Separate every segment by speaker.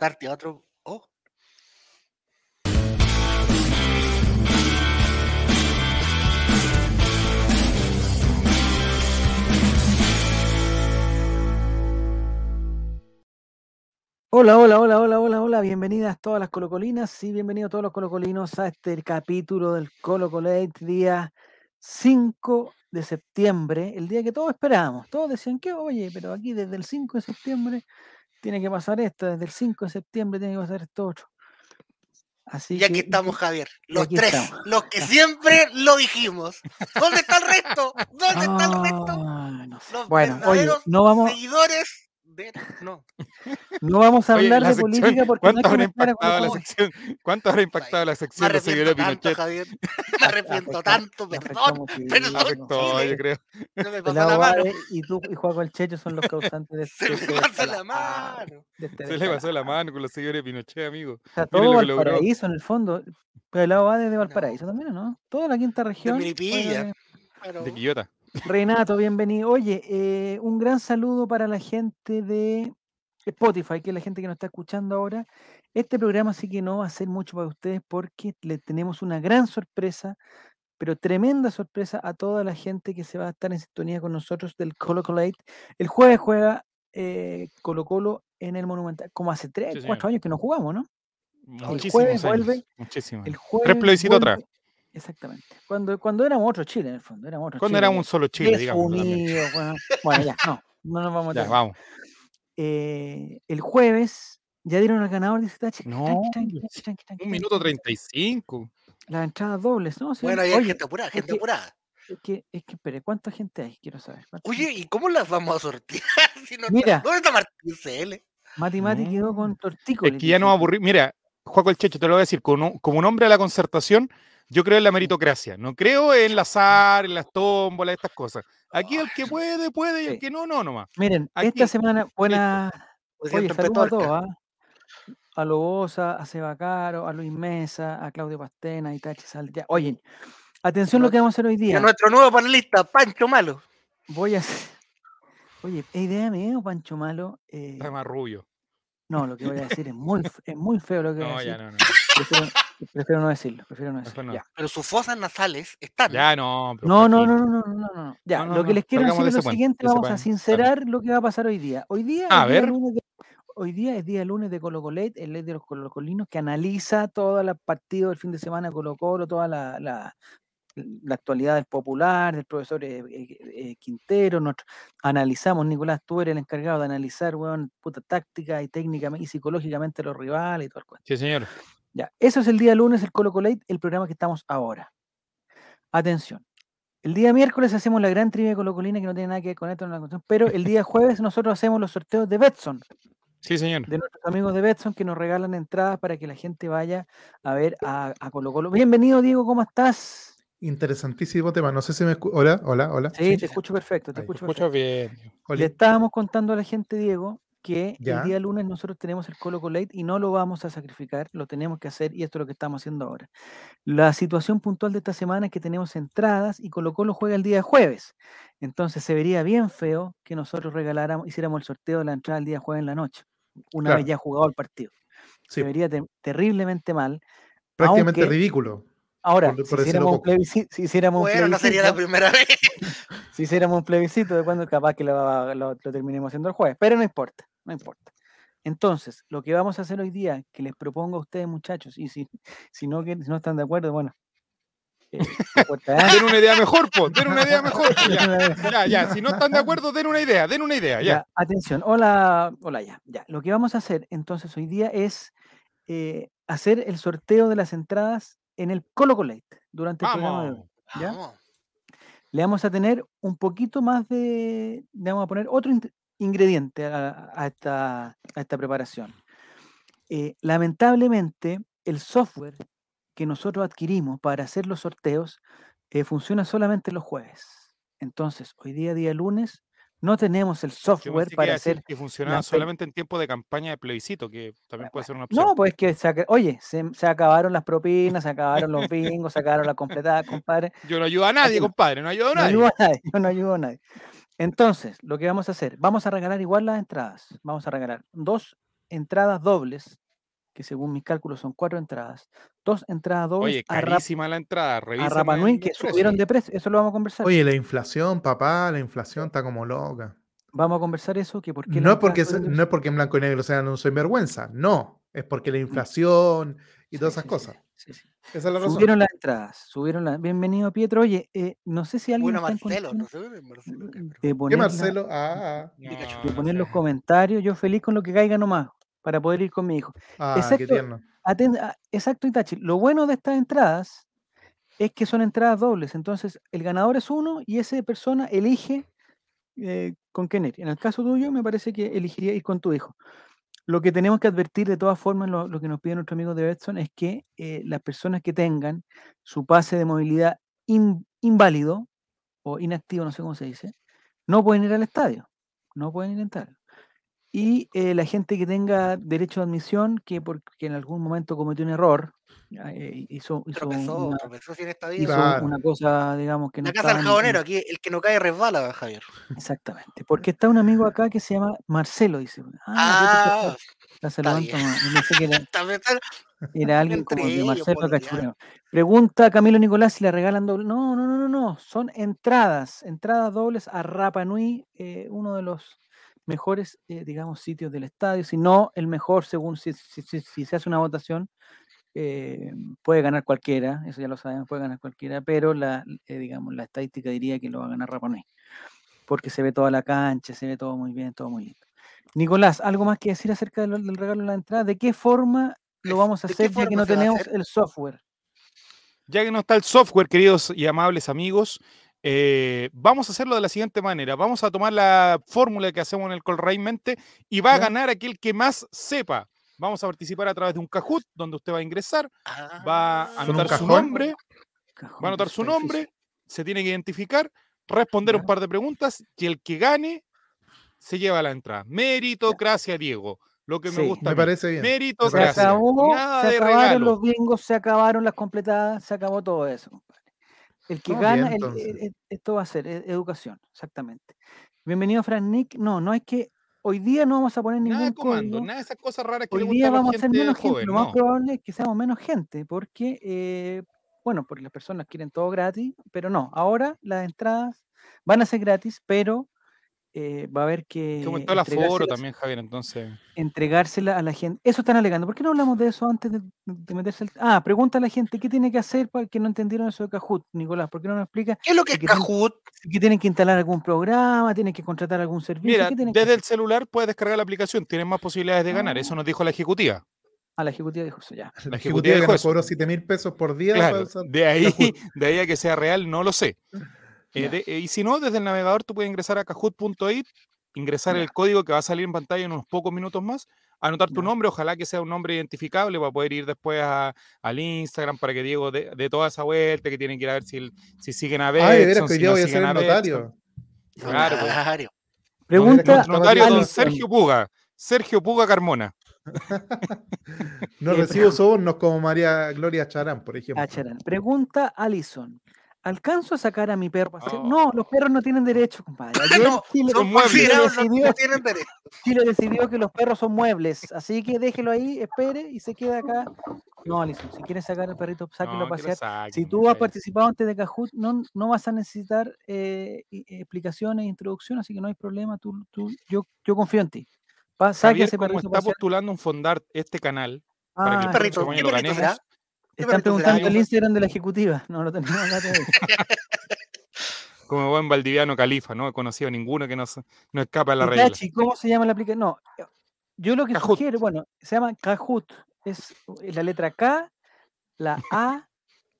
Speaker 1: darte otro. Oh.
Speaker 2: Hola, hola, hola, hola, hola, hola, bienvenidas todas las colocolinas y bienvenidos todos los colocolinos a este capítulo del Colocolate día 5 de septiembre, el día que todos esperábamos. Todos decían que, oye, pero aquí desde el 5 de septiembre tiene que pasar esto, desde el 5 de septiembre tiene que pasar esto otro. Así
Speaker 1: Y aquí
Speaker 2: que,
Speaker 1: estamos, Javier. Los tres.
Speaker 2: estamos.
Speaker 1: Los que siempre lo dijimos. ¿Dónde está el resto? ¿Dónde está el resto?
Speaker 2: Ah, no sé.
Speaker 1: Los
Speaker 2: Bueno, oye, no vamos,
Speaker 1: seguidores de. No.
Speaker 2: no vamos a
Speaker 3: Oye,
Speaker 2: hablar
Speaker 3: la
Speaker 2: de
Speaker 3: sección,
Speaker 2: política porque no hay
Speaker 3: ¿Cuánto
Speaker 2: que
Speaker 3: habrá impactado la sección? ¿Cuánto habrá impactado la sección de seguidores de
Speaker 1: arrepiento tanto,
Speaker 3: Pinochet?
Speaker 1: Javier. Me arrepiento
Speaker 2: Afectó-
Speaker 1: tanto, perdón.
Speaker 3: Afectó, yo creo.
Speaker 1: No me pasó
Speaker 2: Pelao
Speaker 1: la mano.
Speaker 2: Y tú y Juan el Checho son los causantes de
Speaker 1: Se
Speaker 2: este
Speaker 1: me pasó la mano.
Speaker 2: de este
Speaker 3: Se le pasó la mano con los seguidores de Pinochet, amigo.
Speaker 2: O sea, todo
Speaker 3: lo que logró.
Speaker 2: Valparaíso en el fondo. Pelao va desde
Speaker 1: No.
Speaker 2: Valparaíso también, ¿no? Toda la quinta
Speaker 1: De
Speaker 2: región.
Speaker 1: Miripilla.
Speaker 2: Bueno,
Speaker 1: Pero-
Speaker 3: De Quillota.
Speaker 2: Renato, bienvenido. Oye, eh, un gran saludo para la gente de Spotify, que es la gente que nos está escuchando ahora. Este programa sí que no va a ser mucho para ustedes porque le tenemos una gran sorpresa, pero tremenda sorpresa a toda la gente que se va a estar en sintonía con nosotros del Colo Colate. El jueves juega eh, Colo Colo en el Monumental, como hace tres,
Speaker 3: Sí,
Speaker 2: cuatro años que no jugamos, ¿no?
Speaker 3: Muchísimos
Speaker 2: jueves
Speaker 3: años.
Speaker 2: vuelve-
Speaker 3: Muchísimos.
Speaker 2: El jueves
Speaker 3: plebiscitos atrás.
Speaker 2: Exactamente. Cuando, cuando éramos otro Chile, en el fondo. Éramos otro
Speaker 3: Cuando
Speaker 2: Chile,
Speaker 3: era un solo Chile, digamos.
Speaker 2: desunido, bueno, bueno, ya, no, no nos vamos a
Speaker 3: Ya, vamos.
Speaker 2: Eh, el jueves ya dieron al ganador, dice Tachi.
Speaker 3: No,
Speaker 2: tranqui, tranqui, tranqui,
Speaker 3: Un minuto
Speaker 2: tranqui.
Speaker 3: 35.
Speaker 2: Las entradas dobles, ¿no? Sí,
Speaker 1: Bueno, ahí hay
Speaker 2: oye,
Speaker 1: gente apurada, gente apurada.
Speaker 2: es que, es que, espere, ¿cuánta gente hay? Quiero saber. ¿cuánta
Speaker 1: Oye,
Speaker 2: gente?
Speaker 1: ¿y cómo las vamos a sortear? Si no está-
Speaker 2: Mira.
Speaker 1: ¿Dónde está Martín CL?
Speaker 2: Mati Mati quedó
Speaker 3: No,
Speaker 2: con tortícolis.
Speaker 3: Es que ya
Speaker 2: dice.
Speaker 3: nos aburrí. Mira, Juaco el Checho, te lo voy a decir, como, como un hombre de la concertación, yo creo en la meritocracia. No creo en la azar, en las tómbolas, estas cosas. Aquí el que puede, puede, y el que no, no, nomás.
Speaker 2: Miren,
Speaker 3: Aquí,
Speaker 2: esta semana, buena.
Speaker 1: Pues
Speaker 2: Oye, saludos a todos, ¿ah? A Lobosa, a Seba Caro, a Luis Mesa, a Claudio Pastena, a Itachi Sal. Ya. Oye, atención lo que vamos a hacer hoy
Speaker 1: Y
Speaker 2: día.
Speaker 1: a nuestro nuevo panelista, Pancho Malo.
Speaker 2: Voy a hacer. Oye, ¿es idea mía o Pancho Malo? Eh,
Speaker 3: Está más rubio.
Speaker 2: no, lo que voy a decir es muy, es muy feo lo que voy a
Speaker 3: No,
Speaker 2: decir.
Speaker 3: ya no, no.
Speaker 2: Prefiero, prefiero no decirlo, prefiero no decirlo.
Speaker 3: no.
Speaker 2: Ya.
Speaker 1: Pero sus fosas nasales están.
Speaker 3: Ya no.
Speaker 2: No, no, no, no, no, no, no. Ya,
Speaker 3: No, no,
Speaker 2: lo que les quiero decir
Speaker 3: de
Speaker 2: es lo
Speaker 3: puente,
Speaker 2: siguiente, vamos a sincerar lo que va a pasar hoy día. Hoy día
Speaker 3: A
Speaker 2: es día
Speaker 3: ver.
Speaker 2: lunes de, hoy día es día lunes de Colo Colet, el ley de los colocolinos que analiza todos los partidos del fin de semana de Colo Colo, toda la, la, la actualidad del popular, del profesor eh, eh, eh, Quintero, nosotros analizamos, Nicolás, tú eres el encargado de analizar, weón, puta táctica y técnicamente y psicológicamente los rivales y todo el cuento.
Speaker 3: Sí, señor.
Speaker 2: Ya, eso es el día lunes, el Colo Colate, el programa que estamos ahora. Atención. El día miércoles hacemos la gran trivia colocolina que no tiene nada que ver con esto, no la cuestión, pero el día jueves nosotros hacemos los sorteos de Betson,
Speaker 3: Sí, señor.
Speaker 2: de nuestros amigos de Betson que nos regalan entradas para que la gente vaya a ver a, a Colo Colo. Bienvenido, Diego, ¿cómo estás?
Speaker 4: Interesantísimo tema. No sé si me escu- Hola, hola, hola.
Speaker 2: Sí, te escucho perfecto, te
Speaker 4: Ahí.
Speaker 2: escucho
Speaker 3: Escucho
Speaker 2: perfecto.
Speaker 3: bien.
Speaker 4: Oli.
Speaker 2: Le estábamos contando a la gente, Diego, que el día lunes nosotros tenemos el Colo Colate y no lo vamos a sacrificar, lo tenemos que hacer y esto es lo que estamos haciendo ahora. La situación puntual de esta semana es que tenemos entradas y Colo Colo juega el día jueves. Entonces se vería bien feo que nosotros regaláramos, hiciéramos el sorteo de la entrada el día jueves en la noche, una vez ya jugado el partido. Se vería te- terriblemente mal.
Speaker 4: prácticamente
Speaker 2: aunque-
Speaker 4: ridículo.
Speaker 2: Ahora,
Speaker 4: por
Speaker 2: si hiciéramos, un plebiscito, si hiciéramos un
Speaker 1: Bueno, no sería la
Speaker 2: plebiscito-
Speaker 1: primera vez.
Speaker 2: si hiciéramos un plebiscito de cuando capaz que lo, lo- lo terminemos haciendo el jueves, pero no importa, no importa. Entonces, lo que vamos a hacer hoy día, que les propongo a ustedes, muchachos, y si, si, no, que- si no están de acuerdo, bueno, eh,
Speaker 3: Den una idea mejor, po. Den una idea mejor. Ya, ya, ya. Si no están de acuerdo, den una idea. Den una idea. Ya.
Speaker 2: Ya, atención, hola, hola ya, ya. Lo que vamos a hacer entonces hoy día es eh, hacer el sorteo de las entradas en el Colo Colate durante el programa de hoy. ¿Ya?
Speaker 1: Vamos.
Speaker 2: le vamos a tener un poquito más de, le vamos a poner otro ingrediente a, a esta, a esta preparación. Eh, lamentablemente, el software que nosotros adquirimos para hacer los sorteos eh, funciona solamente los jueves. Entonces, hoy día, día lunes, no tenemos el software para hacer...
Speaker 3: que funcionaba solamente en tiempo de campaña de plebiscito, que también puede ser una opción.
Speaker 2: No, pues que, se oye, se, se acabaron las propinas, se acabaron los bingos, se acabaron las completadas, compadre.
Speaker 3: Yo no ayudo a nadie, compadre. No ayudo a
Speaker 2: No
Speaker 3: nadie.
Speaker 2: ayudo a nadie, yo no ayudo a nadie. Entonces, lo que vamos a hacer, vamos a regalar igual las entradas. Vamos a regalar dos entradas dobles, que según mis cálculos son cuatro entradas, dos entradas dobles
Speaker 3: Oye,
Speaker 2: a,
Speaker 3: carísima la entrada.
Speaker 2: a Rapa Nui que subieron de precio. Eso lo vamos a conversar.
Speaker 4: Oye, la inflación, papá, la inflación está como loca.
Speaker 2: Vamos a conversar eso, que por qué
Speaker 4: No es, porque,
Speaker 2: de
Speaker 4: no es porque en blanco y negro sean un sinvergüenza, no. Es porque la inflación y
Speaker 2: Sí,
Speaker 4: todas esas
Speaker 2: sí, sí,
Speaker 4: cosas.
Speaker 2: sí, sí.
Speaker 4: Esa es la razón.
Speaker 2: Subieron las entradas, subieron las. Bienvenido, Pietro. Oye, eh, no sé si alguien
Speaker 1: Bueno,
Speaker 2: está en
Speaker 1: Marcelo, no sé, Marcelo. ¿qué?
Speaker 4: ¿Qué Marcelo? Ah,
Speaker 1: Pikachu.
Speaker 2: de poner los comentarios. Yo feliz con lo que caiga nomás, para poder ir con mi hijo.
Speaker 4: ah, qué
Speaker 2: Excepto-
Speaker 4: tierno.
Speaker 2: Ah, exacto, Itachi. Lo bueno de estas entradas es que son entradas dobles. Entonces, el ganador es uno y esa persona elige eh, con quién ir. En el caso tuyo, me parece que elegiría ir con tu hijo. Lo que tenemos que advertir de todas formas, lo, que nos pide nuestro amigo de Betson, es que eh, las personas que tengan su pase de movilidad in- inválido o inactivo, no sé cómo se dice, no pueden ir al estadio. No pueden entrar. Y eh, la gente que tenga derecho de admisión, que porque en algún momento cometió un error, ya, eh, hizo, hizo,
Speaker 1: Tropezó,
Speaker 2: una,
Speaker 1: tropezó sin esta
Speaker 2: hizo
Speaker 1: vida.
Speaker 4: Claro.
Speaker 2: una cosa, digamos, que no
Speaker 1: La casa del
Speaker 2: en-
Speaker 1: jabonero, aquí el que no cae resbala, Javier.
Speaker 2: Exactamente. Porque está un amigo acá que se llama Marcelo, dice. Ah,
Speaker 1: Ah,
Speaker 2: está saludando pensé que era, era alguien como de Marcelo
Speaker 1: allá.
Speaker 2: Cachureo. Pregunta a Camilo Nicolás si le regalan doble. No, no, no, no, no. Son entradas, entradas dobles a Rapa Nui, eh, uno de los mejores, eh, digamos, sitios del estadio, si no el mejor, según si, si- si- si se hace una votación. eh, puede ganar cualquiera, eso ya lo sabemos, puede ganar cualquiera, pero la, eh, digamos, la estadística diría que lo va a ganar Rapa Nui, porque se ve toda la cancha, se ve todo muy bien, todo muy lindo. Nicolás, ¿algo más que decir acerca del, del regalo de la entrada? ¿De qué forma lo vamos a
Speaker 1: ¿De qué
Speaker 2: hacer ya que no tenemos el software?
Speaker 3: Ya que no está el software, queridos y amables amigos, eh, vamos a hacerlo de la siguiente manera. Vamos a tomar la fórmula que hacemos en el Colray Mente y va a ganar aquel que más sepa. Vamos a participar a través de un Kahoot donde usted va a ingresar, va a
Speaker 1: Ah,
Speaker 4: ¿Con un
Speaker 3: anotar su nombre,
Speaker 2: Cajón,
Speaker 3: va a anotar su
Speaker 2: difícil.
Speaker 3: nombre, se tiene que identificar, responder un par de preguntas y el que gane se lleva la entrada. Meritocracia, Diego. Lo que me gusta.
Speaker 4: Me parece bien.
Speaker 2: Se
Speaker 3: Meritocracia.
Speaker 2: acabó,
Speaker 3: Nada
Speaker 2: se
Speaker 3: de
Speaker 2: acabaron
Speaker 3: regalo.
Speaker 2: los bingos, se acabaron las completadas, se acabó todo eso. El que gana,
Speaker 4: bien,
Speaker 2: el-
Speaker 4: entonces.
Speaker 2: e- esto va a ser e- educación, exactamente. Bienvenido, Fran Nick. No, no hay que, hoy día no vamos a poner
Speaker 3: Nada
Speaker 2: ningún
Speaker 3: de comando,
Speaker 2: código.
Speaker 3: nada de esas cosas raras que
Speaker 2: Hoy
Speaker 3: le
Speaker 2: día vamos a ser menos gente, lo más probable es que seamos menos gente, porque, eh, bueno, porque las personas quieren todo gratis, pero no, ahora las entradas van a ser gratis, pero eh, va a haber que
Speaker 3: Que aumentó el aforo
Speaker 2: entregárselas,
Speaker 3: también, Javier, entonces.
Speaker 2: entregársela a la gente. Eso están alegando. ¿Por qué no hablamos de eso antes de, de meterse al... Ah, pregunta a la gente, ¿qué tiene que hacer para que no entendieron eso de Kahoot, Nicolás? ¿Por qué no nos explica
Speaker 1: ¿Qué es lo que es
Speaker 2: que
Speaker 1: Kahoot?
Speaker 2: que tienen que instalar algún programa, tienen que contratar algún servicio?
Speaker 3: Mira,
Speaker 2: ¿Qué tienen que
Speaker 3: desde el celular puedes descargar la aplicación, tienes más posibilidades de ganar.
Speaker 2: Ah.
Speaker 3: Eso nos dijo la ejecutiva.
Speaker 2: A la ejecutiva dijo eso ya.
Speaker 4: La
Speaker 3: ejecutiva
Speaker 4: ejecutiva que
Speaker 3: dijo eso.
Speaker 4: cobró 7 mil pesos por día.
Speaker 3: Claro, de ahí, de ahí a que sea real, no lo sé. Eh, de- eh, y si no, desde el navegador tú puedes ingresar a kahoot.it, ingresar
Speaker 2: Ya.
Speaker 3: el código que va a salir en pantalla en unos pocos minutos más, anotar tu
Speaker 2: Ya.
Speaker 3: nombre, ojalá que sea un nombre identificable para poder ir después a- al Instagram para que Diego dé de toda esa vuelta, que tienen que ir a ver si, si siguen a
Speaker 4: Ay, de veras
Speaker 3: Betson,
Speaker 4: que
Speaker 3: si no
Speaker 4: voy a ser el notario.
Speaker 3: Claro, pues.
Speaker 1: Notario.
Speaker 2: Pregunta
Speaker 4: Nuestro
Speaker 3: Notario don. Sergio Puga, Sergio Puga Carmona.
Speaker 4: No
Speaker 2: Eh,
Speaker 4: recibo sobornos como María Gloria Charán, por ejemplo.
Speaker 2: Ah, Charán. Pregunta Alison. ¿Alcanzo a sacar a mi perro? a?
Speaker 3: Oh.
Speaker 2: No, los perros no tienen derecho, compadre. Ayer
Speaker 1: No,
Speaker 2: Chile,
Speaker 3: son muebles.
Speaker 2: Chile decidió,
Speaker 1: no tienen derecho.
Speaker 2: Chile decidió que los perros son muebles, así que déjelo ahí, espere y se queda acá. No, Alison, si quieres sacar al perrito, sáquelo a
Speaker 3: No, lo
Speaker 2: pasear.
Speaker 3: saquen,
Speaker 2: Si tú has participado antes de Kahoot, no, no vas a necesitar eh, explicaciones, introducción, así que no hay problema. Tú, tú, yo, yo confío en ti. Pa, saque a
Speaker 3: Javier,
Speaker 2: ese
Speaker 3: como
Speaker 2: perrito a
Speaker 3: está
Speaker 2: pasear.
Speaker 3: postulando un fondar este canal, para que el
Speaker 2: Ah,
Speaker 1: perrito,
Speaker 3: próximo año
Speaker 1: ¿qué
Speaker 3: lo
Speaker 1: perrito
Speaker 2: están preguntando el Instagram de la ejecutiva. No lo tenemos acá
Speaker 3: como buen Valdiviano Califa, no he conocido a ninguno que no, no escapa de la regla.
Speaker 2: ¿cómo se llama la aplicación? No, yo lo que
Speaker 3: Kahoot.
Speaker 2: sugiero, bueno, se llama Kahoot. Es la letra K, la A,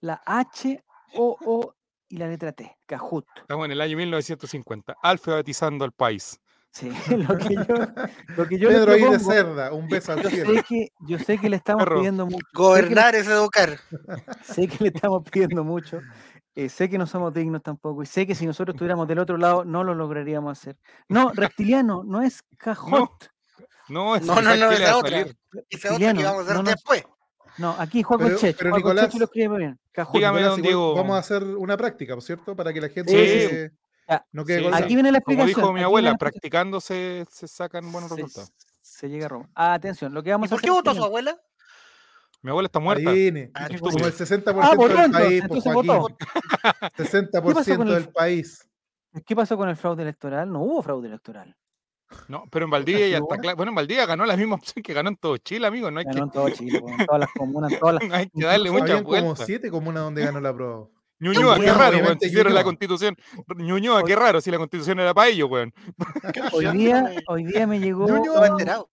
Speaker 2: la H, O, O y la letra T. Kahoot.
Speaker 3: Estamos en el año 1950, alfabetizando al país.
Speaker 2: Sí, lo que yo, lo que yo
Speaker 4: Pedro I de
Speaker 2: propongo,
Speaker 4: Cerda, un beso al
Speaker 2: yo
Speaker 4: cielo.
Speaker 2: sé que, yo sé que le estamos
Speaker 3: Perro.
Speaker 2: pidiendo mucho.
Speaker 1: Gobernar es educar.
Speaker 2: sé que le estamos pidiendo mucho. eh, sé que no somos dignos tampoco. Y sé que si nosotros estuviéramos del otro lado, no lo lograríamos hacer. No, reptiliano, no es Cajot.
Speaker 3: No, es
Speaker 1: No, no, no,
Speaker 3: ¿qué le
Speaker 1: esa otra. Esa otra que
Speaker 2: Reptiliano,
Speaker 1: vamos a hacer
Speaker 2: no
Speaker 1: después.
Speaker 2: No, aquí juego
Speaker 4: Pero-
Speaker 2: Chech.
Speaker 4: pero,
Speaker 2: Chech
Speaker 4: Nicolás,
Speaker 2: lo escribe bien. Cajot.
Speaker 3: dígame,
Speaker 4: Nicolás,
Speaker 3: don Diego.
Speaker 4: Vamos a hacer una práctica, ¿por cierto? Para que la gente
Speaker 2: Sí,
Speaker 4: se- no quede
Speaker 3: Sí,
Speaker 4: con
Speaker 3: sí.
Speaker 4: la-
Speaker 2: Aquí viene la
Speaker 3: Como
Speaker 2: explicación.
Speaker 3: dijo mi abuela, practicando se, se sacan buenos
Speaker 2: Se-
Speaker 3: resultados.
Speaker 2: se llega a Roma. Atención, lo que
Speaker 1: ¿Y
Speaker 2: vamos a
Speaker 1: por qué votó su abuela?
Speaker 3: Mi abuela está muerta.
Speaker 1: Ah,
Speaker 4: como el
Speaker 3: estúpido.
Speaker 4: 60%
Speaker 2: Ah,
Speaker 4: del
Speaker 2: entonces,
Speaker 4: país, pues,
Speaker 2: votó.
Speaker 4: Joaquín.
Speaker 2: ¿Qué pasó
Speaker 4: 60%
Speaker 2: con el-
Speaker 4: del país.
Speaker 2: ¿Qué pasó con el fraude electoral? No hubo fraude electoral.
Speaker 3: No, pero en Valdivia ya está claro. Bueno, en Valdivia ganó la misma opción que ganó en todo Chile, amigo. No hay,
Speaker 2: Ganó en todo Chile, po, en todas las comunas, en todas las...
Speaker 3: hay que darle
Speaker 2: Incluso
Speaker 3: mucha
Speaker 4: Habían como siete comunas donde ganó la prueba.
Speaker 3: Ñuñoa, qué raro, weón. Si hicieron la constitución. Ñuñoa, qué raro, si la constitución era para ellos, weón.
Speaker 2: Hoy día, hoy día me llegó, un-
Speaker 1: enterado.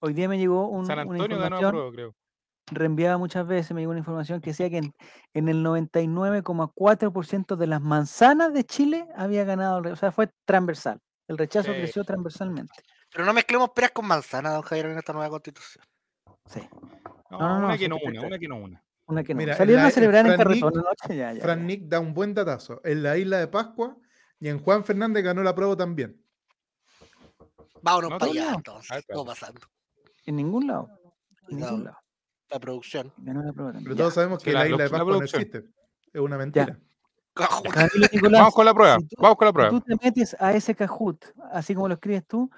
Speaker 2: hoy día me llegó un-
Speaker 3: San
Speaker 2: una
Speaker 3: Antonio ganó a prueba, creo.
Speaker 2: reenviada muchas veces, me llegó una información que decía que en, en el 99,4% de las manzanas de Chile había ganado, o sea, fue transversal. El rechazo
Speaker 3: Sí.
Speaker 2: creció transversalmente.
Speaker 1: Pero no mezclemos peras con manzanas, don Javier, en esta nueva constitución.
Speaker 2: Sí,
Speaker 3: No,
Speaker 2: no, no,
Speaker 3: una que no una, una que no una.
Speaker 2: Una que no.
Speaker 4: Mira, en
Speaker 2: Salieron
Speaker 4: la-
Speaker 2: a celebrar en Carretón
Speaker 4: Nick-
Speaker 2: anoche, ya, ya,
Speaker 4: Fran
Speaker 2: ya.
Speaker 4: Nick da un buen datazo. En la isla de Pascua y en Juan Fernández ganó la prueba también.
Speaker 1: Vámonos
Speaker 3: No,
Speaker 1: para
Speaker 3: no,
Speaker 1: allá,
Speaker 2: no.
Speaker 1: entonces.
Speaker 3: Ah, claro.
Speaker 1: Todo pasando.
Speaker 2: En ningún lado. En ningún lado.
Speaker 1: La producción.
Speaker 2: Ganó la prueba también.
Speaker 4: Pero
Speaker 2: Ya.
Speaker 4: todos sabemos
Speaker 3: Sí,
Speaker 4: que
Speaker 3: la-
Speaker 4: la isla de Pascua no existe. Es una mentira.
Speaker 2: Nicolás,
Speaker 3: Vamos con la prueba,
Speaker 2: si tú-
Speaker 3: vamos con la
Speaker 2: si
Speaker 3: prueba.
Speaker 2: tú te metes a ese Kahoot, así como lo escribes tú,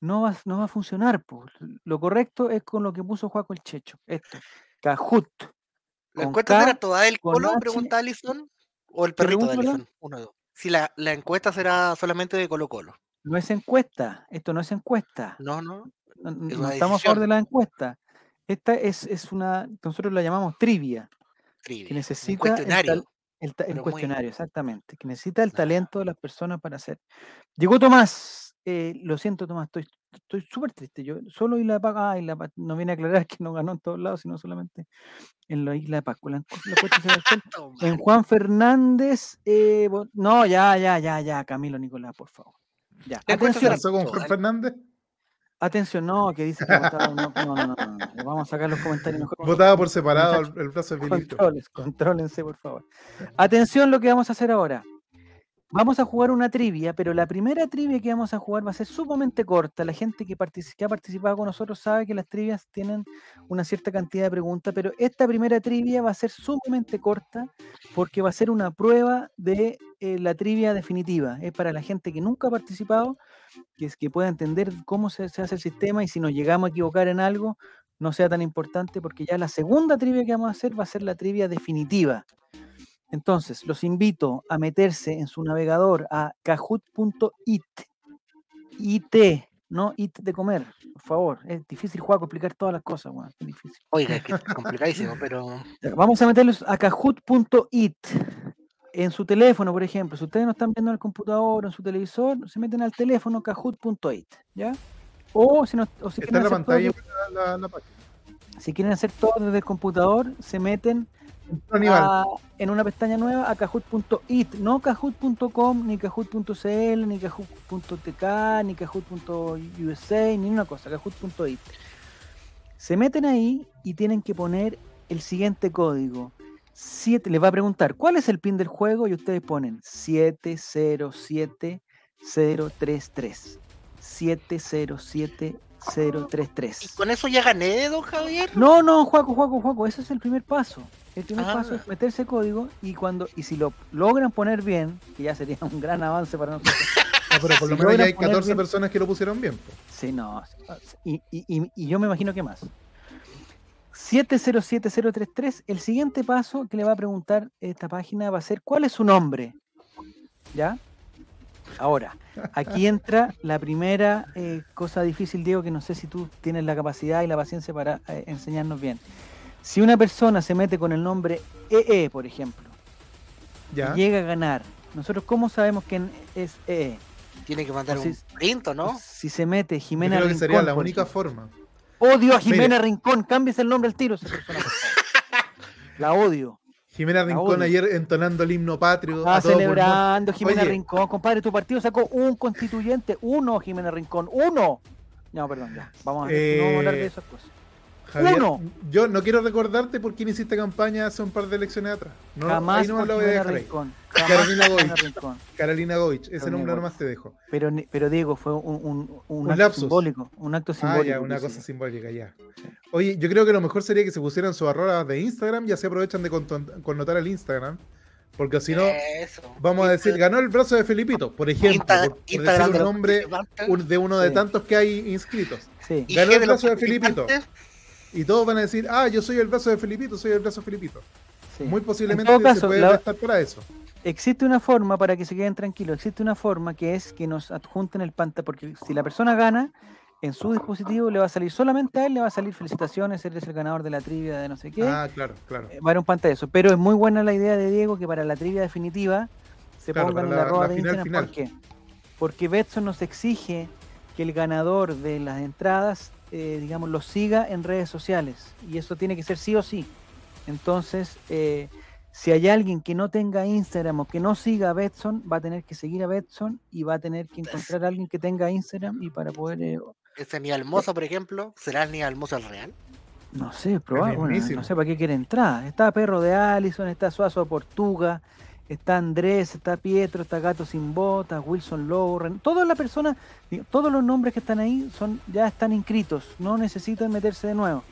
Speaker 2: no va, no va a funcionar. po. Lo correcto es con lo que puso Juaco el Checho. Esto. Kahoot.
Speaker 1: ¿La encuesta
Speaker 2: K,
Speaker 1: será toda del Colo?
Speaker 2: H.
Speaker 1: Pregunta Alison. ¿O el perrito de. Alison? Uno dos. Si la, la encuesta será solamente de Colo Colo.
Speaker 2: No es encuesta. Esto no es encuesta.
Speaker 1: No, no.
Speaker 2: No, no
Speaker 1: es una
Speaker 2: estamos a favor
Speaker 1: decisión.
Speaker 2: de la encuesta. Esta es, es una, nosotros la llamamos trivia,
Speaker 1: Trivia.
Speaker 2: que necesita el,
Speaker 1: cuestionario.
Speaker 2: el el
Speaker 1: muy-
Speaker 2: cuestionario, exactamente, que necesita el talento de las personas para hacer. Llegó Tomás. eh, lo siento, Tomás, estoy estoy súper triste. Yo solo Isla de Pascua, ah, Isla de no viene a aclarar que no ganó en todos lados, sino solamente en la Isla de Pascua. La, la en Juan Fernández. eh, no, ya, ya, ya, ya, Camilo Nicolás, por favor. Ya,
Speaker 1: La encuesta
Speaker 4: ¿Qué
Speaker 2: atención.
Speaker 4: pasó con. Juan Fernández?
Speaker 2: Atención, no, que dice que votaba- no, no, no, no, Vamos a sacar los comentarios mejor.
Speaker 4: Votaba por separado el, el brazo de.
Speaker 2: Controles, contrólense, por favor. Atención lo que vamos a hacer ahora. Vamos a jugar una trivia, pero la primera trivia que vamos a jugar va a ser sumamente corta. La gente que, ha participado con nosotros sabe que las trivias tienen una cierta cantidad de preguntas, pero esta primera trivia va a ser sumamente corta porque va a ser una prueba de eh, la trivia definitiva. Es para la gente que nunca ha participado, que, es, que pueda entender cómo se, se hace el sistema y si nos llegamos a equivocar en algo, no sea tan importante porque ya la segunda trivia que vamos a hacer va a ser la trivia definitiva. Entonces, los invito a meterse en su navegador a kahoot.it. IT, no it de comer, por favor. Es difícil, Juaco, explicar todas las cosas, weón, Es difícil.
Speaker 1: Oiga, es que es complicadísimo, pero.
Speaker 2: Vamos a meterlos a kahoot.it. En su teléfono, por ejemplo, si ustedes no están viendo en el computador o en su televisor, se meten al teléfono kahoot.it, ¿ya? O si, no, o si
Speaker 4: Está
Speaker 2: quieren
Speaker 4: en la
Speaker 2: hacer todo
Speaker 4: pantalla
Speaker 2: desde-
Speaker 4: la, la, la página.
Speaker 2: si quieren hacer todo desde el computador, se meten a- en una pestaña nueva a kahoot.it, no kahoot.com, ni kahoot.cl, ni kahoot.tk, ni kahoot.usa, ni una cosa, kahoot.it. Se meten ahí y tienen que poner el siguiente código. Siete, les va a preguntar, ¿cuál es el pin del juego? Y ustedes ponen 707033. 707033.
Speaker 1: ¿Y con eso ya gané, don Javier?
Speaker 2: No, no, Juaco, Juaco, Juaco, ese es el primer paso. El primer paso
Speaker 1: Ah.
Speaker 2: es meterse código y cuando y si lo logran poner bien, que ya sería un gran avance para nosotros.
Speaker 4: no, pero por lo
Speaker 2: si
Speaker 4: menos ya hay
Speaker 2: poner
Speaker 4: 14
Speaker 2: bien-
Speaker 4: personas que lo pusieron bien. po.
Speaker 2: Sí, no. Y, y- y- y yo me imagino que más. 707033, el siguiente paso que le va a preguntar esta página va a ser ¿cuál es su nombre? ¿Ya? Ahora, aquí entra la primera eh, cosa difícil, Diego, que no sé si tú tienes la capacidad y la paciencia para eh, enseñarnos bien. Si una persona se mete con el nombre EE, por ejemplo,
Speaker 4: Ya.
Speaker 2: y llega a ganar, nosotros cómo sabemos quién es EE?
Speaker 1: Tiene que mandar
Speaker 2: O
Speaker 1: un
Speaker 2: si-
Speaker 1: print, ¿o ¿no?
Speaker 2: Si se mete
Speaker 4: Yo
Speaker 2: Jimena
Speaker 4: creo que sería la única
Speaker 2: ejemplo.
Speaker 4: forma.
Speaker 2: Odio a. Jimena Rincón, cámbiese el nombre al tiro esa persona. La odio.
Speaker 4: Jimena Rincón ayer entonando el himno patrio.
Speaker 2: Está
Speaker 4: a todo pulmón.
Speaker 2: celebrando Jimena
Speaker 4: Oye.
Speaker 2: Rincón. Compadre, tu partido sacó un constituyente. Uno, Jimena Rincón. Uno. No, perdón, ya. Vamos a, no vamos a hablar de
Speaker 4: Eh,
Speaker 2: esas cosas.
Speaker 4: Javier,
Speaker 2: Uno.
Speaker 4: yo no quiero recordarte por quién hiciste campaña hace un par de elecciones atrás. No,
Speaker 2: Jamás
Speaker 4: ahí no voy a dejar ahí.
Speaker 2: Rincón. Jamás
Speaker 4: Carolina Goich. Carolina Goich, ese
Speaker 2: Carolina
Speaker 4: nombre
Speaker 2: Goich.
Speaker 4: nomás te dejo.
Speaker 2: Pero, ni- pero Diego, fue un, un, un
Speaker 4: Un
Speaker 2: acto
Speaker 4: lapsus.
Speaker 2: simbólico. Un acto
Speaker 4: Ah,
Speaker 2: simbólico.
Speaker 4: ya, una cosa simbólica, ya. Oye, yo creo que lo mejor sería que se pusieran sus arrobas de Instagram, ya se aprovechan de connotar el Instagram, Porque si no,
Speaker 1: Eso.
Speaker 4: vamos a decir, ganó el brazo de Felipito, por ejemplo,
Speaker 1: Insta-
Speaker 4: por, por decir
Speaker 1: de
Speaker 4: un nombre un- de uno de
Speaker 2: Sí.
Speaker 4: tantos que hay inscritos.
Speaker 2: Sí.
Speaker 4: Ganó el brazo de Felipito. Y todos van a decir, ah, yo soy el brazo de Felipito, soy el brazo de Felipito.
Speaker 2: sí.
Speaker 4: Muy
Speaker 2: En
Speaker 4: posiblemente se
Speaker 2: caso,
Speaker 4: puede
Speaker 2: la-
Speaker 4: prestar para eso.
Speaker 2: existe una forma para que se queden tranquilos, existe una forma que es que nos adjunten el pantalla, porque si la persona gana, en su dispositivo le va a salir solamente a él, le va a salir felicitaciones, eres el ganador de la trivia de no sé qué,
Speaker 4: Ah, claro, claro.
Speaker 2: eh, va a haber un pantallazo. Pero es muy buena la idea de Diego que para la trivia definitiva se
Speaker 4: Claro,
Speaker 2: pongan la
Speaker 4: la-
Speaker 2: arroba
Speaker 4: la
Speaker 2: de
Speaker 4: final.
Speaker 2: ¿Por qué? Porque Betson nos exige que el ganador de las entradas, eh, digamos, lo siga en redes sociales. Y eso tiene que ser sí o sí. Entonces, eh, si hay alguien que no tenga Instagram o que no siga a Betson, va a tener que seguir a Betson y va a tener que encontrar a alguien que tenga Instagram y para poder, eh,
Speaker 1: Ese ni almozo, por ejemplo, ¿será el ni almozo al real?
Speaker 2: no sé, bueno,
Speaker 4: mismísimo.
Speaker 2: no sé para qué quiere entrar. Está Perro de Allison, está Suazo de Portuga, está Andrés, está Pietro, está Gato Sin Botas, Wilson Lauren, todas las personas, todos los nombres que están ahí son ya están inscritos, no necesitan meterse de nuevo.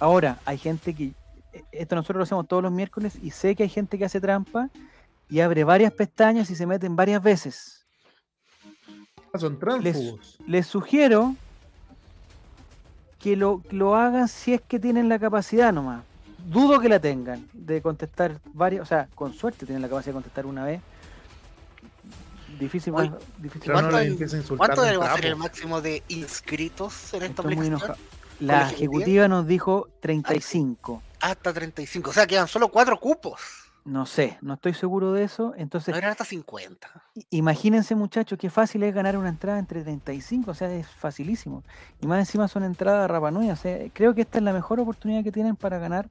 Speaker 2: Ahora, hay gente que, eh, esto nosotros lo hacemos todos los miércoles y sé que hay gente que hace trampa y abre varias pestañas y se meten varias veces.
Speaker 4: Ah, Son tránsfugos.
Speaker 2: Les sugiero que lo, lo hagan si es que tienen la capacidad nomás. Dudo que la tengan de contestar varias, o sea, con suerte tienen la capacidad de contestar una vez. Difícil,
Speaker 1: Oye,
Speaker 2: más- difícil.
Speaker 1: ¿Cuánto hay-. ¿Cuánto
Speaker 4: de
Speaker 1: va a ser el máximo de inscritos en esta
Speaker 2: Estoy
Speaker 1: aplicación?
Speaker 2: La
Speaker 1: ejecutiva?
Speaker 2: ejecutiva nos dijo 35.
Speaker 1: Hasta 35. O sea, quedan solo cuatro cupos.
Speaker 2: No sé, no estoy seguro de eso. Entonces,
Speaker 1: No eran hasta 50.
Speaker 2: i- imagínense, muchachos, qué fácil es ganar una entrada entre 35. O sea, es facilísimo. Y más encima son entradas a Rapanui. O sea, creo que esta es la mejor oportunidad que tienen para ganar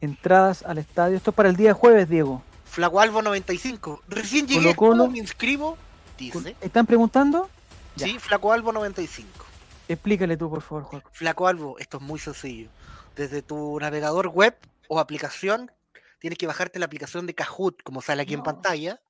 Speaker 2: entradas al estadio. Esto es para el día jueves, Diego.
Speaker 1: Flaco Albo 95. Recién llegué,
Speaker 2: Colo Colo.
Speaker 1: ¿cómo me inscribo? Dice.
Speaker 2: ¿Están preguntando? Ya.
Speaker 1: Sí, Flaco Albo 95.
Speaker 2: Explícale tú, por favor, Juaco.
Speaker 1: Flaco Albo, esto es muy sencillo. Desde tu navegador web o aplicación, tienes que bajarte la aplicación de Kahoot, como sale aquí en pantalla.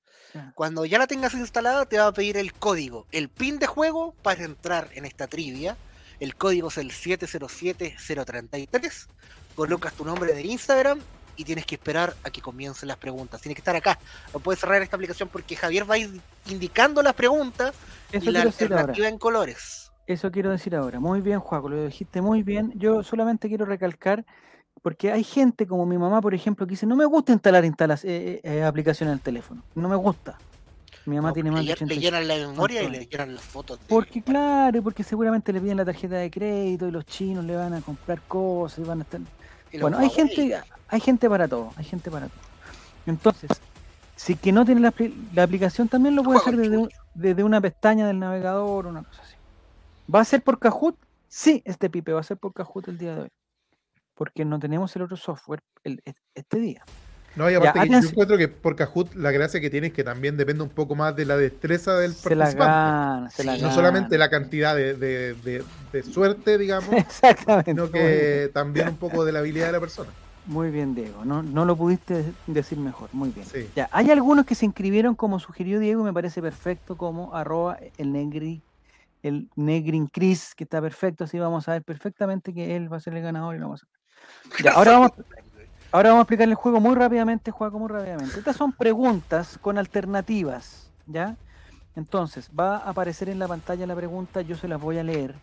Speaker 1: Cuando ya la tengas instalada, te va a pedir el código, el pin de juego para entrar en esta trivia. El código es el 707033. Colocas tu nombre de Instagram y tienes que esperar a que comiencen las preguntas. Tienes que estar acá. No puedes cerrar esta aplicación porque Javier va a ir indicando las preguntas
Speaker 2: Eso
Speaker 1: y la alternativa en colores.
Speaker 2: Eso quiero decir ahora. Muy bien, Juaco, lo dijiste muy bien. Yo solamente quiero recalcar, porque hay gente como mi mamá, por ejemplo, que dice, no me gusta instalar instalas, eh, eh, aplicaciones en el teléfono. No me gusta. Mi mamá
Speaker 1: No,
Speaker 2: tiene más de
Speaker 1: le,
Speaker 2: 80
Speaker 1: le llenan la memoria y
Speaker 2: ¿Cuánto
Speaker 1: le llenan las fotos. de-
Speaker 2: Porque claro, porque seguramente le piden la tarjeta de crédito y los chinos le van a comprar cosas y van a estar... Bueno, hay gente, hay gente para todo, hay gente para todo. Entonces, si que no tiene la, apli- la aplicación, también lo puede hacer desde, un- desde una pestaña del navegador, una cosa así. ¿Va a ser por Kahoot? Sí, este pipe va a ser por Kahoot el día de hoy. Porque no tenemos el otro software el- es- este día.
Speaker 4: No, y aparte que yo encuentro que por Kahoot la gracia que tiene es que también depende un poco más de la destreza del
Speaker 2: Se la
Speaker 4: participante.
Speaker 2: gana, se la
Speaker 4: No
Speaker 2: gana.
Speaker 4: solamente la cantidad de, de- de- de suerte, digamos,
Speaker 2: Exactamente.
Speaker 4: sino que también un poco de la habilidad de la persona.
Speaker 2: Muy bien, Diego. No, no lo pudiste de- decir mejor. Muy bien.
Speaker 4: Sí.
Speaker 2: Ya, hay algunos que se inscribieron como sugirió Diego me parece perfecto como arroba el negri, el negrin Chris, que está perfecto, así vamos a ver perfectamente que él va a ser el ganador y lo vamos a Ya, ahora vamos, ahora vamos a explicarle el juego muy rápidamente, juego muy rápidamente. Estas son preguntas con alternativas, ¿ya? Entonces, va a aparecer en la pantalla la pregunta, yo se las voy a leer.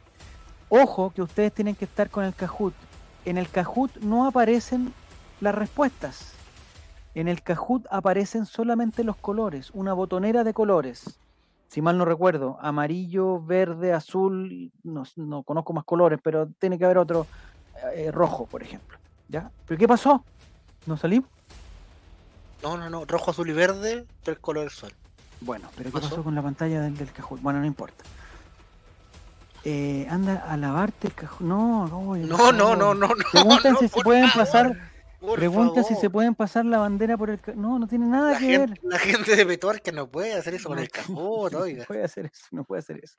Speaker 2: Ojo que ustedes tienen que estar con el Kahoot. En el Kahoot no aparecen las respuestas. En el Kahoot aparecen solamente los colores, una botonera de colores. Si mal no recuerdo, amarillo, verde, azul, no, no conozco más colores, pero tiene que haber otro eh, rojo, por ejemplo. ¿Ya? ¿Pero qué pasó? ¿No salimos?
Speaker 1: No, no, no. Rojo, azul y verde, tres colores son.
Speaker 2: Bueno, pero ¿qué
Speaker 1: pasó?
Speaker 2: pasó con la pantalla del, del Kahoot? Bueno, no importa. Eh, anda a lavarte el Kahoot. No,
Speaker 1: No, no, no, no, no. No,
Speaker 2: si se pueden
Speaker 1: favor,
Speaker 2: pasar,
Speaker 1: por
Speaker 2: preguntan si se pueden pasar la bandera por el Ca- No, no tiene nada
Speaker 1: La
Speaker 2: que
Speaker 1: gente,
Speaker 2: ver.
Speaker 1: la gente de Petorca no puede hacer eso con
Speaker 2: No,
Speaker 1: el cajón,
Speaker 2: no
Speaker 1: oiga.
Speaker 2: puede hacer eso, no puede hacer eso.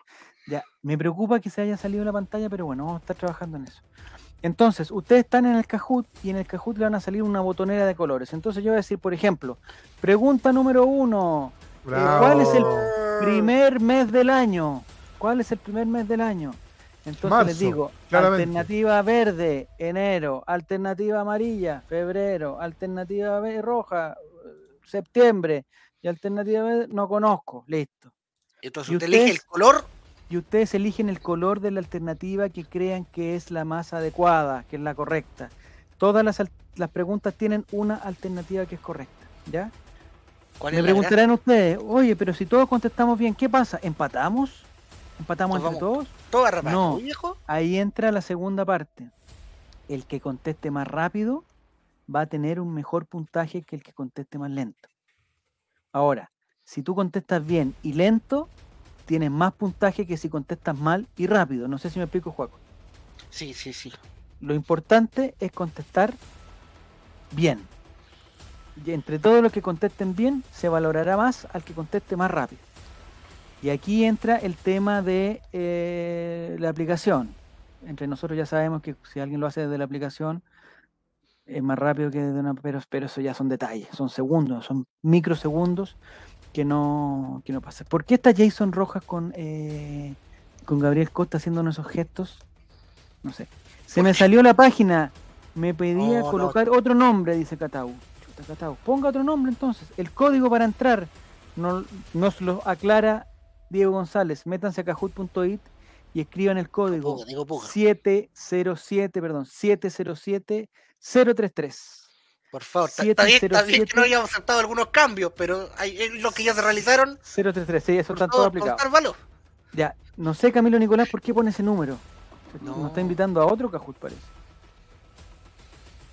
Speaker 2: Ya, me preocupa que se haya salido la pantalla, pero bueno, vamos a estar trabajando en eso. Entonces, ustedes están en el Kahoot y en el Kahoot le van a salir una botonera de colores. Entonces yo voy a decir, por ejemplo, pregunta número uno, eh, ¿cuál es el primer mes del año? ¿Cuál es el primer mes del año? Entonces les digo,
Speaker 4: claramente.
Speaker 2: alternativa verde, enero, alternativa amarilla, febrero, alternativa roja, septiembre. Y alternativa B, no conozco. Listo.
Speaker 1: Entonces
Speaker 2: ¿Y
Speaker 1: usted elige el color.
Speaker 2: Y ustedes eligen el color de la alternativa que crean que es la más adecuada, que es la correcta. Todas las, las preguntas tienen una alternativa que es correcta. ¿Ya?
Speaker 1: ¿Cuál
Speaker 2: Me
Speaker 1: es la gracia?
Speaker 2: preguntarán ustedes, oye, pero si todos contestamos bien, ¿qué pasa? ¿Empatamos? ¿Empatamos entre todos?
Speaker 1: Todo
Speaker 2: No.
Speaker 1: viejo.
Speaker 2: Ahí entra la segunda parte. El que conteste más rápido va a tener un mejor puntaje que el que conteste más lento. Ahora, si tú contestas bien y lento, tienes más puntaje que si contestas mal y rápido. No sé si me explico, Juaco.
Speaker 1: Sí, sí, sí.
Speaker 2: Lo importante es contestar bien. Y entre todos los que contesten bien, se valorará más al que conteste más rápido. Y aquí entra el tema de eh, la aplicación. Entre nosotros ya sabemos que si alguien lo hace desde la aplicación, es más rápido que desde una, pero, pero eso ya son detalles, son segundos, son microsegundos que no, que no pasa. ¿Por qué está Jason Rojas con, eh, con Gabriel Costa haciéndonos esos gestos? No sé. Se me salió la página. Me pedía
Speaker 1: No, no.
Speaker 2: colocar otro nombre, dice Catau. Chuta, Catau. Ponga otro nombre entonces. El código para entrar no- nos lo aclara Diego González. Métanse a kahoot.it y escriban el código
Speaker 1: Puga, puga.
Speaker 2: 707, perdón, 707 033.
Speaker 1: Por favor, está, bien, está bien que
Speaker 2: 707.
Speaker 1: no hayamos aceptado algunos cambios, pero hay, es lo que ya se realizaron.
Speaker 2: 033, sí, eso está todo aplicado. Ya, no sé Camilo Nicolás por qué pone ese número. Nos
Speaker 1: No.
Speaker 2: está invitando a otro Kahoot, parece.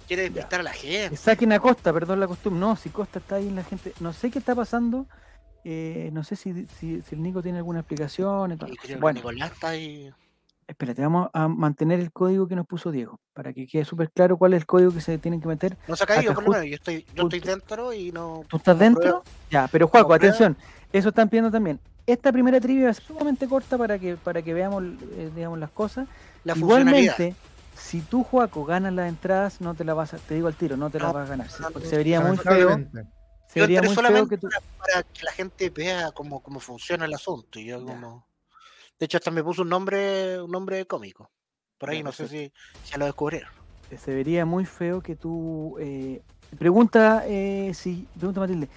Speaker 1: Quiere despistar a la gente.
Speaker 2: Que Saquen a Costa, perdón la costumbre. No, si Costa está ahí en la gente. No sé qué está pasando. eh, no sé si, si, si el Nico tiene alguna explicación.
Speaker 1: que
Speaker 2: Bueno,
Speaker 1: Nicolás está ahí.
Speaker 2: Espérate, vamos a mantener el código que nos puso Diego. Para que quede súper claro cuál es el código que se tienen que meter.
Speaker 1: No se ha caído, por lo menos. Yo estoy, yo estoy dentro y no.
Speaker 2: ¿Tú estás
Speaker 1: no
Speaker 2: dentro?
Speaker 1: pruebo.
Speaker 2: Ya, pero Juaco, atención. Eso están pidiendo también. Esta primera trivia va a ser sumamente corta para que, para que veamos eh, digamos, las cosas.
Speaker 1: La.
Speaker 2: Igualmente, si tú, Juaco, ganas las entradas, no te la vas a, te digo al tiro, no te la
Speaker 1: No,
Speaker 2: vas a ganar. sí,
Speaker 1: no,
Speaker 2: porque
Speaker 1: no,
Speaker 2: se vería muy feo. Se
Speaker 1: Yo
Speaker 2: vería muy feo
Speaker 1: solamente
Speaker 2: que tú.
Speaker 1: para, para que la gente vea cómo, cómo funciona el asunto. Y yo
Speaker 2: Ya.
Speaker 1: como... De hecho, hasta me puso un nombre, un nombre cómico. Por ahí no sé si ya lo descubrieron.
Speaker 2: Se vería muy feo que tú. Pregunta, eh, si, pregunta Matilde.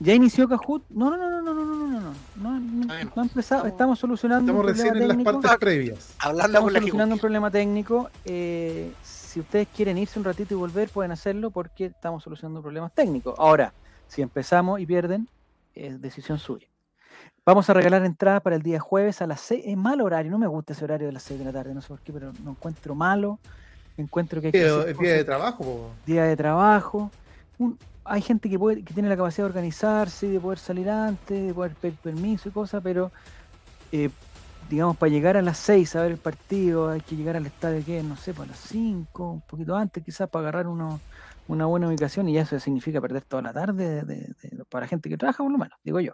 Speaker 2: ¿Ya inició Kahoot? No, no, no, no, no, no, no, no. No, no, no. ha empezado.
Speaker 1: Estamos,
Speaker 2: solucionando.
Speaker 4: Estamos
Speaker 2: un
Speaker 4: recién
Speaker 2: problema
Speaker 4: en las partes previas.
Speaker 1: Hablando
Speaker 2: Estamos solucionando un problema técnico. Si ustedes quieren irse un ratito y volver, pueden hacerlo porque estamos solucionando problemas técnicos. Ahora, si empezamos y pierden, es decisión suya. Vamos a regalar entradas para el día jueves a las 6. Es mal horario, no me gusta ese horario de las 6 de la tarde, no sé por qué, pero lo encuentro malo. Encuentro que hay que
Speaker 4: Día-
Speaker 2: hacer
Speaker 4: Es día de trabajo. po.
Speaker 2: día de trabajo. Un- hay gente que, puede, que tiene la capacidad de organizarse, de poder salir antes, de poder pedir permiso y cosas, pero eh, digamos, para llegar a las 6 a ver el partido, hay que llegar al estadio que no sé, para las 5, un poquito antes, quizás para agarrar uno, una buena ubicación, y ya eso significa perder toda la tarde de- de- de- para gente que trabaja, por lo menos, digo yo.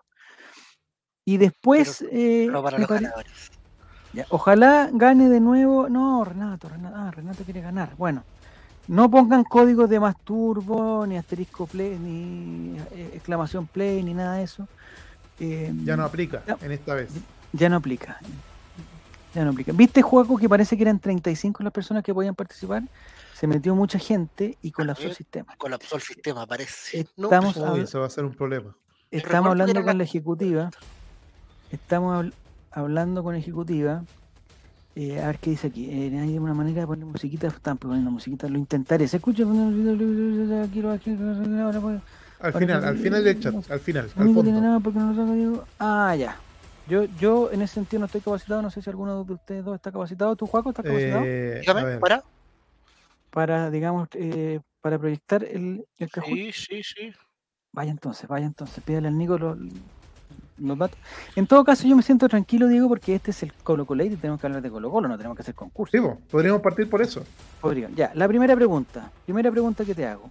Speaker 2: Y después, eh,
Speaker 1: No para los
Speaker 2: pare- ya, ojalá gane de nuevo. No, Renato, Renato, ah, Renato quiere ganar. Bueno, no pongan códigos de masturbo, ni asterisco play, ni eh, exclamación play, ni nada de eso. Eh,
Speaker 4: Ya no aplica
Speaker 2: Ya.
Speaker 4: en esta vez.
Speaker 2: ya no aplica. Ya no aplica. ¿Viste, Juaco, que parece que eran 35 las personas que podían participar? Se metió mucha gente y colapsó el sistema.
Speaker 1: Colapsó el sistema, parece. No,
Speaker 2: Estamos,
Speaker 4: Uy,
Speaker 2: habla-
Speaker 4: eso va a ser un problema.
Speaker 2: estamos hablando con la
Speaker 1: la-
Speaker 2: ejecutiva. Estamos habl- hablando con ejecutiva. eh, a ver qué dice aquí. Eh, hay una manera de poner musiquita. Están poniendo musiquita. Lo intentaré. ¿Se escucha?
Speaker 4: Al final, al final del chat, al final, al fondo.
Speaker 2: nada porque no lo saco, digo. Ah, ya. Yo, yo en ese sentido no estoy capacitado. No sé si alguno de ustedes dos está capacitado. ¿Tú, Juaco, estás capacitado?
Speaker 4: Eh,
Speaker 1: Dígame, para.
Speaker 2: para, digamos, eh, para proyectar el, el Kahoot.
Speaker 1: Sí, sí, sí.
Speaker 2: Vaya entonces, vaya entonces, pídale al Nico los, los datos. En todo caso, yo me siento tranquilo, Diego, porque este es el Colo Colo y tenemos que hablar de Colo Colo, no tenemos que hacer concurso.
Speaker 4: sí, po, podríamos partir por eso.
Speaker 2: Podría. Ya, la primera pregunta, primera pregunta que te hago.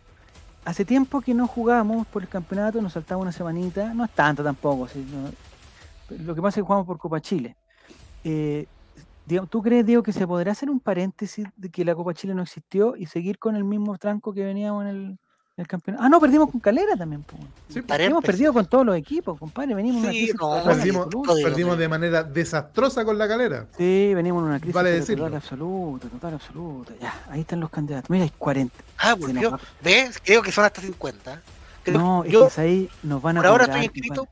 Speaker 2: Hace tiempo que no jugamos por el campeonato, nos saltamos una semanita, no es tanto tampoco. no- lo que pasa es que jugamos por Copa Chile. Eh, ¿Tú crees, Diego, que se podrá hacer un paréntesis de que la Copa Chile no existió y seguir con el mismo tranco que veníamos en el, el campeonato? Ah, no, perdimos con Calera también.
Speaker 4: Sí.
Speaker 2: Hemos perdido con todos los equipos, compadre. Venimos en una
Speaker 1: Sí,
Speaker 2: crisis
Speaker 1: no,
Speaker 2: total
Speaker 4: Perdimos,
Speaker 2: absoluta.
Speaker 4: perdimos de manera desastrosa con la calera.
Speaker 2: Sí, venimos en una crisis
Speaker 4: Vale
Speaker 2: total absoluta, total absoluta. Ya, ahí están los candidatos. Mira, hay 40.
Speaker 1: Ah, volvió. ¿Ves? Creo que son hasta 50. Creo-
Speaker 2: No, es
Speaker 1: yo
Speaker 2: que ahí nos van a
Speaker 1: por ahora estoy inscrito.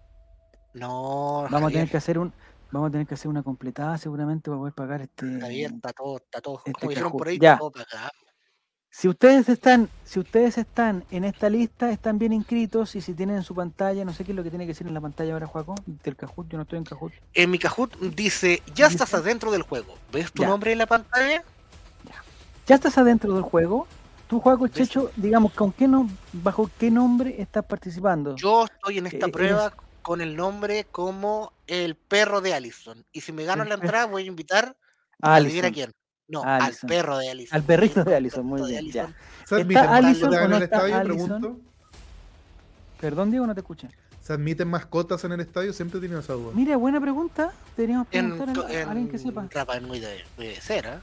Speaker 1: No,
Speaker 2: Vamos a tener que hacer un, vamos a tener que hacer una completada seguramente para poder pagar este.
Speaker 1: Javier, está todo, está todo,
Speaker 2: este
Speaker 1: como dijeron por ahí.
Speaker 2: Ya.
Speaker 1: está todo pagado.
Speaker 2: Si ustedes están, si ustedes están en esta lista, están bien inscritos y si tienen en su pantalla, no sé qué es lo que tiene que decir en la pantalla ahora, Juaco, del Kahoot, yo no estoy en Kahoot.
Speaker 1: En mi Kahoot dice, ya estás adentro del juego. ¿Ves tu
Speaker 2: Ya.
Speaker 1: nombre en la pantalla?
Speaker 2: ¿Ya estás adentro del juego? Tú, Juaco. Checho, digamos, ¿con qué no, bajo qué nombre estás participando?
Speaker 1: Yo estoy en esta
Speaker 2: Eh,
Speaker 1: prueba con el nombre como el perro de Allison. Y si me gano la entrada, voy a invitar a adivina
Speaker 2: Allison,
Speaker 1: quién. No,
Speaker 2: Allison.
Speaker 1: al perro de Allison.
Speaker 2: Al perrito de Allison, muy bien, ya.
Speaker 1: Allison.
Speaker 4: ¿Se
Speaker 2: ¿Está
Speaker 4: admiten
Speaker 2: Allison
Speaker 4: en
Speaker 2: no
Speaker 4: el
Speaker 2: está
Speaker 4: estadio?
Speaker 2: Allison?
Speaker 4: Pregunto.
Speaker 2: Perdón, Diego, no te escuché.
Speaker 4: ¿Se admiten mascotas en el estadio? Siempre he tenido esa duda.
Speaker 2: Mira, buena pregunta. Deberíamos
Speaker 1: En,
Speaker 2: preguntar a, a alguien que sepa.
Speaker 1: Rapa Nui debe, debe ser, ¿eh?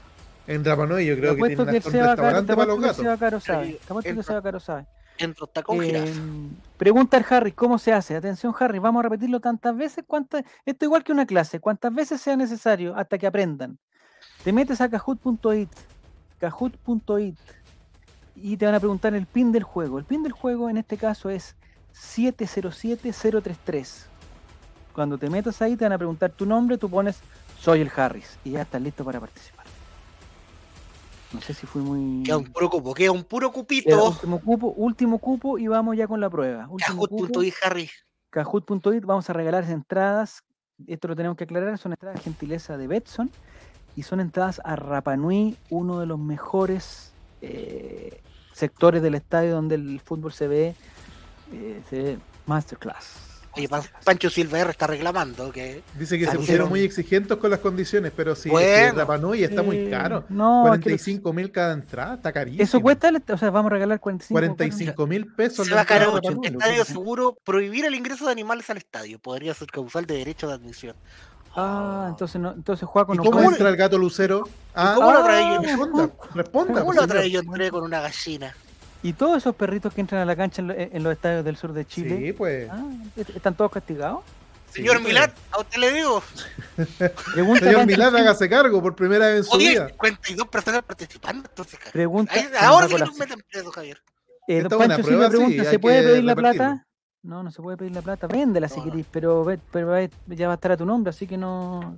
Speaker 4: En Rapa Nui yo
Speaker 2: Te
Speaker 4: creo que tienen
Speaker 2: que
Speaker 4: un restaurante para los
Speaker 2: que Seba
Speaker 4: gatos.
Speaker 2: Caro sabe. Te que Seba Caro sabe.
Speaker 1: Entro está con
Speaker 2: Eh, pregunta al Harry, ¿cómo se hace? Atención, Harry, vamos a repetirlo tantas veces, cuantas, esto igual que una clase, cuantas veces sea necesario hasta que aprendan. Te metes a kahoot.it, kahoot.it, y te van a preguntar el pin del juego. El pin del juego en este caso es 707033. Cuando te metas ahí te van a preguntar tu nombre, tú pones soy el Harris y ya estás listo para participar. No sé si fui muy...
Speaker 1: Queda un puro cupo, queda un puro
Speaker 2: Queda
Speaker 1: cupito.
Speaker 2: último cupo, último cupo y vamos ya con la prueba. Último cupo,
Speaker 1: Kahoot.i Harry.
Speaker 2: Kahoot.it, vamos a regalar entradas. Esto lo tenemos que aclarar, son entradas gentileza de Betson y son entradas a Rapanui, uno de los mejores eh, sectores del estadio donde el fútbol se ve, eh, se ve masterclass.
Speaker 1: Oye, Pan- Pancho Silva R está reclamando que
Speaker 4: Dice que se pusieron muy exigentes con las condiciones, pero que
Speaker 1: Bueno.
Speaker 4: Rapa Nui está muy caro.
Speaker 2: No, es que
Speaker 4: 45 mil cada entrada, está carísimo.
Speaker 2: eso cuesta, el- o sea, vamos a regalar 45.
Speaker 4: 45 mil pesos.
Speaker 1: se va a.
Speaker 2: Nui.
Speaker 1: estadio seguro prohibir el ingreso de animales al estadio. Podría ser causal de derecho de admisión.
Speaker 2: Ah, entonces no, entonces Juaco
Speaker 4: ¿Y
Speaker 2: no
Speaker 4: cómo
Speaker 2: puede-
Speaker 4: entra el gato lucero? Ah,
Speaker 1: cómo lo trae yo?
Speaker 4: responda, responda.
Speaker 1: ¿Cómo
Speaker 4: señor.
Speaker 1: vez yo entré con una gallina?
Speaker 2: Y todos esos perritos que entran a la cancha en, lo- en los estadios del sur de Chile,
Speaker 4: Sí, pues.
Speaker 2: ah, ¿est- ¿están todos castigados?
Speaker 4: Sí,
Speaker 1: Señor
Speaker 4: pues.
Speaker 1: Milán, a usted le digo.
Speaker 2: Pregunta
Speaker 4: Señor
Speaker 2: Pancho
Speaker 4: Milán,
Speaker 2: Silva-
Speaker 4: hágase cargo por primera vez en su
Speaker 1: Oye,
Speaker 4: vida.
Speaker 1: 52 personas participando. Entonces.
Speaker 2: Pregunta.
Speaker 1: Ahora sí
Speaker 2: con
Speaker 1: que nos meten preso, Javier.
Speaker 2: Eh, don
Speaker 4: es una
Speaker 2: Pancho
Speaker 4: prueba,
Speaker 2: pregunta,
Speaker 4: sí,
Speaker 2: ¿se puede pedir la plata? No, no se puede pedir la plata. Véndela si
Speaker 1: No, no.
Speaker 2: querís, pero, ya va a estar a tu nombre, así que no,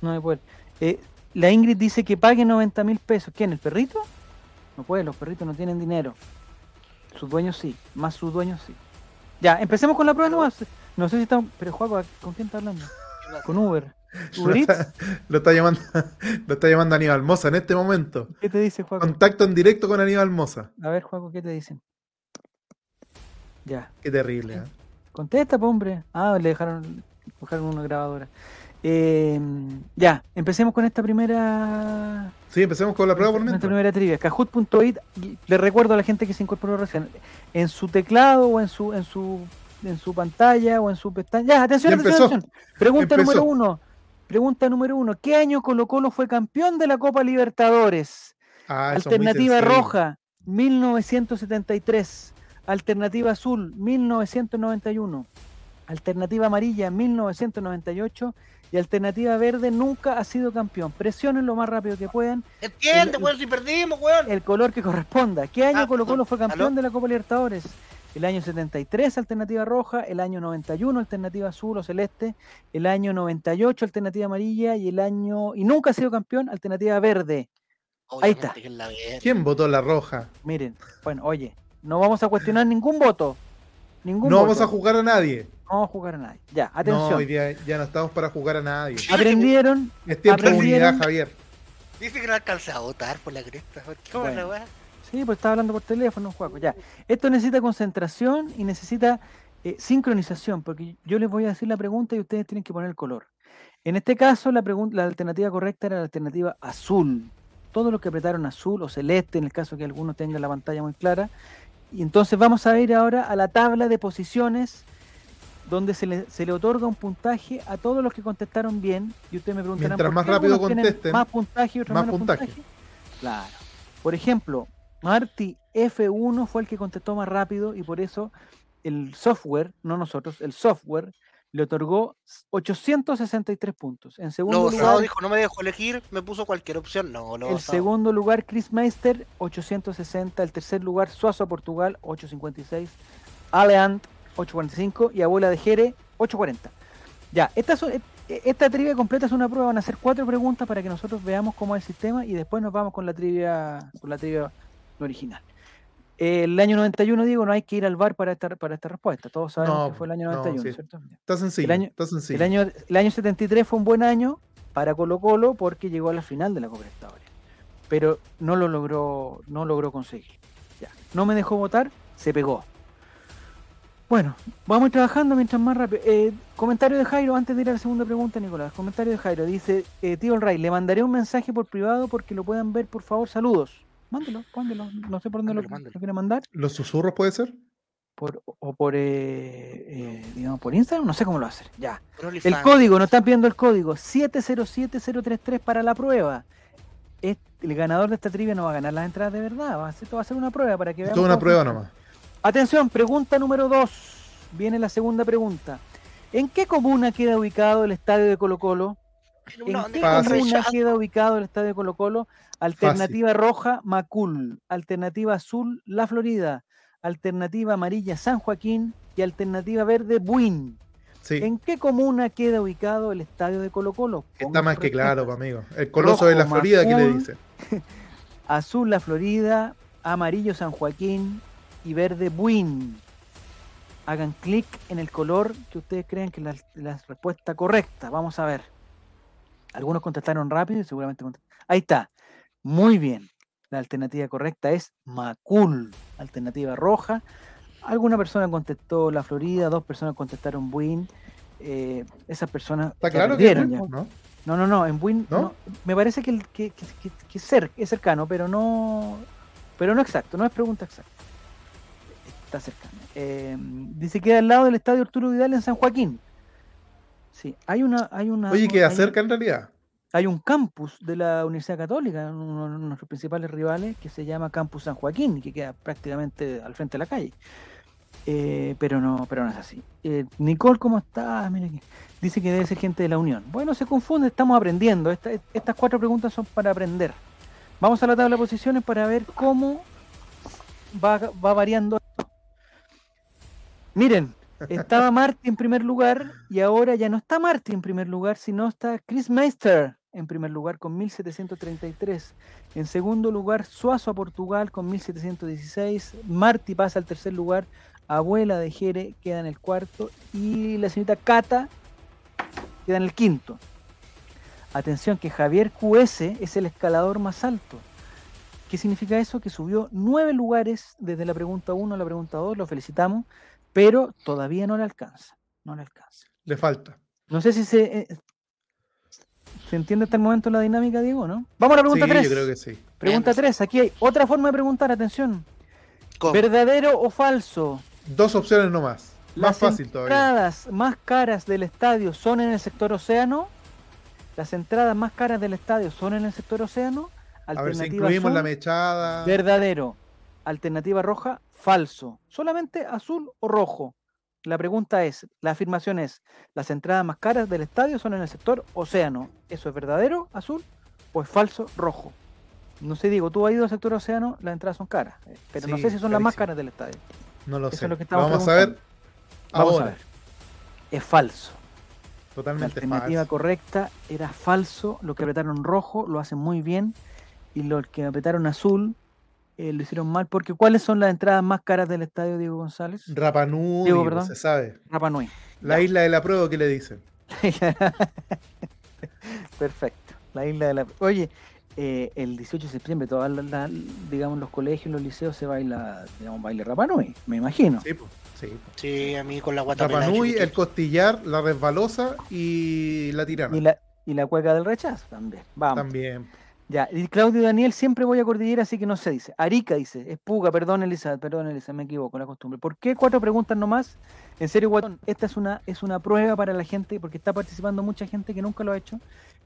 Speaker 2: no me puede. Eh, la Ingrid dice que pague 90 mil pesos. ¿Quién? ¿El perrito? No puede, los perritos no tienen dinero. Sus dueños sí, más sus dueños sí. Ya, empecemos con la prueba nomás. No sé si está. Pero Juaco, ¿con quién está hablando? Con Uber.
Speaker 4: Lo
Speaker 2: ¿Uber
Speaker 4: está, lo está llamando, lo está llamando Aníbal Moza en este momento.
Speaker 2: ¿Qué te dice Juaco?
Speaker 4: Contacto en directo con Aníbal Moza.
Speaker 2: A ver, Juaco, ¿qué te dicen? Ya.
Speaker 4: Qué terrible. ¿eh?
Speaker 2: Contesta, po, hombre. Ah, le dejaron, dejaron una grabadora. Eh, ya, empecemos con esta primera.
Speaker 4: Sí, empecemos con la prueba por
Speaker 2: esta primera trivia. Kahoot.it, le recuerdo a la gente que se incorporó recién. En su teclado o en su, en su, en su pantalla o en su pestaña. Ya, atención,
Speaker 4: Ya
Speaker 2: atención, atención. Pregunta
Speaker 4: Empezó.
Speaker 2: número uno. Pregunta número uno. ¿Qué año Colo Colo fue campeón de la Copa Libertadores?
Speaker 4: Ah,
Speaker 2: Alternativa roja, 1973. Alternativa azul, 1991. Alternativa amarilla, 1998. Y alternativa verde nunca ha sido campeón. Presionen lo más rápido que puedan.
Speaker 1: Entiende,
Speaker 2: El-
Speaker 1: weón, si perdimos, weón.
Speaker 2: El color que corresponda. ¿Qué año
Speaker 1: Ah,
Speaker 2: Colo Colo fue
Speaker 1: ¿aló?
Speaker 2: campeón de la Copa Libertadores? El año 73, alternativa roja. El año 91, alternativa azul o celeste. El año 98, alternativa amarilla. Y el año. Y nunca ha sido campeón, alternativa verde. Ahí está.
Speaker 4: ¿Quién votó la roja?
Speaker 2: Miren, bueno, oye, no vamos a cuestionar ningún voto. Ningún
Speaker 4: No
Speaker 2: voto.
Speaker 4: vamos a jugar a nadie.
Speaker 2: No vamos a jugar a nadie. Ya,
Speaker 4: No,
Speaker 2: atención.
Speaker 4: hoy día ya no estamos para jugar a nadie.
Speaker 2: Aprendieron,
Speaker 4: Es tiempo de unidad, Javier.
Speaker 1: Dice que no alcancé a votar por la cresta. ¿Cómo es la
Speaker 2: Bueno.
Speaker 1: weá?
Speaker 2: sí, pues estaba hablando por teléfono, Juaco. Ya. Esto necesita concentración y necesita eh, sincronización, porque yo les voy a decir la pregunta y ustedes tienen que poner el color. En este caso, la, la alternativa correcta era la alternativa azul. Todos los que apretaron azul o celeste, en el caso que alguno tenga la pantalla muy clara. Y entonces vamos a ir ahora a la tabla de posiciones donde se le, se le otorga un puntaje a todos los que contestaron bien. Y ustedes me preguntarán
Speaker 4: Mientras
Speaker 2: por
Speaker 4: más
Speaker 2: qué
Speaker 4: rápido contesten,
Speaker 2: más puntaje y otros
Speaker 4: más
Speaker 2: menos
Speaker 4: puntaje.
Speaker 2: puntaje. Claro. Por ejemplo, Marty F1 fue el que contestó más rápido y por eso el software, no nosotros, el software le otorgó 863 puntos. En segundo
Speaker 1: Lo
Speaker 2: lugar,
Speaker 1: dijo, no me dejó elegir, me puso cualquier opción. No, lo
Speaker 2: el segundo lugar, Chris Meister, 860. El tercer lugar, Suazo Portugal, 856. Aleant 845 y Abuela de Jere 840. Ya, esta, son- e- esta trivia completa es una prueba, van a ser cuatro preguntas para que nosotros veamos cómo es el sistema y después nos vamos con la trivia, con la trivia original. El año 91, digo, no hay que ir al bar para esta, para esta respuesta. Todos sabemos
Speaker 4: No,
Speaker 2: que fue el año
Speaker 4: no,
Speaker 2: 91,
Speaker 4: sí.
Speaker 2: ¿cierto?
Speaker 4: Está sencillo.
Speaker 2: El año-
Speaker 4: está sencillo.
Speaker 2: El año, el año 73 fue un buen año para Colo Colo porque llegó a la final de la Copa Libertadores. Pero no lo logró, no logró conseguir. Ya. No me dejó votar, se pegó. Bueno, vamos trabajando mientras más rápido. Eh, comentario de Jairo, antes de ir a la segunda pregunta, Nicolás. Comentario de Jairo, dice, eh, tío El Ray, le mandaré un mensaje por privado porque lo puedan ver, por favor, saludos. Mándelo, mándelo. No sé por dónde lo,
Speaker 1: Mándelo, mándelo.
Speaker 2: lo quiere mandar.
Speaker 4: ¿Los susurros puede ser?
Speaker 2: Por, o por, eh, eh, digamos, por Instagram, no sé cómo lo va a hacer. Ya. El código, nos están pidiendo el código 707033 para la prueba. Es- el ganador de esta trivia no va a ganar las entradas de verdad, va a ser, esto va a ser una prueba para que veamos.
Speaker 4: Toda una prueba nomás.
Speaker 2: Atención, pregunta número 2. Viene la segunda pregunta. ¿En qué comuna queda ubicado el estadio de Colo Colo? ¿En qué comuna queda ubicado el estadio de Colo Colo? Alternativa roja, Macul. Alternativa azul, La Florida. Alternativa amarilla, San Joaquín. Y alternativa verde, Buin.
Speaker 4: Sí.
Speaker 2: ¿En qué comuna queda ubicado el estadio de Colo Colo?
Speaker 4: Está más que claro, amigo. El coloso de la Florida, ¿qué le
Speaker 2: Macul.
Speaker 4: dice?
Speaker 2: Azul la Florida, amarillo San Joaquín y verde Buin. Hagan clic en el color que ustedes creen que es la, la respuesta correcta. Vamos a ver. Algunos contestaron rápido y seguramente contest- Ahí está. Muy bien. La alternativa correcta es Macul. Alternativa roja. Alguna persona contestó la Florida, dos personas contestaron Buin. Eh, esas personas
Speaker 4: ¿Está
Speaker 2: ya
Speaker 4: claro que. Buin, no?
Speaker 2: No, no, no, en Win
Speaker 4: ¿No?
Speaker 2: no, me parece que, que, que, que- es, cer- es cercano, pero no pero no exacto, no es pregunta exacta. Está cercano. Eh, dice que queda al lado del estadio Arturo Vidal en San Joaquín. Sí, hay una, hay una
Speaker 4: Oye, queda
Speaker 2: hay,
Speaker 4: cerca en realidad.
Speaker 2: hay un campus de la Universidad Católica, uno de nuestros principales rivales, que se llama Campus San Joaquín, que queda prácticamente al frente de la calle. Eh, pero no, pero no es así. Eh, Nicole, ¿cómo estás? Mira aquí. Dice que debe ser gente de la Unión. Bueno, se confunde, estamos aprendiendo. Esta- estas cuatro preguntas son para aprender. Vamos a la tabla de posiciones para ver cómo va, va variando esto. Miren, estaba Marty en primer lugar y ahora ya no está Marty en primer lugar, sino está Chris Meister en primer lugar con 1733. En segundo lugar, Suazo a Portugal con 1716. Marty pasa al tercer lugar. Abuela de Jere queda en el cuarto. Y la señorita Cata queda en el quinto. Atención que Javier QS es el escalador más alto. ¿Qué significa eso? Que subió nueve lugares desde la pregunta 1 a la pregunta 2. Lo felicitamos. Pero todavía no le alcanza. No le alcanza.
Speaker 4: Le falta.
Speaker 2: No sé si se, eh, se entiende hasta el momento la dinámica, Diego, ¿no? Vamos a la pregunta
Speaker 4: sí,
Speaker 2: 3.
Speaker 4: yo creo que sí.
Speaker 2: Pregunta
Speaker 1: Bien.
Speaker 2: 3. Aquí hay otra forma de preguntar, atención.
Speaker 1: ¿Cómo?
Speaker 2: ¿Verdadero o falso?
Speaker 4: Dos opciones nomás. Más
Speaker 2: Las
Speaker 4: fácil todavía.
Speaker 2: entradas más caras del estadio son en el sector océano. Las entradas más caras del estadio son en el sector océano.
Speaker 4: A ver si
Speaker 2: Alternativa
Speaker 4: incluimos la mechada.
Speaker 2: verdadero. Alternativa roja, falso. Solamente azul o rojo. La pregunta es, la afirmación es, las entradas más caras del estadio son en el sector océano. ¿Eso es verdadero, azul, o es falso, rojo? No sé, digo, tú has ido al sector océano, las entradas son caras, eh, pero no sé si son las más caras del estadio.
Speaker 4: No lo
Speaker 2: Eso
Speaker 4: sé.
Speaker 2: lo que
Speaker 4: Vamos a ver.
Speaker 2: Vamos
Speaker 4: ahora.
Speaker 2: a ver. Es falso. La
Speaker 4: Totalmente
Speaker 2: alternativa
Speaker 4: falso.
Speaker 2: correcta era falso. Lo que apretaron rojo lo hacen muy bien. Y los que apretaron azul eh, lo hicieron mal. Porque ¿cuáles son las entradas más caras del estadio Diego González?
Speaker 4: Rapa Nui,
Speaker 2: Diego, perdón.
Speaker 4: se sabe.
Speaker 2: Rapa Nui.
Speaker 4: La isla de la prueba que le dicen.
Speaker 2: Perfecto. La isla de la. Oye, eh, el 18 de septiembre, todas las, digamos, los colegios, los liceos se baila, digamos, baile Rapa Nui, me imagino.
Speaker 4: Sí, sí.
Speaker 1: Sí, a mí con la guata
Speaker 4: Rapa
Speaker 1: pelada
Speaker 4: Nui,
Speaker 1: chiquitita.
Speaker 4: el costillar, la resbalosa y la tirana.
Speaker 2: Y la, y la cueca del rechazo también. Vamos.
Speaker 4: También.
Speaker 2: Ya, y Claudio Daniel, siempre voy a Cordillera, así que no se dice. Arica dice, es Puga, perdón Elizabeth, perdón Elizabeth, me equivoco, la costumbre. ¿Por qué cuatro preguntas nomás? En serio, Guatón, esta es una, es una prueba para la gente, porque está participando mucha gente que nunca lo ha hecho.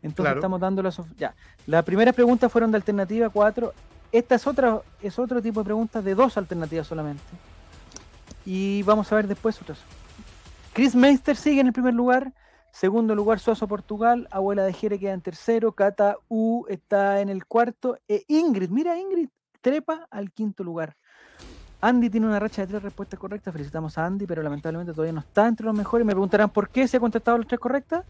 Speaker 2: Entonces
Speaker 4: Claro.
Speaker 2: estamos dando las... Ya, las primeras preguntas fueron de alternativa 4. Esta es, otra, es otro tipo de preguntas de dos alternativas solamente. Y vamos a ver después otras. Chris Meister sigue en el primer lugar. Segundo lugar, Suazo Portugal. Abuela de Jere queda en tercero. Cata U está en el cuarto. E Ingrid, mira, Ingrid trepa al quinto lugar. Andy tiene una racha de tres respuestas correctas. Felicitamos a Andy, pero lamentablemente todavía no está entre los mejores. Me preguntarán por qué se ha contestado las tres correctas.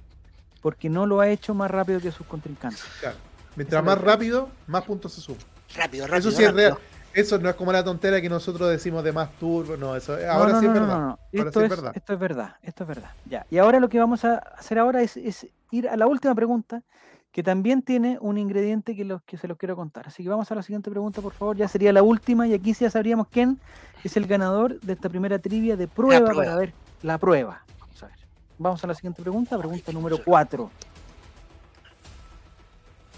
Speaker 2: Porque no lo ha hecho más rápido que sus contrincantes.
Speaker 4: Claro. Mientras más rápido, más puntos se suman.
Speaker 1: Rápido, rápido.
Speaker 4: Eso sí es real. Eso no es como la tontera que nosotros decimos de más turbo. No, eso ahora
Speaker 2: no,
Speaker 4: sí
Speaker 2: no,
Speaker 4: es
Speaker 2: no,
Speaker 4: verdad.
Speaker 2: no, no.
Speaker 4: Ahora
Speaker 2: Esto,
Speaker 4: sí es
Speaker 2: es,
Speaker 4: verdad.
Speaker 2: esto es verdad. Esto es verdad. Ya. Y ahora lo que vamos a hacer ahora es, es ir a la última pregunta, que también tiene un ingrediente que, los, que se los quiero contar. Así que vamos a la siguiente pregunta, por favor. Ya sería la última y aquí sí ya sabríamos quién es el ganador de esta primera trivia de prueba,
Speaker 1: prueba.
Speaker 2: para ver la prueba. Vamos a ver. Vamos a la siguiente pregunta, pregunta número 4.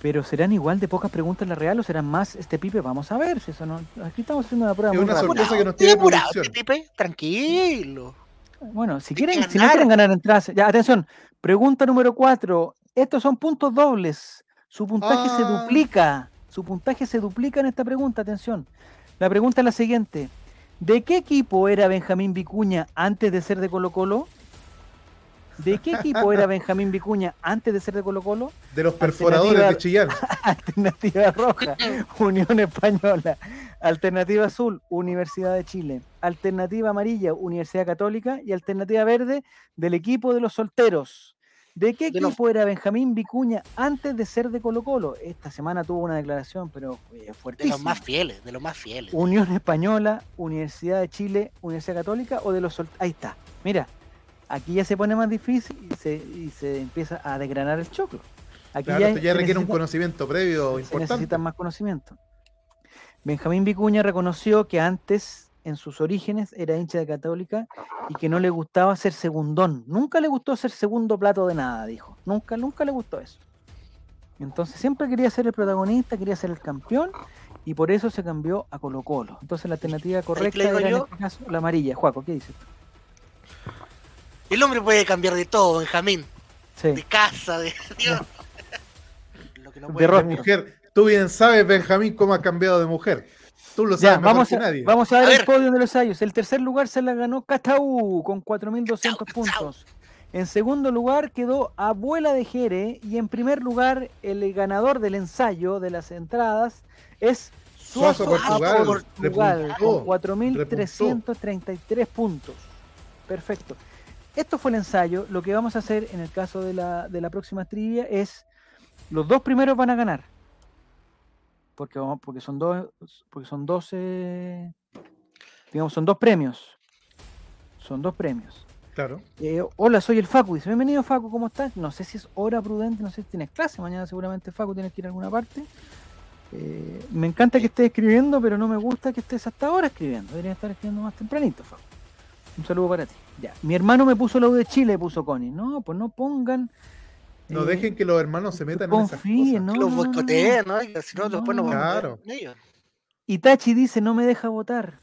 Speaker 2: Pero serán igual de pocas preguntas en la real o serán más este pipe? Vamos a ver. Si eso no... Aquí estamos haciendo una prueba
Speaker 4: Es
Speaker 2: muy
Speaker 4: una
Speaker 2: rápida.
Speaker 4: sorpresa que nos tiene
Speaker 1: apurado, este Pipe. Tranquilo.
Speaker 2: Bueno, si quieren, si no
Speaker 1: ganar.
Speaker 2: quieren ganar entradas, ya atención, pregunta número cuatro. Estos son puntos dobles. Su puntaje se
Speaker 4: Ah.
Speaker 2: duplica. Su puntaje se duplica en esta pregunta, atención. La pregunta es la siguiente. ¿De qué equipo era Benjamín Vicuña antes de ser de Colo Colo? ¿De qué equipo era Benjamín Vicuña antes de ser de Colo Colo?
Speaker 4: De los perforadores de Chillán.
Speaker 2: Alternativa Roja, Unión Española. Alternativa Azul, Universidad de Chile. Alternativa Amarilla, Universidad Católica. Y Alternativa Verde, del equipo de los solteros. ¿De qué
Speaker 1: De los-
Speaker 2: equipo era Benjamín Vicuña antes de ser de Colo Colo? Esta semana tuvo una declaración, pero eh,
Speaker 1: De los más fieles, de los más fieles.
Speaker 2: Unión Española, Universidad de Chile, Universidad Católica o de los solteros. Ahí está. Mira, aquí ya se pone más difícil y se, y se empieza a desgranar el choclo. Aquí
Speaker 4: Claro, esto ya requiere un conocimiento previo
Speaker 2: se
Speaker 4: importante.
Speaker 2: necesitan más conocimiento. Benjamín Vicuña reconoció que antes, en sus orígenes, era hincha de Católica y que no le gustaba ser segundón. Nunca le gustó ser segundo plato de nada, dijo. Nunca, nunca le gustó eso. Entonces siempre quería ser el protagonista, quería ser el campeón y por eso se cambió a Colo Colo. Entonces la alternativa correcta era en este caso la amarilla. Juaco, ¿qué dices? tú?
Speaker 1: El hombre puede cambiar de todo, Benjamín.
Speaker 2: Sí.
Speaker 1: De casa, de. Dios. Lo que no
Speaker 2: De
Speaker 1: puede
Speaker 2: rostro.
Speaker 4: De mujer. Tú bien sabes, Benjamín, cómo ha cambiado de mujer. Tú lo
Speaker 2: Ya,
Speaker 4: sabes mejor
Speaker 2: vamos
Speaker 4: que
Speaker 2: a,
Speaker 4: nadie.
Speaker 2: vamos a ver
Speaker 1: A
Speaker 2: el
Speaker 1: ver.
Speaker 2: podio de los años. El tercer lugar se la ganó Cataú con 4.200
Speaker 1: Cachao.
Speaker 2: puntos. En segundo lugar quedó Abuela de Jere y en primer lugar el ganador del ensayo de las entradas es
Speaker 4: Suazo
Speaker 2: Suazo
Speaker 4: Portugal,
Speaker 2: Portugal con
Speaker 4: repuntó,
Speaker 2: 4.333 puntos. Perfecto. Esto fue el ensayo. Lo que vamos a hacer en el caso de la, de la próxima trivia es los dos primeros van a ganar. Porque, vamos- porque son dos, porque son dos, eh, digamos, son dos premios. Son dos premios.
Speaker 4: Claro.
Speaker 2: Eh, hola, soy el Facu. Dice, bienvenido Facu, ¿cómo estás? No sé si es hora prudente, no sé si tienes clase. Mañana seguramente Facu tienes que ir a alguna parte. Eh, me encanta que estés escribiendo, pero no me gusta que estés hasta ahora escribiendo. Deberías estar escribiendo más tempranito, Facu. Un saludo para ti. Ya. Mi hermano me puso la U de Chile, puso Connie. No, pues no pongan.
Speaker 4: No
Speaker 2: eh,
Speaker 4: dejen que los hermanos se metan en esas
Speaker 2: confíen,
Speaker 4: cosas.
Speaker 2: ¿no?
Speaker 1: Que los boicoteen, ¿no? Y Si no, después no
Speaker 2: No,
Speaker 4: claro.
Speaker 1: ellos.
Speaker 2: Itachi dice no me deja votar.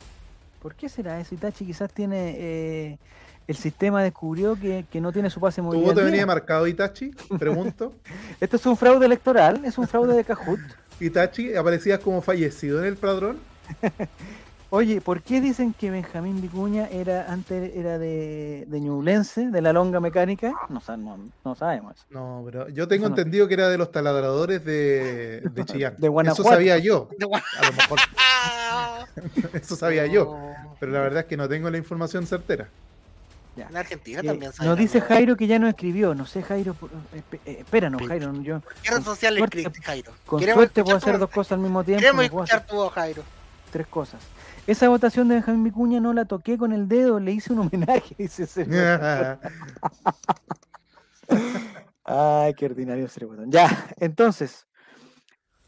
Speaker 2: ¿Por qué será eso? Itachi quizás tiene eh, el sistema descubrió que, que no tiene su pase
Speaker 4: ¿Tu
Speaker 2: movilidad.
Speaker 4: voto
Speaker 2: al día.
Speaker 4: venía marcado, Itachi? Pregunto.
Speaker 2: Esto es un fraude electoral, es un fraude de Cajut.
Speaker 4: Itachi, ¿aparecías como fallecido en el padrón?
Speaker 2: Oye, ¿por qué dicen que Benjamín Vicuña era antes era de, de Ñublense, de la longa mecánica? No, no, no sabemos eso.
Speaker 4: No, pero yo tengo
Speaker 2: Eso no.
Speaker 4: entendido que era de los taladradores de, de Chillán.
Speaker 2: De Guanajuato.
Speaker 4: Eso sabía yo. A lo mejor eso sabía yo. Pero la verdad es que no tengo la información certera.
Speaker 1: En Argentina
Speaker 2: Eh,
Speaker 1: también
Speaker 2: nos dice. Jairo que ya no escribió. No sé, Jairo. espe- eh, espéranos, Jairo. Yo,
Speaker 1: ¿Qué red social escribiste, Jairo?
Speaker 2: con suerte puedo hacer
Speaker 1: tu-
Speaker 2: dos cosas al mismo tiempo.
Speaker 1: Queremos escuchar tu voz, Jairo.
Speaker 2: tres cosas. Esa votación de Benjamín Vicuña no la toqué con el dedo, le hice un homenaje, dice ese. Ay, qué ordinario ser botón. Ya, entonces,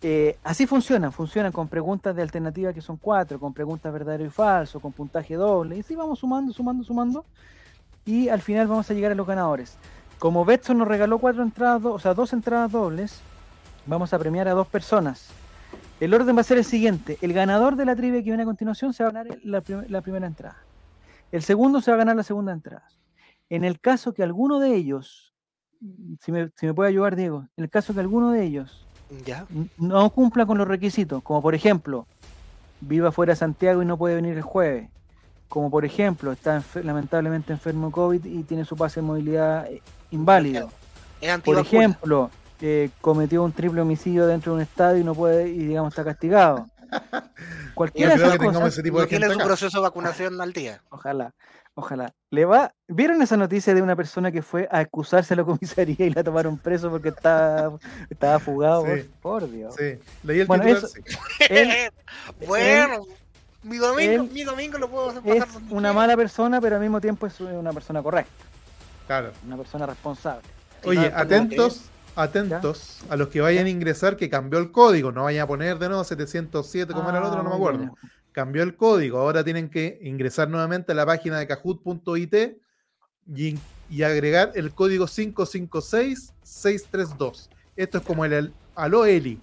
Speaker 2: eh, así funcionan, funcionan con preguntas de alternativa que son cuatro, con preguntas verdadero y falso, con puntaje doble, y así vamos sumando, sumando, sumando, y al final vamos a llegar a los ganadores. Como Betson nos regaló cuatro entradas, o sea, dos entradas dobles, vamos a premiar a dos personas. El orden va a ser el siguiente: el ganador de la trivia que viene a continuación se va a ganar la, prim- la primera entrada. El segundo se va a ganar la segunda entrada. En el caso que alguno de ellos, si me, si me puede ayudar Diego, en el caso que alguno de ellos
Speaker 1: Ya.
Speaker 2: no cumpla con los requisitos, como por ejemplo, viva fuera de Santiago y no puede venir el jueves, como por ejemplo, está enfer- lamentablemente enfermo de COVID y tiene su pase de movilidad eh, inválido, por ejemplo, eh, cometió un triple homicidio dentro de un estadio y no puede, y digamos está castigado. Cualquiera de
Speaker 4: creo
Speaker 2: esas
Speaker 4: que tengamos
Speaker 2: cosas,
Speaker 4: ese tipo de
Speaker 1: No tiene su
Speaker 4: acá.
Speaker 1: proceso de vacunación al día.
Speaker 2: ojalá, ojalá. Le va, ¿vieron esa noticia de una persona que fue a excusarse a la comisaría y la tomaron preso porque estaba, estaba fugado?
Speaker 4: Sí.
Speaker 2: Por, por Dios.
Speaker 4: Sí, leí el
Speaker 2: Bueno,
Speaker 4: titular,
Speaker 2: eso-
Speaker 4: sí.
Speaker 2: Él
Speaker 1: bueno, mi domingo,
Speaker 2: él
Speaker 1: mi domingo lo puedo hacer
Speaker 2: es
Speaker 1: pasar donde
Speaker 2: una
Speaker 1: quiera.
Speaker 2: mala persona, pero al mismo tiempo es una persona correcta,
Speaker 4: Claro.
Speaker 2: una persona responsable.
Speaker 4: Oye,
Speaker 1: no
Speaker 4: atentos, atentos a los que vayan a ingresar que cambió el código. No vayan a poner de nuevo 707 como era el otro, no me
Speaker 2: Ah,
Speaker 4: acuerdo. Cambió el código. Ahora tienen que ingresar nuevamente a la página de kahoot.it y, y agregar el código 556632. Esto es como el, el Aloeli.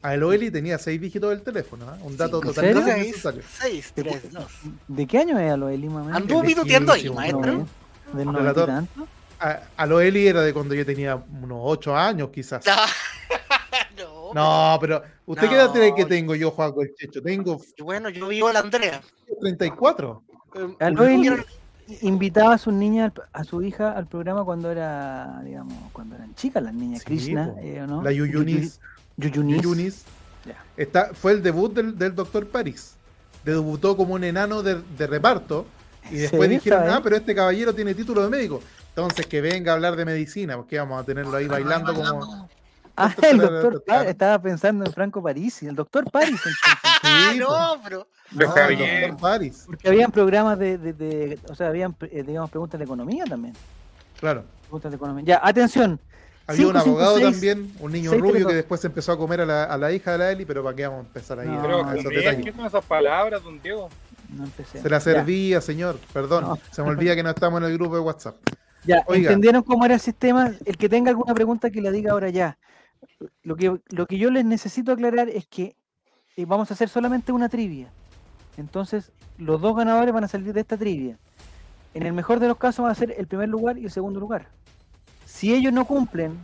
Speaker 4: Aloeli tenía seis dígitos del teléfono. ¿ah? Un dato
Speaker 2: ¿En
Speaker 4: totalmente?
Speaker 1: Seis,
Speaker 4: innecesario.
Speaker 1: seis, tres, dos.
Speaker 2: ¿De qué año es lo de Lima? man?
Speaker 1: Anduvo pituteando ahí, maestro.
Speaker 2: ¿Del noventa y
Speaker 4: A- Aloeli era de cuando yo tenía unos 8 años, quizás.
Speaker 1: no,
Speaker 4: No, pero ¿usted qué edad cree que
Speaker 1: No.
Speaker 4: tengo yo, Juan el Checho? Tengo
Speaker 1: bueno, yo vivo a la Andrea.
Speaker 4: 34.
Speaker 1: Eh,
Speaker 2: Aloeli invitaba a su niña, a su hija al programa cuando era, digamos, cuando eran chicas las niñas,
Speaker 4: Sí,
Speaker 2: Krishna, eh, ¿o ¿no?
Speaker 4: La Yuyunis.
Speaker 2: Yuyunis.
Speaker 4: Yuyunis.
Speaker 2: Ya.
Speaker 4: Está, fue el debut del, del Doctor Paris. Debutó como un enano de, de reparto. Y
Speaker 2: ¿En
Speaker 4: después dijeron,
Speaker 2: ¿Está
Speaker 4: ah, pero este caballero tiene título de médico. Entonces que venga a hablar de medicina, porque vamos a tenerlo ahí bailando como.
Speaker 2: Ah, el doctor París, estaba pensando en Franco Parisi, el doctor París.
Speaker 1: Ah,
Speaker 4: Sí,
Speaker 1: no, pero.
Speaker 3: De
Speaker 4: No. Doctor Paris.
Speaker 2: Porque habían programas de, de- de- o sea, habían, eh, digamos, preguntas de economía también.
Speaker 4: Claro.
Speaker 2: Preguntas de economía. Ya, atención.
Speaker 4: Había un
Speaker 2: 556,
Speaker 4: abogado también, un niño rubio que después se empezó a comer a la, a la hija de la Eli, pero ¿para qué vamos a empezar ahí?
Speaker 2: No,
Speaker 5: Pero,
Speaker 4: a esos detalles?
Speaker 5: ¿qué son esas palabras, don Diego?
Speaker 2: No empecé.
Speaker 4: Se la
Speaker 2: Ya.
Speaker 4: servía, señor. Perdón,
Speaker 2: No.
Speaker 4: se me olvida que no estamos en el grupo de WhatsApp.
Speaker 2: Ya,
Speaker 4: Oiga.
Speaker 2: ¿entendieron cómo era el sistema? El que tenga alguna pregunta que la diga ahora ya. Lo que, lo que yo les necesito aclarar es que eh, vamos a hacer solamente una trivia. Entonces, los dos ganadores van a salir de esta trivia. En el mejor de los casos van a ser el primer lugar y el segundo lugar. Si ellos no cumplen,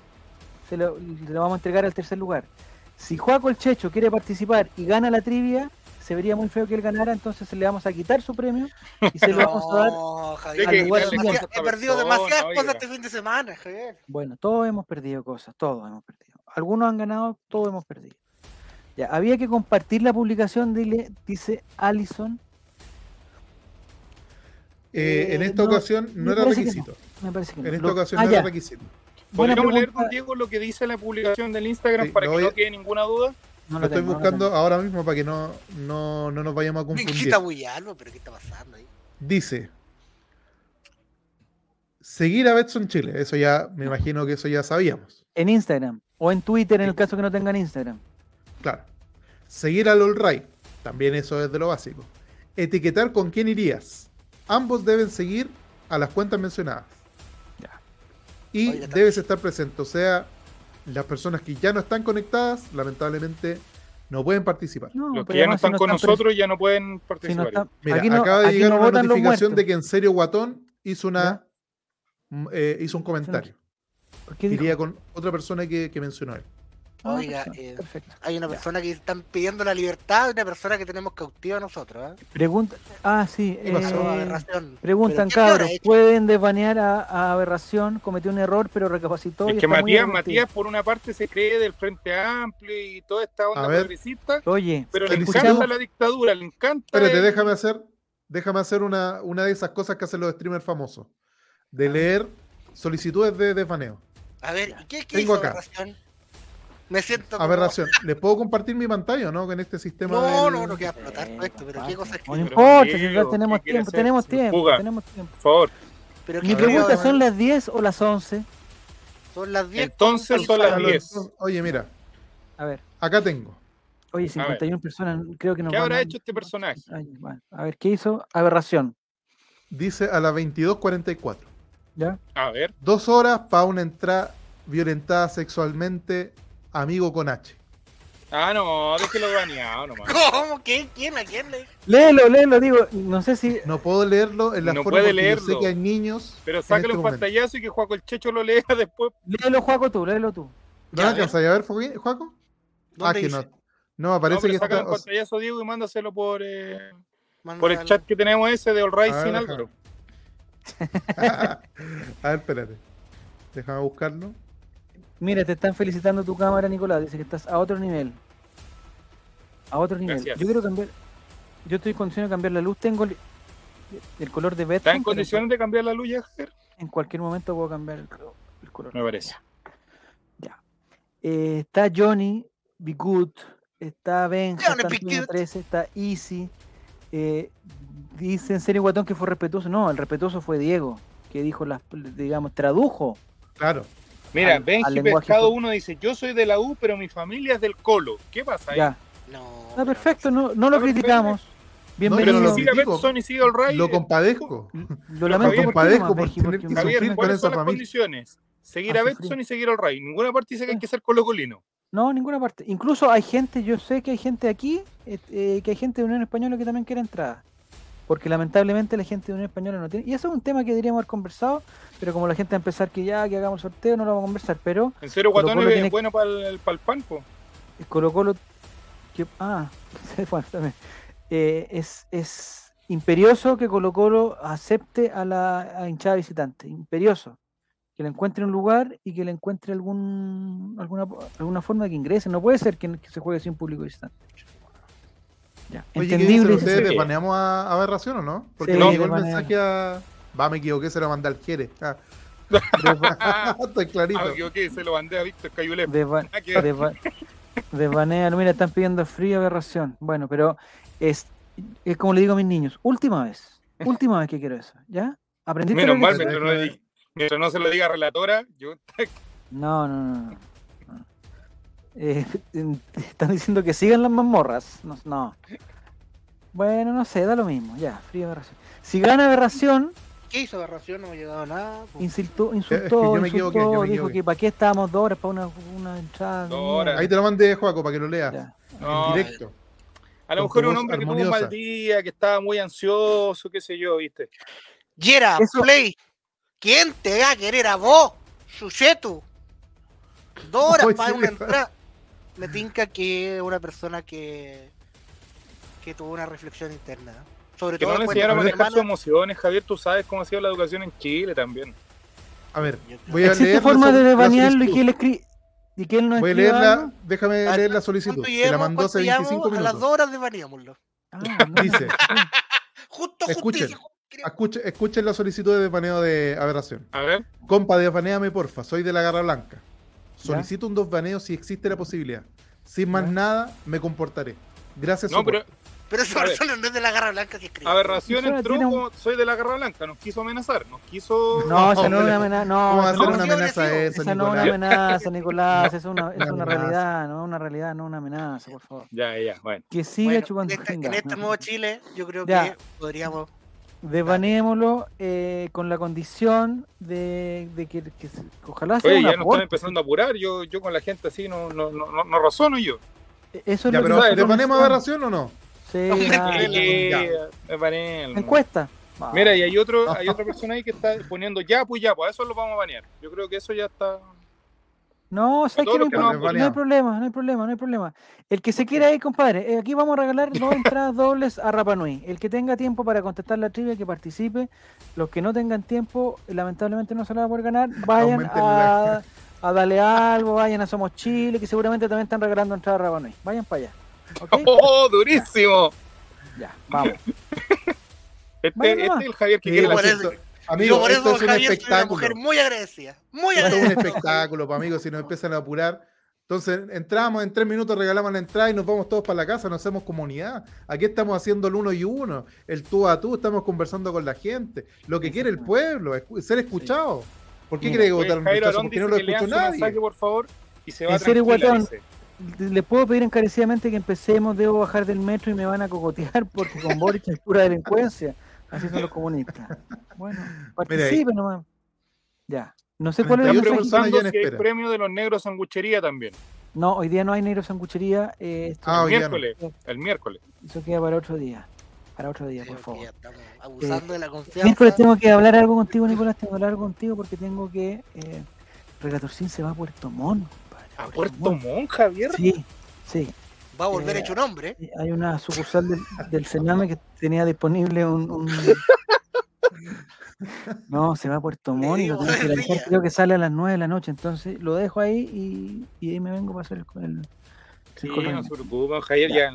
Speaker 2: se lo, se lo vamos a entregar al tercer lugar. Si Juaco el Checho quiere participar y gana la trivia, se vería muy feo que él ganara, entonces le vamos a quitar su premio y se lo vamos a dar.
Speaker 1: No, Javier.
Speaker 5: que
Speaker 2: al lugar siguiente.
Speaker 1: He
Speaker 5: esta
Speaker 1: perdido demasiadas cosas este fin de semana, Javier.
Speaker 2: Bueno, todos hemos perdido cosas, todos hemos perdido. Algunos han ganado, todos hemos perdido. Ya, había que compartir la publicación, dile, dice Allison.
Speaker 4: Eh, en
Speaker 2: Eh,
Speaker 4: esta
Speaker 2: no,
Speaker 4: ocasión no era requisito.
Speaker 2: Me parece que no.
Speaker 4: En esta
Speaker 2: Lo-
Speaker 4: ocasión
Speaker 2: ah,
Speaker 4: no
Speaker 2: ya,
Speaker 4: era requisito.
Speaker 5: ¿Podríamos leer, don Diego, lo que dice la publicación del Instagram
Speaker 4: Sí,
Speaker 5: para que no quede ninguna duda?
Speaker 2: No
Speaker 4: Lo estoy
Speaker 2: tengo,
Speaker 4: buscando ahora mismo para que no, no, no nos vayamos a
Speaker 1: Me
Speaker 4: confundir.
Speaker 1: Bullardo, pero ¿qué está pasando ahí?
Speaker 4: Dice: Seguir a Betson Chile. Eso ya, me imagino que eso ya sabíamos.
Speaker 2: En Instagram o en Twitter en el caso que no tengan Instagram.
Speaker 4: Claro. Seguir al All Right. También eso es de lo básico. Etiquetar con quién irías. Ambos deben seguir a las cuentas mencionadas.
Speaker 2: Ya.
Speaker 4: Y
Speaker 1: Oiga,
Speaker 4: debes estar presente. O sea, las personas que ya no están conectadas, lamentablemente, no pueden participar.
Speaker 2: No,
Speaker 5: Los que ya no
Speaker 2: si
Speaker 5: están con nosotros ya no pueden
Speaker 2: si no
Speaker 5: participar.
Speaker 2: están-
Speaker 4: Mira,
Speaker 2: aquí no,
Speaker 4: acaba de
Speaker 2: aquí
Speaker 4: llegar
Speaker 2: no
Speaker 4: una notificación de que en serio Guatón hizo una mm, eh, hizo un comentario.
Speaker 2: ¿Por qué dijo?
Speaker 4: Iría con otra persona que, que mencionó él.
Speaker 2: Ah,
Speaker 1: Oiga,
Speaker 2: perfecto,
Speaker 1: eh,
Speaker 2: perfecto.
Speaker 1: Hay una
Speaker 2: Ya.
Speaker 1: persona que están pidiendo la libertad de una persona que tenemos cautiva nosotros. ¿eh?
Speaker 2: Pregunta, ah, sí.
Speaker 4: ¿Qué pasó?
Speaker 2: eh,
Speaker 1: Aberración.
Speaker 2: Preguntan,
Speaker 1: ¿Pero qué habrá
Speaker 2: cabros? ¿pueden desbanear a, a Aberración? Cometió un error, pero recapacitó. y
Speaker 5: Es que Matías. Matías, por una parte, se cree del Frente Amplio y toda esta onda
Speaker 4: A ver.
Speaker 5: progresista,
Speaker 2: Oye,
Speaker 5: pero le
Speaker 4: Felicito.
Speaker 5: encanta la dictadura, le encanta.
Speaker 4: Espérate,
Speaker 5: el-
Speaker 4: déjame hacer, déjame hacer una, una de esas cosas que hacen los streamers famosos. De leer solicitudes de desbaneo.
Speaker 1: A ver, ¿y ¿qué, qué
Speaker 4: Tengo
Speaker 1: hizo
Speaker 4: acá.
Speaker 1: aberración? Me siento. como-
Speaker 4: Aberración. ¿Les puedo compartir mi pantalla o no? Con este sistema.
Speaker 1: No,
Speaker 4: del-
Speaker 1: no, no queda explotar todo esto, pero qué cosa es
Speaker 2: No
Speaker 1: que.
Speaker 2: importa, si
Speaker 5: Diego,
Speaker 2: ya
Speaker 5: ¿qué
Speaker 2: tenemos
Speaker 5: quiere
Speaker 2: tiempo, tenemos tiempo,
Speaker 5: fuga.
Speaker 2: tenemos tiempo.
Speaker 5: Por favor.
Speaker 1: Pero
Speaker 2: Mi pregunta, ¿son
Speaker 1: ¿eh?
Speaker 2: las 10 o las 11?
Speaker 1: Son las 10.
Speaker 5: Entonces son las
Speaker 4: A los-
Speaker 5: 10.
Speaker 4: Oye, mira,
Speaker 2: A ver,
Speaker 4: acá tengo.
Speaker 2: oye, 51 personas, creo que nos
Speaker 5: ¿Qué habrá
Speaker 2: a-
Speaker 5: hecho este personaje?
Speaker 2: A ver, ¿qué hizo? Aberración,
Speaker 4: Dice a las 22.44.
Speaker 2: ¿ya?
Speaker 5: A ver.
Speaker 4: Dos horas para una entrada violentada sexualmente, amigo con H.
Speaker 5: Ah, no, déjelo baneado nomás.
Speaker 1: ¿Cómo? ¿Qué? ¿Quién? ¿A quién le.?
Speaker 2: Léelo, léelo, digo, no sé si...
Speaker 4: No puedo leerlo en la
Speaker 5: No
Speaker 4: forma
Speaker 5: puede
Speaker 4: porque yo sé
Speaker 5: leerlo.
Speaker 4: que hay niños.
Speaker 5: Pero
Speaker 4: en
Speaker 5: sácale
Speaker 4: este
Speaker 5: un
Speaker 4: momento.
Speaker 5: pantallazo y que Juaco el Checho lo lea después.
Speaker 2: Léelo, Juaco, tú, léelo tú.
Speaker 4: ¿No
Speaker 1: Ya, a
Speaker 4: ver, Juaco? Ah,
Speaker 1: ¿Dónde
Speaker 4: que no. No, me parece
Speaker 5: no,
Speaker 4: que
Speaker 5: sácale
Speaker 4: está.
Speaker 5: un pantallazo, Diego, y mándaselo por, eh, por el chat que tenemos ese de All Right sin. Álvaro.
Speaker 4: a ver, espérate. Déjame buscarlo.
Speaker 2: Mira, te están felicitando tu cámara, Nicolás, dice que estás a otro nivel. a otro nivel.
Speaker 3: Gracias.
Speaker 2: Yo quiero cambiar, yo estoy en condiciones de cambiar la luz, tengo el, el color de
Speaker 3: ¿Está
Speaker 2: Betson,
Speaker 3: en
Speaker 2: pero
Speaker 3: condiciones de cambiar la luz ya, Javier?
Speaker 2: en cualquier momento puedo cambiar el, el color.
Speaker 3: Me parece.
Speaker 2: Eh, está Johnny, Be Good, está Benja,
Speaker 1: Johnny
Speaker 2: está
Speaker 1: Be
Speaker 2: Antonio
Speaker 1: Good.
Speaker 2: 13, está Easy. Eh, dice en serio Guatón que fue respetuoso. No, el respetuoso fue Diego, que dijo las, digamos, tradujo.
Speaker 4: Claro.
Speaker 3: Mira,
Speaker 2: Al- al
Speaker 3: Benji
Speaker 2: lenguaje
Speaker 3: Pescado
Speaker 2: fue-
Speaker 3: 1 dice, yo soy de la U, pero mi familia es del Colo. ¿Qué pasa ahí?
Speaker 2: Ya,
Speaker 1: No.
Speaker 2: está
Speaker 1: pero-
Speaker 2: perfecto, no, no lo
Speaker 3: Está
Speaker 2: criticamos.
Speaker 4: pero
Speaker 2: Bienvenido.
Speaker 4: lo
Speaker 3: y siga el Ray.
Speaker 4: Lo compadezco.
Speaker 2: Lo lamento ti
Speaker 4: compadezco por
Speaker 2: Benji,
Speaker 4: tener
Speaker 2: porque
Speaker 4: que
Speaker 2: me-
Speaker 3: Javier,
Speaker 4: sufrir con
Speaker 3: ¿cuáles
Speaker 4: esa
Speaker 3: son las
Speaker 4: familia.
Speaker 3: condiciones? Seguir
Speaker 2: A
Speaker 3: a y seguir al Ray. Ninguna parte dice que hay que ser colocolino.
Speaker 2: No, ninguna parte. Incluso hay gente, yo sé que hay gente aquí, eh, eh, que hay gente de Unión Española que también quiere entrada. Porque lamentablemente la gente de Unión Española no tiene. Y eso es un tema que deberíamos haber conversado, pero como la gente va a empezar que ya, que hagamos sorteo, no lo vamos a conversar. Pero
Speaker 3: En serio, Guatón es
Speaker 2: tiene-
Speaker 3: bueno para el, para el pan, po.
Speaker 2: el Colo Colo. Que, ah, bueno, también. Eh, es, es imperioso que Colo Colo acepte a la a hinchada visitante. Imperioso. Que le encuentre un lugar y que le encuentre algún alguna, alguna forma de que ingrese. No puede ser que, que se juegue sin público visitante. Ya,
Speaker 4: Oye, ¿qué
Speaker 2: entendible.
Speaker 4: ustedes? ¿Desbaneamos a a Aberración o no? Porque
Speaker 2: Sí,
Speaker 4: me llegó el mensaje a. Va, me equivoqué, se lo mandé al Quiere. Ah, estoy clarito.
Speaker 3: ah, me equivoqué, se lo mandé a Víctor Cayulep.
Speaker 2: Desba-. Mira, están pidiendo frío aberración. Bueno, pero es, es como le digo a mis niños, última vez, última vez que quiero eso, ¿ya? ¿Aprendiste
Speaker 3: Menos mal, mientras no, le mientras no se lo diga relatora, yo
Speaker 2: No, no, no. no, no. Eh, están diciendo que sigan las mazmorras. No, no. Bueno, no sé, da lo mismo, ya, frío aberración. Si gana aberración,
Speaker 1: ¿Qué hizo aberración? No me ha llegado nada. po.
Speaker 2: insultó,
Speaker 4: que
Speaker 2: insultó,
Speaker 4: yo me equivoqué,
Speaker 2: insultó, dijo que para qué estábamos dos horas para una, una entrada. de
Speaker 3: Dos horas.
Speaker 4: Ahí te lo mandé, Joaco, para que lo leas.
Speaker 3: No,
Speaker 4: en directo.
Speaker 3: a lo mejor un hombre que tuvo un mal día, que estaba muy ansioso, qué sé yo, ¿viste?
Speaker 1: Yera,
Speaker 2: Eso-
Speaker 1: Play. ¿Quién te va a querer a vos, Suchetu? Dos horas para una entrada. Me tinca que es una persona que que tuvo una reflexión interna. Sobre
Speaker 3: Que
Speaker 1: todo
Speaker 3: no le enseñaron a
Speaker 1: de
Speaker 3: manejar sus emociones, Javier, tú sabes cómo ha sido la educación en Chile también.
Speaker 4: A ver, voy a
Speaker 2: ¿Existe
Speaker 4: leer.
Speaker 2: forma
Speaker 4: la,
Speaker 2: de desbanearlo y que él escribe y que él no
Speaker 4: Voy a leerla,
Speaker 2: algo?
Speaker 4: déjame
Speaker 1: A ver,
Speaker 4: leer la
Speaker 1: ¿Cuánto
Speaker 4: solicitud. Se la mandó hace
Speaker 1: ¿Cuánto llevo?
Speaker 4: 25
Speaker 1: A las
Speaker 4: minutos.
Speaker 1: dos horas desvaneámoslo.
Speaker 2: Ah, no,
Speaker 4: Dice.
Speaker 1: Justo,
Speaker 4: Escuchen.
Speaker 1: justicia.
Speaker 4: Escuchen, escuchen la solicitud de desbaneo de aberración.
Speaker 3: A ver,
Speaker 4: Compa, desbaneame porfa, soy de la Garra Blanca. Solicito un desbaneo si existe la posibilidad. Sin más
Speaker 2: Ya.
Speaker 4: nada, me comportaré. Gracias,
Speaker 3: no, pero
Speaker 1: Pero esa persona no es de la garra blanca que escribe.
Speaker 3: Aberración entró
Speaker 2: tiene un-
Speaker 3: como soy de la Garra Blanca, nos quiso amenazar, nos quiso...
Speaker 2: No, esa no es una amenaza. No,
Speaker 4: ¿Cómo va a
Speaker 2: esa
Speaker 4: ser
Speaker 2: no-
Speaker 4: una amenaza eso,
Speaker 2: esa no es una amenaza, Nicolás. Es una, es
Speaker 4: Una
Speaker 2: realidad, no una realidad, no una amenaza, por favor.
Speaker 3: Ya, ya, bueno.
Speaker 2: Que siga
Speaker 1: Bueno,
Speaker 2: chupando
Speaker 1: en, este, en este nuevo Chile, yo creo
Speaker 2: Ya.
Speaker 1: que podríamos.
Speaker 2: Desbanémoslo eh, con la condición de, de que, que se- ojalá sea
Speaker 3: Oye,
Speaker 2: un
Speaker 3: ya nos están empezando a apurar, yo, yo con la gente así no, no, no, no, no razono yo.
Speaker 2: Eso es
Speaker 4: Ya,
Speaker 2: lo
Speaker 4: pero
Speaker 2: que
Speaker 3: ¿sabes?
Speaker 4: ¿desbaneamos
Speaker 2: nosotros
Speaker 4: aberración o no?
Speaker 2: Sí. Encuesta.
Speaker 3: Mira, y hay otro, hay otra persona ahí que está poniendo ya, pues ya, pues a eso lo vamos a banear. Yo creo que eso ya está.
Speaker 2: No. No,
Speaker 3: lo que
Speaker 2: hay no hay
Speaker 4: baneado.
Speaker 2: problema, no hay problema, no hay problema. El que se quiera ir, compadre, eh, aquí vamos a regalar dos entradas dobles a Rapanui. El que tenga tiempo para contestar la trivia, que participe. Los que no tengan tiempo, lamentablemente no se la va a poder ganar. Vayan a, a darle algo, vayan a Somos Chile, que seguramente también están regalando entradas a Rapanui. Vayan para allá.
Speaker 3: ¡Oh, durísimo!
Speaker 2: Ya, vamos.
Speaker 3: Este, este es el Javier que
Speaker 4: Sí,
Speaker 3: quiere la
Speaker 4: pues,
Speaker 3: cita.
Speaker 1: yo
Speaker 4: Amigo,
Speaker 1: por
Speaker 4: esto
Speaker 1: eso,
Speaker 4: es un
Speaker 1: Javier, soy una
Speaker 4: espectáculo.
Speaker 1: mujer muy agradecida. Muy
Speaker 4: Esto es un
Speaker 1: agradecida.
Speaker 4: espectáculo, pues, amigos, si nos empiezan a apurar. Entonces, entramos, en tres minutos regalamos la entrada y nos vamos todos para la casa, nos hacemos comunidad. Aquí estamos haciendo el uno y uno, el tú a tú, estamos conversando con la gente. Lo que quiere el pueblo, escu- ser escuchado. ¿Por qué quiere que votaron
Speaker 3: Jairo
Speaker 4: rechazo? Porque no lo escuchó nadie.
Speaker 3: mensaje, por favor, y se va
Speaker 2: En serio, guatón. Les puedo pedir encarecidamente que empecemos, debo bajar del metro y me van a cogotear porque con Boric es pura delincuencia. Así son los comunistas. Bueno, participen nomás. Ya. No sé cuál es el
Speaker 3: si hay premio de los negros sanguchería también.
Speaker 2: No, hoy día no hay negro sanguchería. eh, esto-
Speaker 4: Ah,
Speaker 3: el
Speaker 4: hoy día no.
Speaker 3: miércoles. El miércoles.
Speaker 2: Eso queda para otro día. Para otro día, por
Speaker 1: que
Speaker 2: favor.
Speaker 1: estamos abusando de la confianza.
Speaker 2: Miércoles tengo que hablar algo contigo, Nicolás. Tengo que hablar algo contigo porque tengo que. Eh, Regatorcín se va a Puerto Montt. compadre,
Speaker 3: ¿A Puerto
Speaker 2: Montt.
Speaker 3: Montt, Javier?
Speaker 2: Sí, sí.
Speaker 1: Va a volver
Speaker 2: Eh,
Speaker 1: hecho un hombre.
Speaker 2: Sí, Hay una sucursal del, del Sename que tenía disponible un. un- No, se va a Puerto Montt y creo que sale a las 9 de la noche. Entonces lo dejo ahí y, y ahí me vengo para hacer el. el-
Speaker 3: Sí,
Speaker 2: el correo.
Speaker 3: no se preocupen, Javier, ya.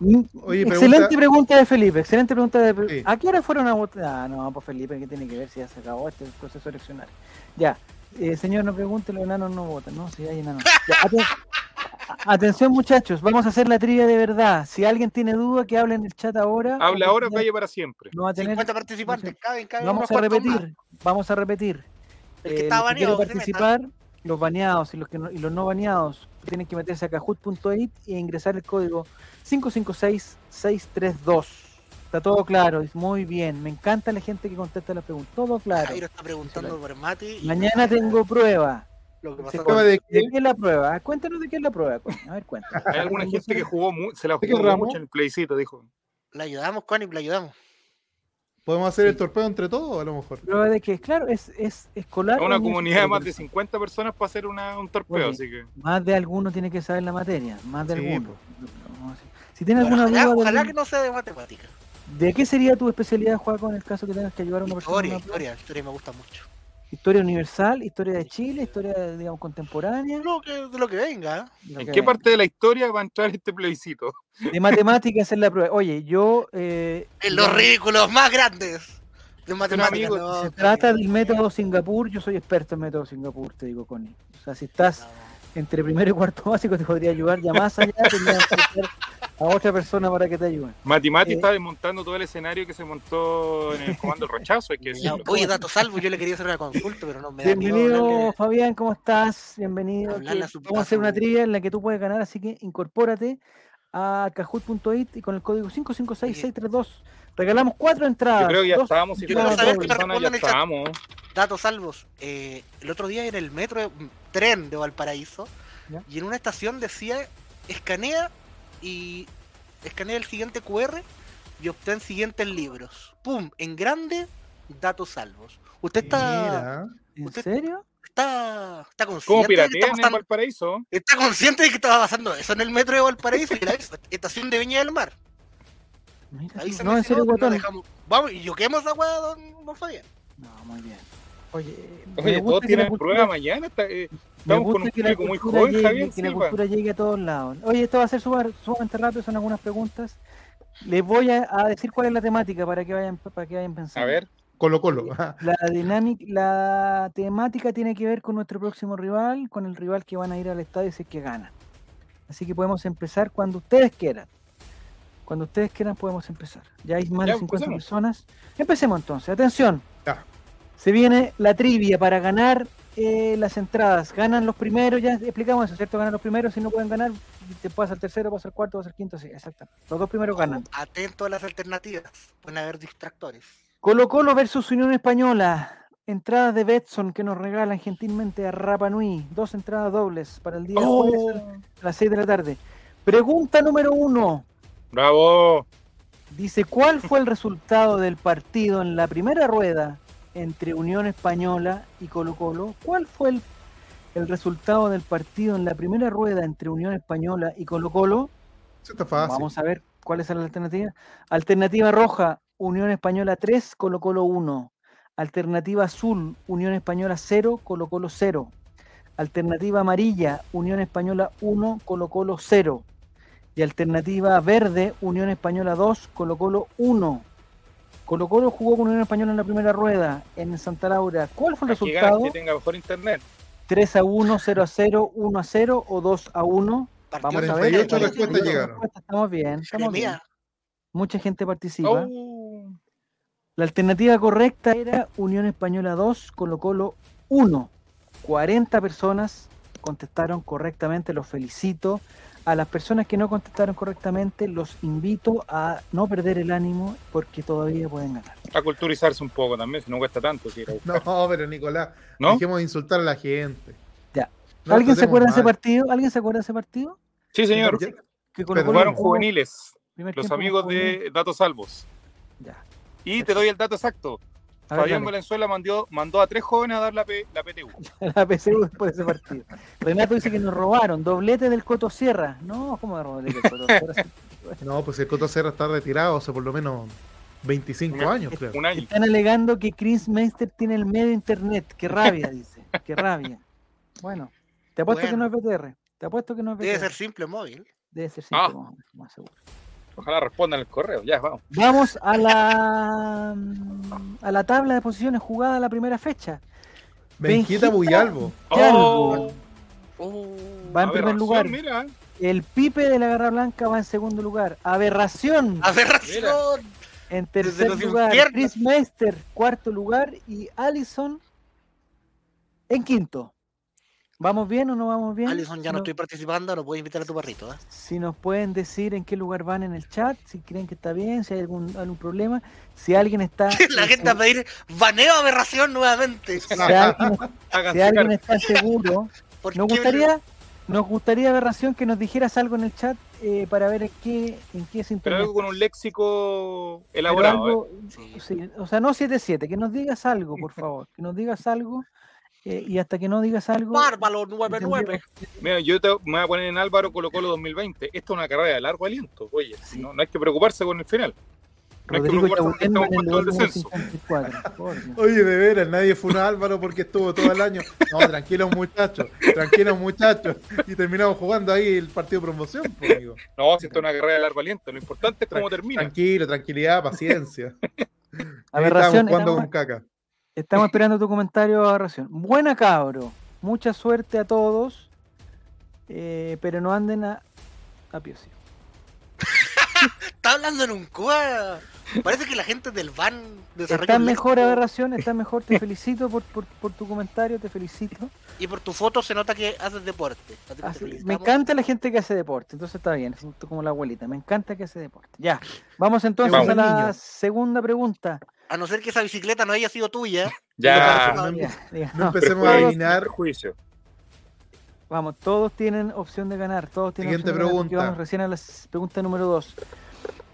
Speaker 2: Mm,
Speaker 4: Oye,
Speaker 2: excelente
Speaker 4: pregunta-
Speaker 2: pregunta de Felipe, excelente pregunta de
Speaker 4: Sí.
Speaker 2: ¿A qué hora fueron a votar? Ah, no, pues Felipe, ¿qué tiene que ver si ya se acabó este proceso eleccionario? Ya, eh, señor, no pregunte, los enanos no votan, ¿no? Si hay enanos. Ya, Atención muchachos, vamos a hacer la trivia de verdad. Si alguien tiene duda, que hable en el chat ahora.
Speaker 5: Habla ahora o calle para siempre.
Speaker 2: No va a tener...
Speaker 1: 50 participantes, caben, caben
Speaker 2: Vamos
Speaker 1: unos
Speaker 2: a
Speaker 1: más.
Speaker 2: repetir, vamos a repetir.
Speaker 1: El que
Speaker 2: Eh,
Speaker 1: está
Speaker 2: los que quieren
Speaker 1: baneado,
Speaker 2: participar, los baneados y los, que no, y los no baneados, tienen que meterse a kahoot.it e ingresar el código 556632. Está todo claro, es muy bien. Me encanta la gente que contesta las preguntas. Todo claro.
Speaker 1: Jairo está preguntando por Mati. y-
Speaker 2: Mañana tengo prueba.
Speaker 1: Lo que
Speaker 2: Sí,
Speaker 1: pasó
Speaker 4: ¿Prueba
Speaker 1: con-
Speaker 4: de qué?
Speaker 2: ¿De qué es la prueba? Ah, Cuéntanos de qué es la prueba. A ver, cuéntanos.
Speaker 5: Hay alguna gente que jugó mu- se la
Speaker 4: ¿De qué
Speaker 5: jugó mucho en el plebiscito, dijo.
Speaker 1: Le ayudamos, Connie, le ayudamos.
Speaker 4: ¿Podemos hacer
Speaker 2: Sí.
Speaker 4: el torpeo entre todos a lo mejor?
Speaker 2: ¿Prueba de qué? Claro, es, es escolar.
Speaker 5: Una
Speaker 2: es
Speaker 5: comunidad de más de
Speaker 2: universitario?
Speaker 5: 50 personas para hacer una, un torpeo,
Speaker 2: Oye,
Speaker 5: así que.
Speaker 2: Más de alguno tiene que saber la materia. Más de
Speaker 4: Sí,
Speaker 2: alguno. Si tienes alguna
Speaker 1: ojalá,
Speaker 2: duda,
Speaker 1: ojalá
Speaker 2: de,
Speaker 1: que no sea de matemática.
Speaker 2: ¿de qué sería tu especialidad, Juaco, en el caso que tengas que ayudar a una persona?
Speaker 1: Historia,
Speaker 2: una prueba?
Speaker 1: historia, historia me gusta mucho.
Speaker 2: Historia universal, historia de Chile, historia, digamos, contemporánea.
Speaker 1: Lo que, de lo que venga.
Speaker 2: lo
Speaker 5: ¿En
Speaker 2: que
Speaker 5: qué
Speaker 2: venga.
Speaker 5: parte de la historia va a entrar este plebiscito?
Speaker 2: De matemáticas es la prueba. Oye, yo. Eh,
Speaker 1: En los ridículos más grandes de matemáticas.
Speaker 5: amigo,
Speaker 1: no,
Speaker 2: Se trata del método Singapur. Yo soy experto en método Singapur, te digo, Connie. O sea, si estás
Speaker 1: No.
Speaker 2: Entre primero y cuarto básico, te podría ayudar. Ya más allá, tendrías que buscar a otra persona para que te ayude.
Speaker 5: Mati Mati
Speaker 2: Eh.
Speaker 5: está desmontando todo el escenario que se montó en el comando del rechazo, hay que decirlo.
Speaker 1: Oye, dato salvo, yo le quería hacer una consulta, pero no me da
Speaker 2: Bienvenido,
Speaker 1: hablarle.
Speaker 2: Fabián, ¿cómo estás? Bienvenido.
Speaker 1: Hablarle
Speaker 2: que
Speaker 1: a su
Speaker 2: Vamos a hacer una trivia en la que tú puedes ganar, así que incorpórate a kahoot.it y con el código 556632 regalamos cuatro entradas.
Speaker 5: Yo creo que ya
Speaker 2: dos-
Speaker 5: estábamos, si
Speaker 1: Yo me
Speaker 5: personas, ya estábamos.
Speaker 1: Datos salvos. Eh, el otro día en el metro, mm, tren de Valparaíso,
Speaker 2: Ya.
Speaker 1: y en una estación decía, escanea y escanea el siguiente QR y obtén siguientes libros. ¡Pum! En grande, datos salvos. ¿Usted está.
Speaker 2: ¿En
Speaker 1: usted-
Speaker 2: serio?
Speaker 1: está, está consciente
Speaker 5: ¿Cómo
Speaker 1: de que está
Speaker 5: en? Valparaíso?
Speaker 1: ¿Está consciente de que estaba pasando eso en el metro de Valparaíso? Y la estación de Viña del Mar.
Speaker 2: Mira
Speaker 1: Ahí
Speaker 2: no, en serio,
Speaker 1: no
Speaker 2: guatón.
Speaker 1: dejamos- Vamos, y yo quemo esa weá, don, don Fabián.
Speaker 2: No, muy bien. Oye,
Speaker 5: Oye, todos tienen
Speaker 2: cultura-
Speaker 5: prueba mañana. está- eh,
Speaker 2: me
Speaker 5: estamos con
Speaker 2: gusta
Speaker 5: un
Speaker 2: que la
Speaker 5: público muy
Speaker 2: cultura
Speaker 5: joven,
Speaker 2: llegue,
Speaker 5: Javier
Speaker 2: que la cultura llegue a todos lados. Oye, esto va a ser sumar- sumamente rápido, son algunas preguntas. Les voy a, a decir cuál es la temática para que vayan, para que vayan pensando.
Speaker 5: A ver,
Speaker 4: Colo Colo.
Speaker 2: La dinámica, la temática tiene que ver con nuestro próximo rival, con el rival que van a ir al estadio si es que ganan. Así que podemos empezar cuando ustedes quieran. Cuando ustedes quieran podemos empezar. Ya hay más
Speaker 5: Ya,
Speaker 2: de 50
Speaker 5: empecemos.
Speaker 2: personas. Empecemos entonces. Atención.
Speaker 4: Ya.
Speaker 2: Se viene la trivia para ganar eh, las entradas. Ganan los primeros, ya explicamos eso, ¿cierto? Ganan los primeros, si no pueden ganar, te pasa el tercero, pasa el cuarto, pasa el quinto, sí, exacto. Los dos primeros ganan.
Speaker 1: Atento a las alternativas. Pueden haber distractores.
Speaker 2: Colo Colo versus Unión Española. Entradas de Betson que nos regalan gentilmente a Rapa Nui. Dos entradas dobles para el día jueves a las 6 de la tarde. Pregunta número uno.
Speaker 5: bravo.
Speaker 2: Dice, ¿cuál fue el resultado del partido en la primera rueda entre Unión Española y Colo Colo? ¿Cuál fue el, el resultado del partido en la primera rueda entre Unión Española y Colo Colo?
Speaker 4: Eso está fácil.
Speaker 2: Vamos a ver cuál es la alternativa. Alternativa roja, Unión Española 3, Colo Colo 1. Alternativa azul, Unión Española 0, Colo Colo 0. Alternativa amarilla, Unión Española 1, Colo Colo 0. Y alternativa verde, Unión Española 2, Colo Colo 1. Colo Colo jugó con Unión Española en la primera rueda en Santa Laura. ¿Cuál fue el resultado?
Speaker 5: que tenga mejor internet.
Speaker 2: 3 a 1, 0 a 0, 1 a 0 o 2 a 1.
Speaker 1: Partió
Speaker 2: Vamos a ver.
Speaker 4: 48
Speaker 1: Jeremías,
Speaker 4: respuestas llegaron.
Speaker 2: Estamos bien, estamos bien. Mucha gente participa.
Speaker 5: Oh,
Speaker 2: La alternativa correcta era Unión Española 2, Colo Colo 1. 40 personas contestaron correctamente, los felicito. A las personas que no contestaron correctamente, los invito a no perder el ánimo porque todavía pueden ganar.
Speaker 5: a culturizarse un poco también, si no cuesta tanto. si.
Speaker 4: No, pero Nicolás,
Speaker 5: ¿No?
Speaker 4: dejemos de insultar a la gente.
Speaker 2: Ya.
Speaker 4: No
Speaker 2: ¿Alguien se acuerda de ese partido? ¿Alguien se acuerda de ese partido?
Speaker 5: Sí, señor.
Speaker 2: Que
Speaker 4: Pero
Speaker 5: Jugaron
Speaker 2: jugó
Speaker 5: juveniles, los amigos
Speaker 2: Juvenil.
Speaker 5: de Datos Salvos.
Speaker 2: Ya.
Speaker 5: Y te doy el dato exacto. Fabián. Valenzuela mandó, mandó a tres jóvenes a dar la, P- la PTU.
Speaker 2: la PCU después de ese partido. Renato dice que nos robaron. Doblete del Coto Sierra. No, ¿cómo de doblete del Coto Sierra?
Speaker 4: No, pues el Coto Serra está retirado hace por lo menos 25
Speaker 5: Una-
Speaker 4: años, creo.
Speaker 5: Un año.
Speaker 2: Están alegando que Chris Meister tiene el medio internet. Qué rabia, dice. Qué rabia. Bueno, te apuesto que no es BTR. Te apuesto que no es BTR.
Speaker 1: debe ser simple móvil.
Speaker 2: Debe ser
Speaker 5: Ah.
Speaker 2: simple, más- más seguro.
Speaker 5: Ojalá respondan el correo. Ya, vamos.
Speaker 2: Vamos a la a la tabla de posiciones jugada la primera fecha.
Speaker 4: Benjita Buyalvo.
Speaker 2: Calvo
Speaker 1: Oh,
Speaker 2: va en primer lugar.
Speaker 5: Mira,
Speaker 2: El Pipe de la Garra Blanca va en segundo lugar. Aberración
Speaker 1: aberración.
Speaker 2: en tercer lugar.
Speaker 1: infiernos.
Speaker 2: Chris Meister, cuarto lugar. Y Allison en quinto. ¿Vamos bien o no vamos bien?
Speaker 1: Alison, ya
Speaker 2: Si
Speaker 1: no
Speaker 2: no-
Speaker 1: estoy participando, no puedo invitar a tu perrito. ¿eh?
Speaker 2: Si nos pueden decir en qué lugar van en el chat, si creen que está bien, si hay algún, algún problema, si alguien está...
Speaker 1: La gente va a pedir baneo aberración nuevamente.
Speaker 2: si alguien, si alguien está seguro,
Speaker 1: ¿Por
Speaker 2: nos gustaría, nos gustaría aberración que nos dijeras algo en el chat eh, para ver en qué, en qué
Speaker 5: Pero
Speaker 2: sintonía.
Speaker 5: algo con un léxico
Speaker 2: Pero
Speaker 5: elaborado. ¿eh?
Speaker 2: algo-
Speaker 1: Sí.
Speaker 2: sí, o sea, no 7-7, que nos digas algo, por favor, que nos digas algo eh, y hasta que no digas algo...
Speaker 1: Bárbaro 99.
Speaker 5: Mira, yo te, me voy a poner en Álvaro Colo Colo 2020. Esto es una carrera de largo aliento. Oye,
Speaker 2: Sí.
Speaker 5: no, no hay que preocuparse con el final. No hay que preocuparse estamos
Speaker 2: el
Speaker 5: descenso.
Speaker 2: 54. por Dios.
Speaker 4: Oye, de veras, nadie fue a Álvaro porque estuvo todo el año. No, tranquilos muchachos, tranquilos muchachos. Y terminamos jugando ahí el partido de promoción, pues, amigo.
Speaker 5: No, si esto es una carrera de largo aliento. Lo importante es cómo termina.
Speaker 4: Tranquilo, tranquilidad, paciencia.
Speaker 2: Aberración,
Speaker 4: estábamos jugando
Speaker 2: estamos-
Speaker 4: con caca.
Speaker 2: Estamos esperando tu comentario, Aberración. Buena cabro. Mucha suerte a todos. eh, pero no anden a, a Piosi.
Speaker 1: Está hablando en un cuá. Parece que la gente del van desarrolla
Speaker 2: Estás
Speaker 1: un
Speaker 2: mejor, Aberración. Estás mejor. Te felicito por, por, por tu comentario. Te felicito.
Speaker 1: Y por tu foto se nota que haces deporte. Así que
Speaker 2: me encanta la gente que hace deporte. Entonces está bien. Es como la abuelita. Me encanta que hace deporte. Ya. Vamos entonces
Speaker 5: Vamos.
Speaker 2: a la
Speaker 4: Niño.
Speaker 2: segunda pregunta.
Speaker 1: A no ser que esa bicicleta no haya sido tuya.
Speaker 5: Ya.
Speaker 1: No,
Speaker 2: Ya, ya,
Speaker 4: No empecemos a adivinar.
Speaker 5: prejuicio.
Speaker 2: Vamos, todos tienen opción de ganar. Todos tienen
Speaker 4: Siguiente
Speaker 2: opción de ganar,
Speaker 4: pregunta.
Speaker 2: Vamos recién a la pregunta número 2.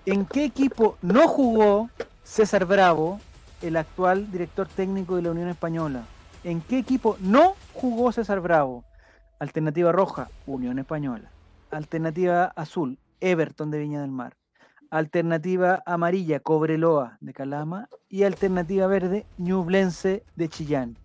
Speaker 2: ¿En qué equipo no jugó César Bravo, el actual director técnico de la Unión Española? ¿En qué equipo no jugó César Bravo? Alternativa roja, Unión Española. Alternativa azul, Everton de Viña del Mar. Alternativa amarilla, Cobreloa de Calama. Y alternativa verde, Ñublense de Chillán.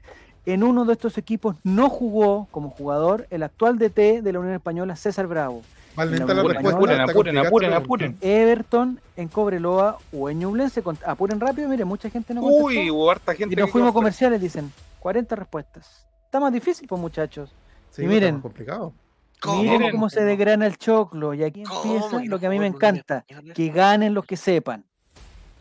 Speaker 2: En uno de estos equipos no jugó como jugador el actual DT de la Unión Española, César Bravo.
Speaker 4: Mal
Speaker 2: En la
Speaker 4: lenta la
Speaker 2: Unión
Speaker 4: respuesta.
Speaker 5: Apuren, apuren, apuren.
Speaker 2: Everton en Cobreloa o en Ñublense. Apuren rápido, mire, mucha gente no contestó.
Speaker 5: Uy, hubo harta gente.
Speaker 2: y nos fuimos comerciales, dicen. 40 respuestas. Está más difícil, pues muchachos.
Speaker 4: Sí,
Speaker 2: Y
Speaker 4: está
Speaker 2: miren.
Speaker 4: más complicado.
Speaker 1: ¿Cómo?
Speaker 2: Miren cómo se desgrana el choclo. Y aquí
Speaker 1: ¿Cómo
Speaker 2: empieza
Speaker 1: que
Speaker 2: lo que a mí me encanta. Que ganen los que sepan.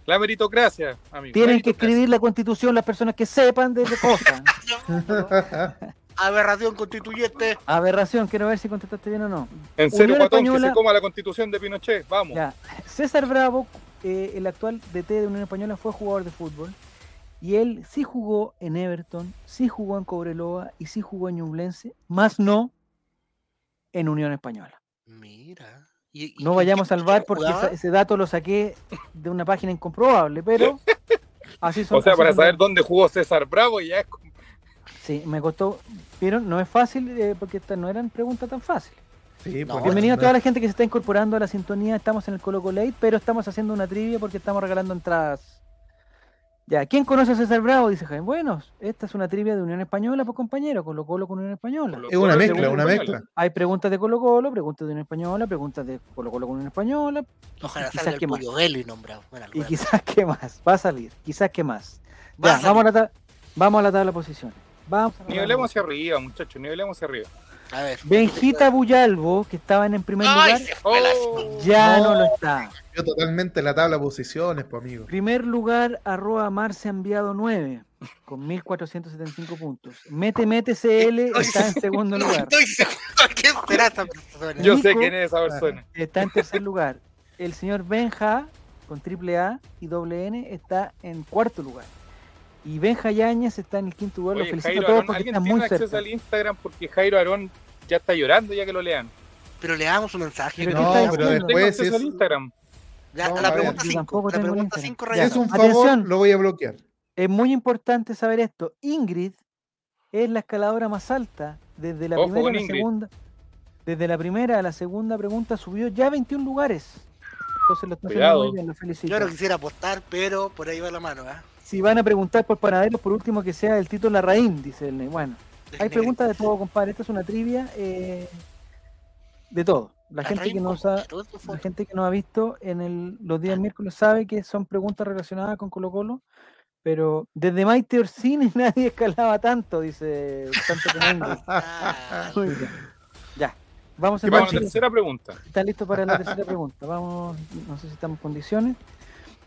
Speaker 5: La meritocracia, amigo.
Speaker 2: Tienen que escribir la constitución las personas que sepan de cosas.
Speaker 1: Aberración constituyente.
Speaker 2: Aberración, quiero ver si contestaste bien o no.
Speaker 5: En serio,
Speaker 2: Unión
Speaker 5: Guatón, que
Speaker 2: Española-
Speaker 5: se coma la constitución de Pinochet. Vamos.
Speaker 2: Ya. César Bravo, eh, el actual DT de Unión Española, fue jugador de fútbol. Y él sí jugó en Everton, sí jugó en Cobreloa y sí jugó en Ñublense, más no en Unión Española.
Speaker 1: Mira. ¿Y- y-
Speaker 2: No
Speaker 1: y
Speaker 2: vayamos al bar
Speaker 1: posición
Speaker 2: porque esa- ese dato lo saqué de una página incomprobable, pero así son.
Speaker 5: O sea, para saber dónde jugó César Bravo, ya es.
Speaker 2: Sí, me costó. Vieron, no es fácil eh, porque estas no eran preguntas tan fáciles.
Speaker 4: Sí,
Speaker 1: No,
Speaker 2: Bienvenido a toda la gente que se está incorporando a la sintonía. Estamos en el Colo Colate, pero estamos haciendo una trivia porque estamos regalando entradas. Ya, ¿quién conoce a César Bravo? Dice Jaime. Bueno, esta es una trivia de Unión Española, pues compañero, Colo Colo con Unión Española.
Speaker 4: Es una mezcla, una mezcla.
Speaker 2: Hay preguntas de Colo Colo, preguntas de Unión Española, preguntas de Colo Colo con Unión Española,
Speaker 1: Ojalá
Speaker 2: quizás
Speaker 1: salga
Speaker 2: que
Speaker 1: el Velo y nombrado. Bueno,
Speaker 2: y quizás qué más. Va a salir, quizás qué más. Ya, vamos a, la vamos a la tabla de posiciones. Vamos a
Speaker 5: Nivelemos hacia arriba, muchachos, nivelemos hacia arriba.
Speaker 1: A ver.
Speaker 2: Benjita Buyalvo, que estaban en primer
Speaker 1: Ay,
Speaker 2: lugar,
Speaker 1: se fue la-
Speaker 5: Oh,
Speaker 2: ya no.
Speaker 4: No.
Speaker 2: lo está.
Speaker 4: Yo totalmente la tabla de posiciones, pues, amigo.
Speaker 2: Primer lugar, arroba Marce ha enviado 9 con 1475 puntos. Mete Mete CL
Speaker 1: Oye,
Speaker 2: está en segundo
Speaker 1: No
Speaker 2: lugar.
Speaker 1: estoy seguro qué será esa persona.
Speaker 5: Yo sé quién es esa persona.
Speaker 2: Está en tercer lugar. El señor Benja con triple A y doble N está en cuarto lugar. Y Benja Yáñez está en el quinto lugar. Lo felicito
Speaker 5: Jairo
Speaker 2: a todos
Speaker 5: Arón,
Speaker 2: porque
Speaker 5: ¿alguien
Speaker 2: están muy
Speaker 5: acceso
Speaker 2: cerca.
Speaker 5: al Instagram? Porque Jairo Arón ya está llorando ya que lo lean.
Speaker 1: Pero le damos un mensaje.
Speaker 2: Pero
Speaker 1: ¿no?
Speaker 2: ¿qué
Speaker 4: No,
Speaker 2: está
Speaker 4: pero
Speaker 2: diciendo?
Speaker 5: Tengo
Speaker 4: después
Speaker 5: acceso
Speaker 4: es,
Speaker 5: al Instagram.
Speaker 1: Ya,
Speaker 4: No,
Speaker 1: la pregunta
Speaker 2: yo
Speaker 1: 5.
Speaker 2: tampoco
Speaker 1: La
Speaker 2: tengo
Speaker 1: pregunta
Speaker 2: Instagram.
Speaker 1: 5
Speaker 2: Ya.
Speaker 4: si es un
Speaker 2: Atención.
Speaker 4: favor, lo voy a bloquear.
Speaker 2: Es muy importante saber esto. Ingrid es la escaladora más alta. Desde la
Speaker 5: Ojo
Speaker 2: primera a la
Speaker 5: Ingrid.
Speaker 2: segunda. Desde la primera a la segunda pregunta subió ya 21 lugares. Entonces lo está haciendo
Speaker 5: Cuidado.
Speaker 2: muy bien, lo felicito.
Speaker 1: Yo no quisiera apostar, pero por ahí va la mano. ¿eh?
Speaker 2: Si van a preguntar por panaderos, por último que sea el título Larraín, dice el Ney. Bueno, hay preguntas de todo, compadre. Esta es una trivia eh, de todo. La
Speaker 1: La
Speaker 2: gente que no
Speaker 1: completa,
Speaker 2: sa-
Speaker 1: todo tu
Speaker 2: la gente que no ha visto en el, los días miércoles sabe que son preguntas relacionadas con Colo Colo, pero desde Maite Orsini nadie escalaba tanto, dice Santo Domingo.
Speaker 1: Ah,
Speaker 2: Muy bien. Ya, vamos
Speaker 4: ¿Qué
Speaker 5: Vamos a la tercera pregunta.
Speaker 2: ¿Están listos para la tercera pregunta? Vamos, no sé si estamos en condiciones.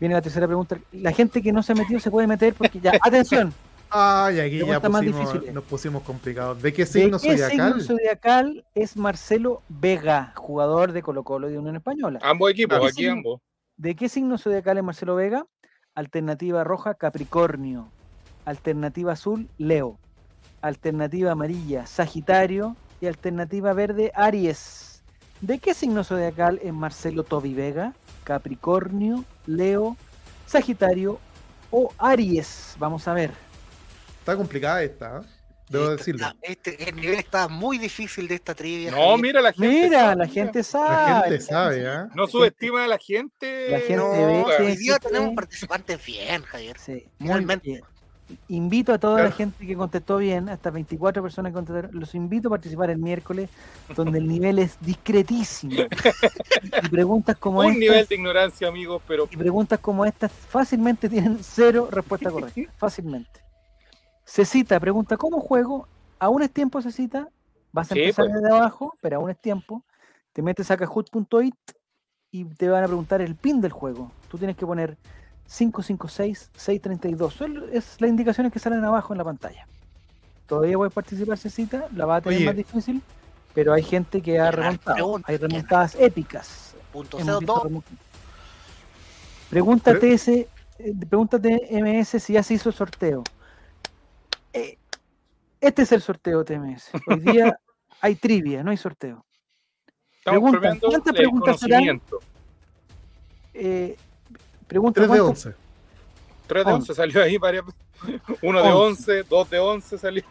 Speaker 2: Viene la tercera pregunta. La gente que no se ha metido se puede meter porque ya, atención,
Speaker 4: Ay, aquí ya
Speaker 2: más
Speaker 4: pusimos,
Speaker 2: difícil.
Speaker 4: nos pusimos complicados. ¿De qué
Speaker 2: ¿de
Speaker 4: signo
Speaker 2: qué
Speaker 4: zodiacal?
Speaker 2: signo zodiacal es Marcelo Vega, jugador de Colo Colo y de Unión Española?
Speaker 5: Ambos equipos, aquí ambos.
Speaker 2: ¿De qué signo zodiacal es Marcelo Vega? Alternativa roja, Capricornio. Alternativa azul, Leo. Alternativa amarilla, Sagitario. Y alternativa verde, Aries. ¿De qué signo zodiacal es Marcelo Tobi Vega? Capricornio, Leo, Sagitario o Aries. Vamos a ver.
Speaker 4: Está complicada esta, ¿eh? debo decirlo.
Speaker 1: Este, el nivel está muy difícil de esta trivia.
Speaker 5: No,
Speaker 1: Javier.
Speaker 5: mira la gente.
Speaker 2: Mira,
Speaker 5: sabe,
Speaker 2: la gente sabe.
Speaker 4: La gente sabe, ¿ah?
Speaker 5: No subestima a la gente.
Speaker 2: La gente
Speaker 1: No,
Speaker 2: ve
Speaker 1: hoy día tenemos participantes bien, Javier.
Speaker 2: Sí, muy bien. Invito a toda la gente que contestó bien, hasta 24 personas que contestaron, los invito a participar el miércoles, donde el nivel es discretísimo. Y preguntas como
Speaker 5: Un
Speaker 2: estas,
Speaker 5: nivel de ignorancia, amigos, pero
Speaker 2: y preguntas como estas fácilmente tienen cero respuesta correcta. Fácilmente. Cecita pregunta, ¿cómo juego? Aún es tiempo, Cecita. Vas a
Speaker 5: Sí,
Speaker 2: empezar
Speaker 5: pues.
Speaker 2: desde abajo, pero aún es tiempo. Te metes a kahoot.it y te van a preguntar el pin del juego. Tú tienes que poner 556-632. Son- Es las indicaciones que salen abajo en la pantalla. Todavía puedes participar, Cecita. La va a tener
Speaker 4: Oye.
Speaker 2: más difícil, pero hay gente que ha remontado.
Speaker 1: pregunta,
Speaker 2: Hay remontadas épicas.
Speaker 1: Punto
Speaker 2: Hemos visto
Speaker 1: CO2.
Speaker 2: remont- Pregúntate ese, eh, pregúntate MS si ya se hizo el sorteo. Eh, este es el sorteo TMS. Hoy día hay trivia, no hay sorteo.
Speaker 5: estamos
Speaker 2: Pregunta, ¿cuántas preguntas serán? Eh, pregunta
Speaker 4: 3 de
Speaker 2: cuántas-
Speaker 4: 11.
Speaker 5: 3 de 11 salió ahí varias veces. Uno de 11, 2 de 11 salió.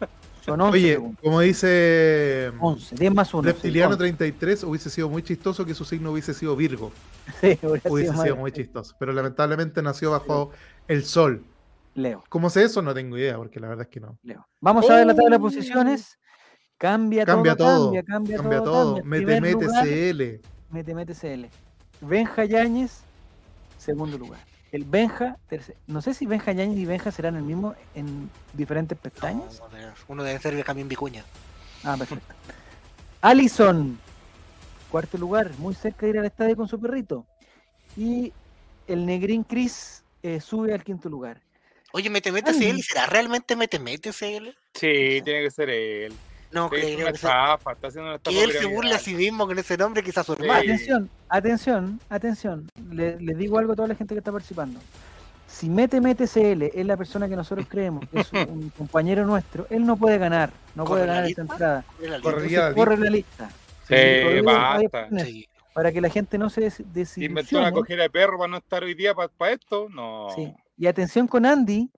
Speaker 2: Son 11
Speaker 4: Oye, como dice
Speaker 2: 11, 10 más 1.
Speaker 4: Reptiliano 33, hubiese sido muy chistoso que su signo hubiese sido Virgo.
Speaker 2: Sí,
Speaker 4: Hubiese
Speaker 2: sido
Speaker 4: sido muy chistoso. Pero lamentablemente nació bajo el sol.
Speaker 2: Leo,
Speaker 4: ¿Cómo sé eso? No tengo idea, porque la verdad es que no.
Speaker 2: Leo. Vamos a ver la tabla de
Speaker 5: Oh.
Speaker 2: posiciones. Cambia,
Speaker 4: Cambia
Speaker 2: todo,
Speaker 4: todo.
Speaker 2: cambia, cambia,
Speaker 4: Cambia
Speaker 2: todo.
Speaker 4: todo.
Speaker 2: cambia.
Speaker 4: Mete, mete CL.
Speaker 2: Mete, mete CL. Benja Yáñez, segundo lugar. El Benja, tercero. No sé si Benja Yáñez y Benja serán el mismo en diferentes pestañas.
Speaker 1: No, uno debe ser Benjamín Vicuña.
Speaker 2: Ah, perfecto. Alison, cuarto lugar, muy cerca de ir al estadio con su perrito. Y el Negrín Chris eh, sube al quinto lugar.
Speaker 1: Oye, Mete Mete
Speaker 2: Ay.
Speaker 1: CL, ¿será realmente Mete Mete CL?
Speaker 5: Sí, tiene que ser él.
Speaker 1: No, creo que, sea-
Speaker 5: estafa, está haciendo una estafa.
Speaker 1: que él se burla a sí mismo con ese nombre, quizás su
Speaker 5: Sí.
Speaker 1: hermano.
Speaker 2: Atención, atención, atención. Le, les digo algo a toda la gente que está participando. Si Mete Mete CL es la persona que nosotros creemos que es un compañero nuestro, él no puede ganar, no puede
Speaker 1: ¿Corre la
Speaker 2: ganar esta entrada.
Speaker 4: Corre- la
Speaker 2: Entonces, corre la lista.
Speaker 5: Sí, basta.
Speaker 1: Sí.
Speaker 2: Para que la gente no se des-
Speaker 5: Inventó
Speaker 2: desilusione.
Speaker 5: una cojera de perro para no estar hoy día para esto. No.
Speaker 2: Sí. Y atención con Andy,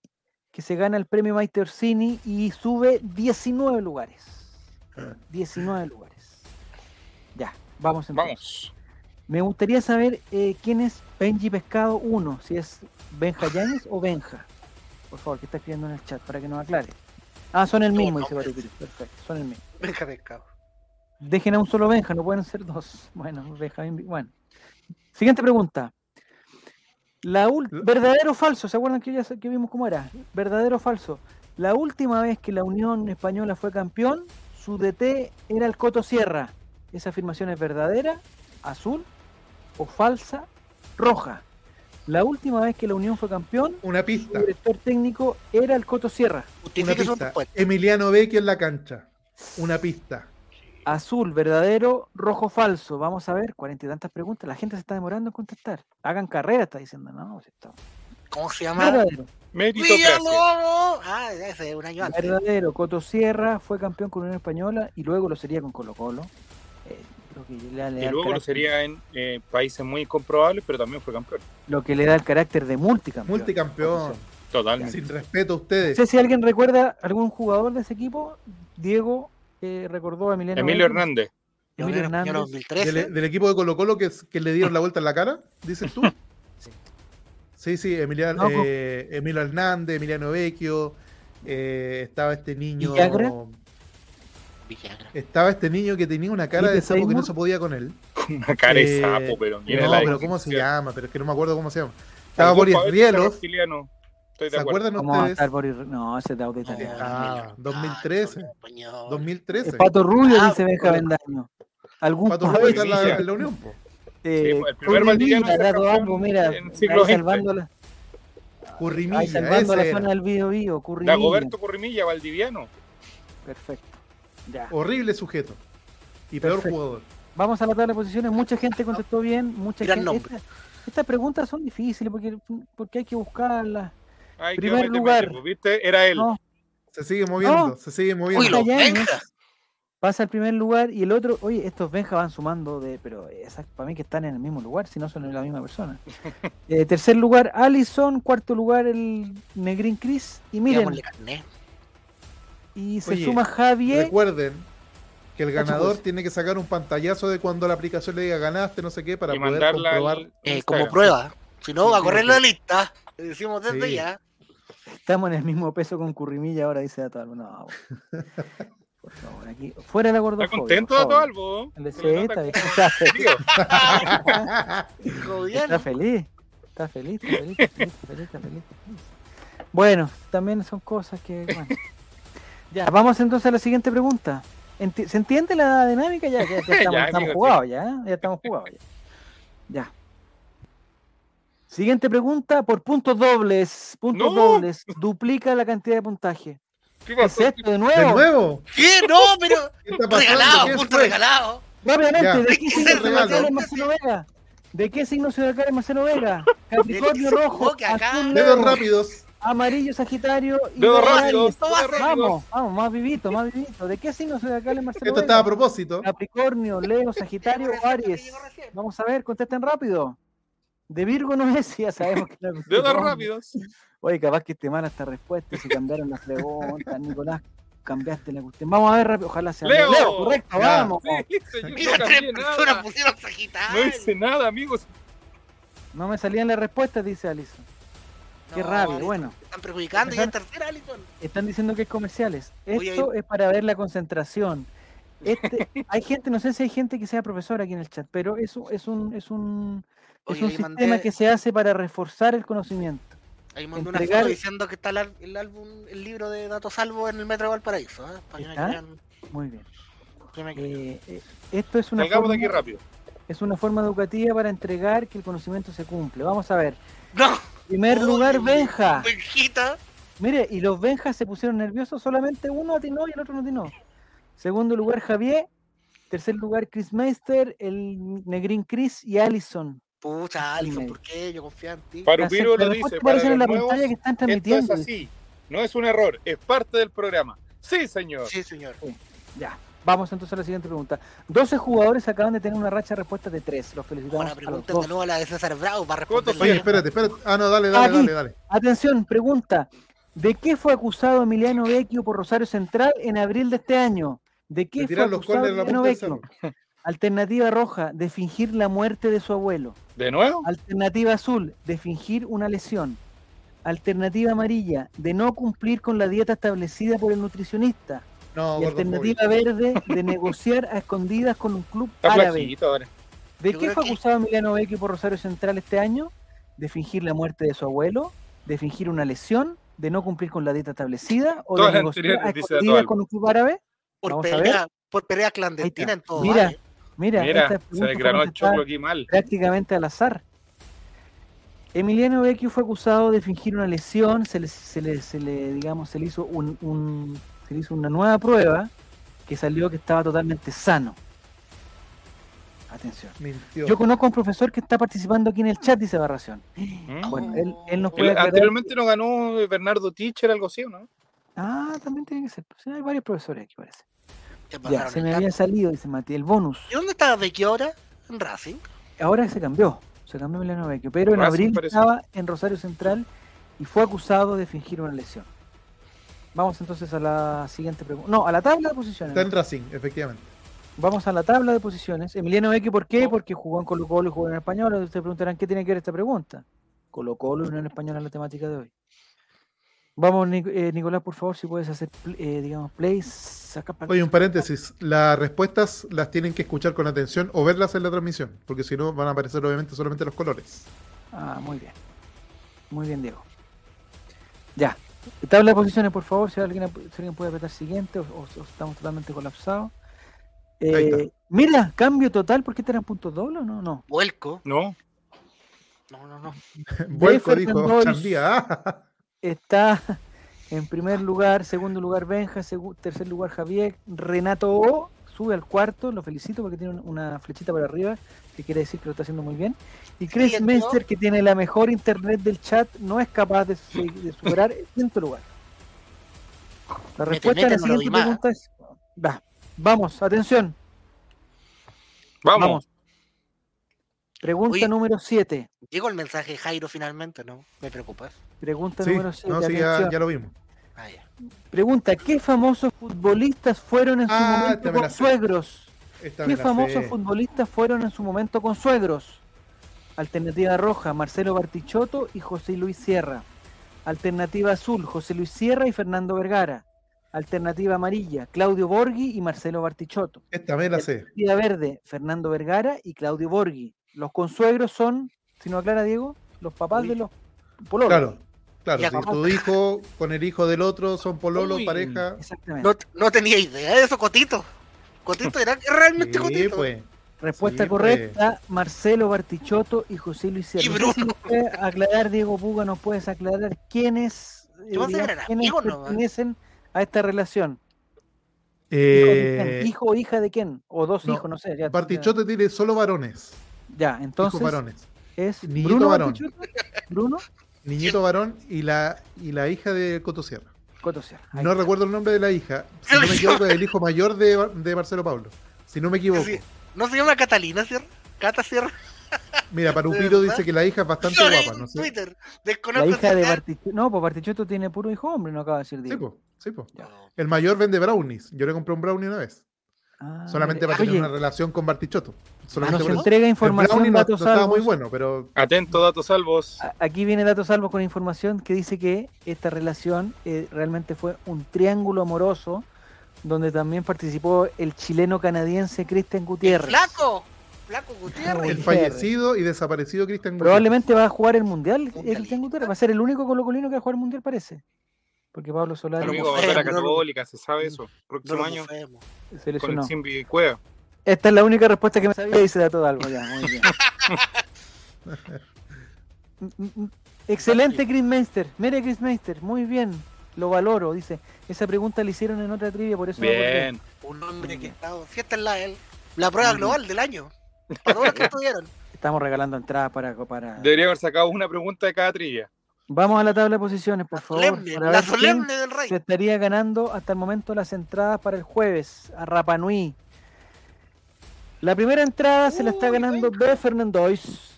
Speaker 2: que se gana el premio Maite Orsini y sube 19 lugares. 19 lugares. Ya, vamos entonces.
Speaker 5: Vamos.
Speaker 2: Me gustaría saber eh, quién es Benji Pescado 1, si es Benja Yáñez o Benja. Por favor, que está escribiendo en el chat para que nos aclare. Ah, son el
Speaker 1: No,
Speaker 2: mismo,
Speaker 1: no,
Speaker 2: dice Cruz. Perfecto, son el mismo.
Speaker 1: Benja Pescado.
Speaker 2: Dejen a un solo Benja, no pueden ser dos. Bueno, Benjamín. Bueno. Siguiente pregunta. La ul- ¿Verdadero o falso? ¿Se acuerdan que ya que vimos cómo era? ¿Verdadero o falso? La última vez que la Unión Española fue campeón, su DT era el Coto Sierra. ¿Esa afirmación es verdadera, azul o falsa, roja? La última vez que la Unión fue campeón,
Speaker 4: Una pista.
Speaker 2: director técnico era el Coto Sierra.
Speaker 4: Una pista.
Speaker 1: respuesta.
Speaker 4: Emiliano Vecchio en la cancha. Una pista.
Speaker 2: Azul, verdadero, rojo, falso. Vamos a ver, cuarenta y tantas preguntas. La gente se está demorando en contestar. Hagan carrera, está diciendo. No, está-
Speaker 1: ¿Cómo se llama?
Speaker 2: Verdadero.
Speaker 1: Ah, ese es un año antes.
Speaker 2: verdadero. Coto Sierra fue campeón con Unión Española y luego lo sería con Colo Colo. Lo, que le da, le da
Speaker 5: Y luego lo
Speaker 2: carácter-
Speaker 5: sería en eh, países muy incomprobables, pero también fue campeón.
Speaker 2: lo que le da el carácter de multicampeón.
Speaker 4: Multicampeón.
Speaker 5: Totalmente.
Speaker 4: Sin respeto a
Speaker 2: No
Speaker 4: ustedes.
Speaker 2: sé si alguien recuerda algún jugador de ese equipo. Diego eh, recordó a Emiliano.
Speaker 5: Emilio Hernández.
Speaker 2: Emilio
Speaker 1: Española
Speaker 2: Hernández.
Speaker 1: 2013.
Speaker 4: Del, del equipo de Colo Colo que, que le dieron la vuelta en la cara, dices tú. Sí, sí, Emiliano,
Speaker 2: No, con-
Speaker 4: eh, Emilio Hernández, Emiliano Vecchio, eh, estaba este niño.
Speaker 2: ¿Villagra?
Speaker 1: Villagra.
Speaker 4: Estaba este niño que tenía una cara
Speaker 2: ¿Felipe
Speaker 4: de sapo que no se podía con él.
Speaker 5: Una cara de
Speaker 4: Eh,
Speaker 5: sapo, pero mira
Speaker 4: No,
Speaker 5: la
Speaker 4: pero ¿cómo se llama? Pero es que no me acuerdo cómo se llama. Estaba Boris Rielos.
Speaker 5: reptiliano. Estoy de
Speaker 4: ¿Se acuerdan
Speaker 2: ¿Cómo va a estar
Speaker 4: ustedes?
Speaker 2: Boris? No, ese es de italiano.
Speaker 4: Ah, 2013.
Speaker 1: Español.
Speaker 4: 2013.
Speaker 2: El Pato Rubio,
Speaker 1: Ah,
Speaker 2: dice Benja Bendaño. Algún
Speaker 4: Pato Rubio está en la,
Speaker 5: Villa.
Speaker 4: en la Unión. po.
Speaker 2: eh,
Speaker 5: Sí, pues, el primer campeón
Speaker 2: Albo, mira, ahí salvando la, ahí
Speaker 4: Currimilla,
Speaker 2: salvando la zona
Speaker 4: era.
Speaker 2: del Bío Bío, Curry Villa.
Speaker 5: Dagoberto Corrimilla, Valdiviano.
Speaker 2: Perfecto. Ya.
Speaker 4: Horrible sujeto. Y peor jugador.
Speaker 2: Vamos a la tabla de posiciones. Mucha gente contestó bien. Mucha
Speaker 1: Gran
Speaker 2: gente. Esta- estas preguntas son difíciles porque, porque hay que buscarlas.
Speaker 5: Ay,
Speaker 2: Primer lugar.
Speaker 5: ¿Viste? Era él.
Speaker 2: No,
Speaker 4: Se sigue moviendo,
Speaker 2: No.
Speaker 4: se sigue moviendo.
Speaker 1: Benja.
Speaker 2: pasa el primer lugar y el otro. Oye, estos Benja van sumando de. Pero esas para mí que están en el mismo lugar, si no son la misma persona. Eh, tercer lugar, Allison. Cuarto lugar, el Negrin Chris. Y miren,
Speaker 1: Digámosle.
Speaker 2: Y se
Speaker 4: Oye,
Speaker 2: suma Javier.
Speaker 4: Recuerden que el ganador
Speaker 2: cosas.
Speaker 4: tiene que sacar un pantallazo de cuando la aplicación le diga ganaste, no sé qué, para
Speaker 5: y
Speaker 4: poder comprobar.
Speaker 5: al
Speaker 1: Eh, como prueba. Si no, va a correr la lista. Le decimos desde
Speaker 4: Sí.
Speaker 1: ya.
Speaker 2: Estamos en el mismo peso con Currimilla ahora, dice Dato Albo. No, por favor, aquí. Fuera la
Speaker 5: ¿Está
Speaker 2: gordofobia.
Speaker 5: contento
Speaker 2: por
Speaker 5: Dato. Albo?
Speaker 2: Está feliz. Está feliz, está feliz, está feliz, está feliz, está feliz, está feliz, está feliz. Bueno, también son cosas que. Bueno. Ya, vamos entonces a la siguiente pregunta. Enti- ¿Se entiende la dinámica? Ya, ya, ya estamos,
Speaker 5: Ya,
Speaker 2: estamos
Speaker 5: amigo, sí.
Speaker 2: jugados, ya, ya estamos jugados. Ya. Ya. Siguiente pregunta por puntos dobles. Puntos
Speaker 5: No.
Speaker 2: dobles. Duplica la cantidad de puntaje.
Speaker 5: ¿Qué
Speaker 2: ¿Qué es
Speaker 5: pasó?
Speaker 2: esto de
Speaker 4: ¿De
Speaker 2: nuevo?
Speaker 4: nuevo?
Speaker 1: ¿Qué? No, pero.
Speaker 4: ¿Qué está pasando?
Speaker 1: Regalado,
Speaker 4: ¿Qué
Speaker 1: punto regalado.
Speaker 2: Rápidamente. ¿de qué
Speaker 1: ¿Qué
Speaker 2: signo zodiacal es Marcelo Vega? ¿De qué signo zodiacal es Marcelo Vega? Capricornio rojo,
Speaker 4: Dedos rápidos.
Speaker 2: Amarillo, sagitario y
Speaker 1: ser-
Speaker 5: rápidos.
Speaker 2: Vamos, vamos, más vivito, más vivito. ¿De qué signo zodiacal es Marcelo
Speaker 4: Esto estaba a propósito.
Speaker 2: Capricornio, Leo, Sagitario o Aries. Vamos a ver, contesten rápido. De Virgo no es, ya sabemos que no es Virgo.
Speaker 5: rápidos.
Speaker 2: Oye, capaz que esté mala esta respuesta se cambiaron las preguntas. Nicolás, cambiaste la cuestión. Vamos a ver rápido, ojalá sea
Speaker 5: Leo.
Speaker 2: correcto,
Speaker 4: Ya.
Speaker 2: vamos.
Speaker 5: Sí, señor,
Speaker 1: Mira,
Speaker 5: no
Speaker 1: tres personas
Speaker 5: nada.
Speaker 1: pusieron
Speaker 5: No
Speaker 1: Sagitario.
Speaker 5: hice nada, amigos.
Speaker 2: No me salían las respuestas, dice Alison. Qué
Speaker 1: No,
Speaker 2: rabia, bueno.
Speaker 1: Están perjudicando y es tercera, Alison.
Speaker 2: Están diciendo que es comerciales.
Speaker 1: Oye,
Speaker 2: Esto es para ver la concentración. Este, hay gente, no sé si hay gente que sea profesora aquí en el chat, pero eso es un, es un, es
Speaker 1: Oye,
Speaker 2: un sistema
Speaker 1: mandé-
Speaker 2: que se hace para reforzar el conocimiento.
Speaker 1: Ahí mandó una foto diciendo que está el, álbum, el libro de Datos Salvo en el Metro de Valparaíso. ¿eh? Para que me
Speaker 2: ¿Está?
Speaker 1: crean.
Speaker 2: Muy bien.
Speaker 1: me.
Speaker 2: Eh, eh, esto es una,
Speaker 5: de
Speaker 2: forma,
Speaker 5: aquí rápido.
Speaker 2: es una forma educativa para entregar que el conocimiento se cumple. Vamos a ver.
Speaker 1: No,
Speaker 2: Primer lugar, Benja.
Speaker 1: Benjita.
Speaker 2: Mire, y los Benjas se pusieron nerviosos, solamente uno atinó y el otro no atinó. Segundo lugar, Javier. Tercer lugar, Chris Meister, el Negrín Chris y Allison.
Speaker 1: Pucha, Alison,
Speaker 2: Dime.
Speaker 1: ¿por qué? Yo confío en ti.
Speaker 5: Parupiro lo dice. Para
Speaker 2: en la
Speaker 5: nuevos,
Speaker 2: pantalla que están
Speaker 5: esto es
Speaker 2: transmitiendo.
Speaker 5: así. No es un error, es parte del programa. Sí, señor.
Speaker 1: Sí, señor.
Speaker 2: Ya, vamos entonces a la siguiente pregunta. 12 jugadores acaban de tener una racha de respuestas de 3. Los felicitamos.
Speaker 1: Buena
Speaker 2: a los
Speaker 1: pregunta
Speaker 2: dos.
Speaker 1: de nuevo a la de César Bravo para
Speaker 5: ¿Cuántos
Speaker 1: responderle.
Speaker 4: Oye, espérate, espérate. Ah, no, dale, dale,
Speaker 2: Aquí.
Speaker 4: dale, dale.
Speaker 2: Atención, pregunta. ¿De qué fue acusado Emiliano Vecchio por Rosario Central en abril de este año? ¿De qué
Speaker 4: De
Speaker 2: fue acusado Emiliano Vecchio? Alternativa roja, de fingir la muerte de su abuelo.
Speaker 5: ¿De nuevo?
Speaker 2: Alternativa azul, de fingir una lesión. Alternativa amarilla, de no cumplir con la dieta establecida por el nutricionista.
Speaker 4: No,
Speaker 2: Y alternativa verde, de negociar a escondidas con un club
Speaker 5: Está
Speaker 2: árabe.
Speaker 5: ahora.
Speaker 2: ¿De
Speaker 1: Yo
Speaker 2: qué fue
Speaker 1: que-
Speaker 2: acusado Emiliano Vecchio por Rosario Central este año? De fingir la muerte de su abuelo, de fingir una lesión, de no cumplir con la dieta establecida o
Speaker 5: Todas
Speaker 2: de negociar a escondidas con un club árabe.
Speaker 1: Por
Speaker 2: Vamos a
Speaker 1: pelea, por pelea clandestina en todo
Speaker 2: Mira,
Speaker 1: Valle.
Speaker 2: Mira,
Speaker 5: Mira, se
Speaker 2: fueron
Speaker 5: el choclo aquí mal.
Speaker 2: prácticamente al azar. Emiliano Vecchio fue acusado de fingir una lesión, se le, se le, se le, digamos, se le hizo un, un- se le hizo una nueva prueba que salió que estaba totalmente sano. Atención.
Speaker 4: Mintió.
Speaker 2: Yo conozco a un profesor que está participando aquí en el chat, dice Barración.
Speaker 5: ¿Mm?
Speaker 2: Bueno, él, él nos puede aclarar-
Speaker 5: anteriormente no ganó Bernardo Teacher, algo así, ¿o ¿no?
Speaker 2: Ah, también tiene que ser. Hay varios profesores aquí, parece. Ya, se me había salido, dice Mati, el bonus.
Speaker 1: ¿Y dónde estaba Becky ahora? En Racing.
Speaker 2: Ahora se cambió, se cambió Emiliano Vecchio, pero en
Speaker 5: Racing
Speaker 2: abril
Speaker 5: parece.
Speaker 2: estaba en Rosario Central y fue acusado de fingir una lesión. Vamos entonces a la siguiente pregunta. No, a la tabla de posiciones.
Speaker 4: Está en Racing, efectivamente.
Speaker 2: Vamos a la tabla de posiciones. Emiliano Vecchio, ¿por qué?
Speaker 5: Oh.
Speaker 2: Porque jugó en Colo Colo y jugó en Español. Ustedes preguntarán qué tiene que ver esta pregunta. Colo Colo y Unión Española en la temática de hoy. Vamos, eh, Nicolás, por favor, si puedes hacer, eh, digamos, plays. Saca
Speaker 4: Oye, un paréntesis. Las respuestas las tienen que escuchar con atención o verlas en la transmisión, porque si no van a aparecer obviamente solamente los colores.
Speaker 2: Ah, muy bien. Muy bien, Diego. Ya. Tabla de posiciones, por favor, si alguien, si alguien puede apretar siguiente o, o- o estamos totalmente colapsados. Eh, mira, cambio total, ¿por qué te eran puntos dobles o no? No.
Speaker 1: Vuelco.
Speaker 5: No,
Speaker 1: No, no, no.
Speaker 4: Vuelco dijo. Chandía.
Speaker 2: Está en primer lugar, segundo lugar Benja, tercer lugar Javier, Renato O sube al cuarto, lo felicito porque tiene un- una flechita para arriba, que quiere decir que lo está haciendo muy bien. Y Chris
Speaker 1: Siguiente,
Speaker 2: Meister, que tiene la mejor internet del chat, no es capaz de, su- de superar el quinto lugar. La respuesta a la
Speaker 1: no
Speaker 2: siguiente pregunta es... Va, vamos, atención,
Speaker 5: vamos.
Speaker 2: vamos. Pregunta
Speaker 1: Oye.
Speaker 2: número 7.
Speaker 1: Llegó el mensaje Jairo finalmente, ¿no? Me preocupas.
Speaker 2: Pregunta
Speaker 4: Sí,
Speaker 2: número 7.
Speaker 4: no, sí, ya, ya lo vimos.
Speaker 1: Ah, ya.
Speaker 2: Pregunta, ¿qué famosos futbolistas fueron en su
Speaker 4: Ah,
Speaker 2: momento con suegros?
Speaker 4: Esta
Speaker 2: ¿Qué famosos
Speaker 4: sé.
Speaker 2: futbolistas fueron en su momento con suegros? Alternativa roja, Marcelo Bartichotto y José Luis Sierra. Alternativa azul, José Luis Sierra y Fernando Vergara. Alternativa amarilla, Claudio Borghi y Marcelo Bartichotto.
Speaker 4: Esta me la sé.
Speaker 2: Alternativa verde, Fernando Vergara y Claudio Borghi. Los consuegros son, si no aclara Diego, los papás de los pololos.
Speaker 4: Claro, claro. Si tu hijo con el hijo del otro son pololo,
Speaker 5: Uy.
Speaker 4: pareja.
Speaker 2: Exactamente.
Speaker 1: No, no tenía idea de eso, Cotito. Cotito era realmente
Speaker 4: Sí,
Speaker 1: Cotito.
Speaker 4: pues.
Speaker 2: Respuesta
Speaker 4: Sí, pues.
Speaker 2: correcta, Marcelo Bartichotto y José Luis Sierra.
Speaker 1: Y Bruno.
Speaker 2: puede aclarar, Diego Puga, nos puedes aclarar quiénes, digamos, quiénes pertenecen a esta relación. ¿Hijo, de
Speaker 4: Eh?
Speaker 2: ¿Hijo o hija de quién? O dos
Speaker 4: no,
Speaker 2: hijos, no sé. Ya,
Speaker 4: Bartichotto tiene solo varones.
Speaker 2: Ya, entonces
Speaker 4: hijos varones.
Speaker 2: es Bruno
Speaker 4: varón.
Speaker 2: Bartichotto, Bruno
Speaker 4: Niñito varón y la, y la hija de Coto Sierra.
Speaker 2: Coto Sierra. Ahí
Speaker 4: No
Speaker 2: está.
Speaker 4: recuerdo el nombre de la hija. Si no me equivoco, es el hijo mayor de, de Marcelo Pablo. Si no me equivoco.
Speaker 1: Sí. ¿No se llama Catalina Sierra? Cata Sierra.
Speaker 4: Mira,
Speaker 1: ¿De
Speaker 4: Parupiro dice que la hija es bastante guapa. No sé.
Speaker 1: Twitter.
Speaker 2: La hija de Bartichotto. No, pues Bartichotto tiene puro hijo hombre, no acaba de decir
Speaker 4: Sí, po, sí, po. El mayor vende brownies. Yo le compré un brownie una vez.
Speaker 2: Ah,
Speaker 4: solamente para tener una relación con Bartichotto.
Speaker 2: nos
Speaker 4: Solamente por eso.
Speaker 2: entrega
Speaker 4: El
Speaker 2: información,
Speaker 4: no,
Speaker 2: datos
Speaker 4: no estaba muy bueno, pero
Speaker 5: Atento, datos salvos.
Speaker 2: Aquí viene Datos Salvos con información que dice que esta relación eh, realmente fue un triángulo amoroso donde también participó el chileno canadiense Cristian
Speaker 1: ¡El
Speaker 2: Gutiérrez.
Speaker 1: ¡Flaco! ¡Flaco Gutiérrez!
Speaker 4: el fallecido y desaparecido Cristian Gutiérrez.
Speaker 2: Probablemente va a jugar el mundial, el
Speaker 1: Mundialista.
Speaker 2: Cristian Gutiérrez. Va a ser el único colocolino que va a jugar el mundial, parece. Porque Pablo Solari
Speaker 5: Amigo, va a ver a
Speaker 1: feo, no lo-
Speaker 5: Católica, se sabe eso. Próximo año
Speaker 2: se
Speaker 5: con el Cueva.
Speaker 2: Esta es la única respuesta que me sabía y se da todo algo. Ya, muy bien. Excelente, Chris Meister. Mire, Chris Meister, muy bien. Lo valoro, dice. Esa pregunta la hicieron en otra trivia, por eso.
Speaker 5: Bien.
Speaker 1: Un hombre que está. Si esta es la, el- la prueba global del año. Para todos los que estudiaron.
Speaker 2: Estamos regalando entradas para, para...
Speaker 5: Debería haber sacado una pregunta de cada trivia.
Speaker 2: Vamos a la tabla de posiciones, por favor.
Speaker 1: Solemne, la solemne del rey.
Speaker 2: Se estaría ganando hasta el momento las entradas para el jueves a Rapanui. La primera entrada se la está ganando B. Fernandois.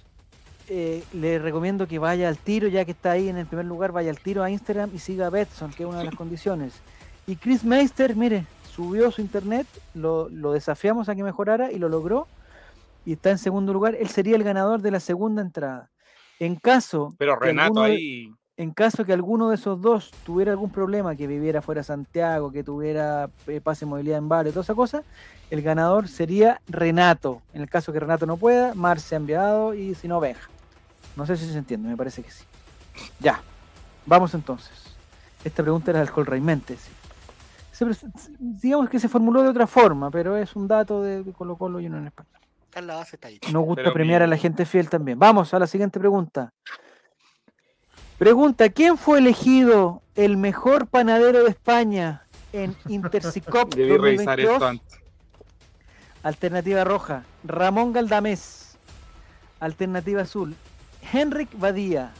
Speaker 2: Eh, le recomiendo que vaya al tiro, ya que está ahí en el primer lugar, vaya al tiro a Instagram y siga a Betson, que es una de las condiciones. Y Chris Meister, mire, subió su internet, lo, lo desafiamos a que mejorara y lo logró. Y está en segundo lugar. Él sería el ganador de la segunda entrada. En caso
Speaker 5: Pero
Speaker 2: que
Speaker 5: Renato
Speaker 2: de-
Speaker 5: ahí.
Speaker 2: en caso que alguno de esos dos tuviera algún problema, que viviera fuera de Santiago, que tuviera eh, pase movilidad en vale, toda esa cosa, el ganador sería Renato. En el caso que Renato no pueda, Marce ha enviado y si no, Benja. No sé si se entiende, me parece que sí. Ya, vamos entonces. Esta pregunta era de alcohol Raimente. sí. Se digamos que se formuló de otra forma, pero es un dato de, de Colo Colo y uno en español.
Speaker 1: Está en la base estadística.
Speaker 2: Nos gusta
Speaker 5: Pero
Speaker 2: premiar a la gente fiel también. Vamos a la siguiente pregunta. Pregunta, ¿quién fue elegido el mejor panadero de España en Intercicop
Speaker 5: Debí revisar
Speaker 2: 2022?
Speaker 5: esto antes.
Speaker 2: Alternativa roja, Ramón Galdamés. Alternativa azul, Henrik Badía.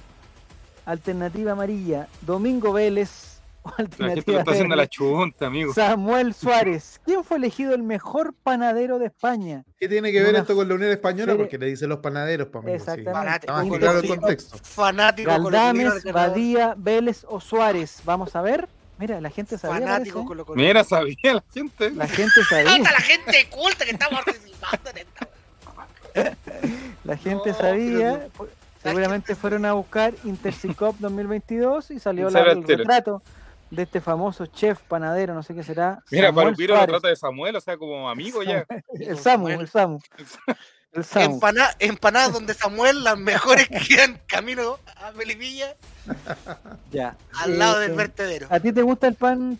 Speaker 2: Alternativa amarilla, Domingo Vélez. O
Speaker 5: La gente lo
Speaker 2: alternativa
Speaker 5: está haciendo a la chunta, amigo.
Speaker 2: Samuel Suárez. ¿Quién fue elegido el mejor panadero de España?
Speaker 4: ¿Qué tiene que ver
Speaker 2: Una
Speaker 4: esto con la Unión Española?
Speaker 2: serie-
Speaker 4: Porque le dicen los panaderos, para mí.
Speaker 2: Exactamente.
Speaker 1: Fanático,
Speaker 4: Está más que
Speaker 2: Inter-
Speaker 4: claro el contexto.
Speaker 1: fanático
Speaker 2: Galdames,
Speaker 1: ganador.
Speaker 2: Badía, Vélez o Suárez. Vamos a ver. Mira, la gente sabía.
Speaker 1: Fanático
Speaker 2: parece.
Speaker 1: colocolino.
Speaker 5: Mira, sabía la gente.
Speaker 2: La gente sabía.
Speaker 1: ¡Anda la gente culta que está participando en esta!
Speaker 2: La gente
Speaker 1: No,
Speaker 2: sabía.
Speaker 1: pero
Speaker 2: Seguramente fueron a buscar Intercicop 2022 y salió la- el retrato de este famoso chef panadero, no sé qué será.
Speaker 5: Mira,
Speaker 2: Samuel
Speaker 5: Palupiro lo
Speaker 2: Suárez.
Speaker 5: trata de Samuel, o sea, como amigo ya.
Speaker 2: El Samu, el Samu. El Samu.
Speaker 1: Empana- empanadas donde Samuel, las mejores que quedan camino a Melipilla,
Speaker 2: Ya.
Speaker 1: al lado
Speaker 2: Eh,
Speaker 1: del vertedero.
Speaker 2: ¿A ti te gusta el pan?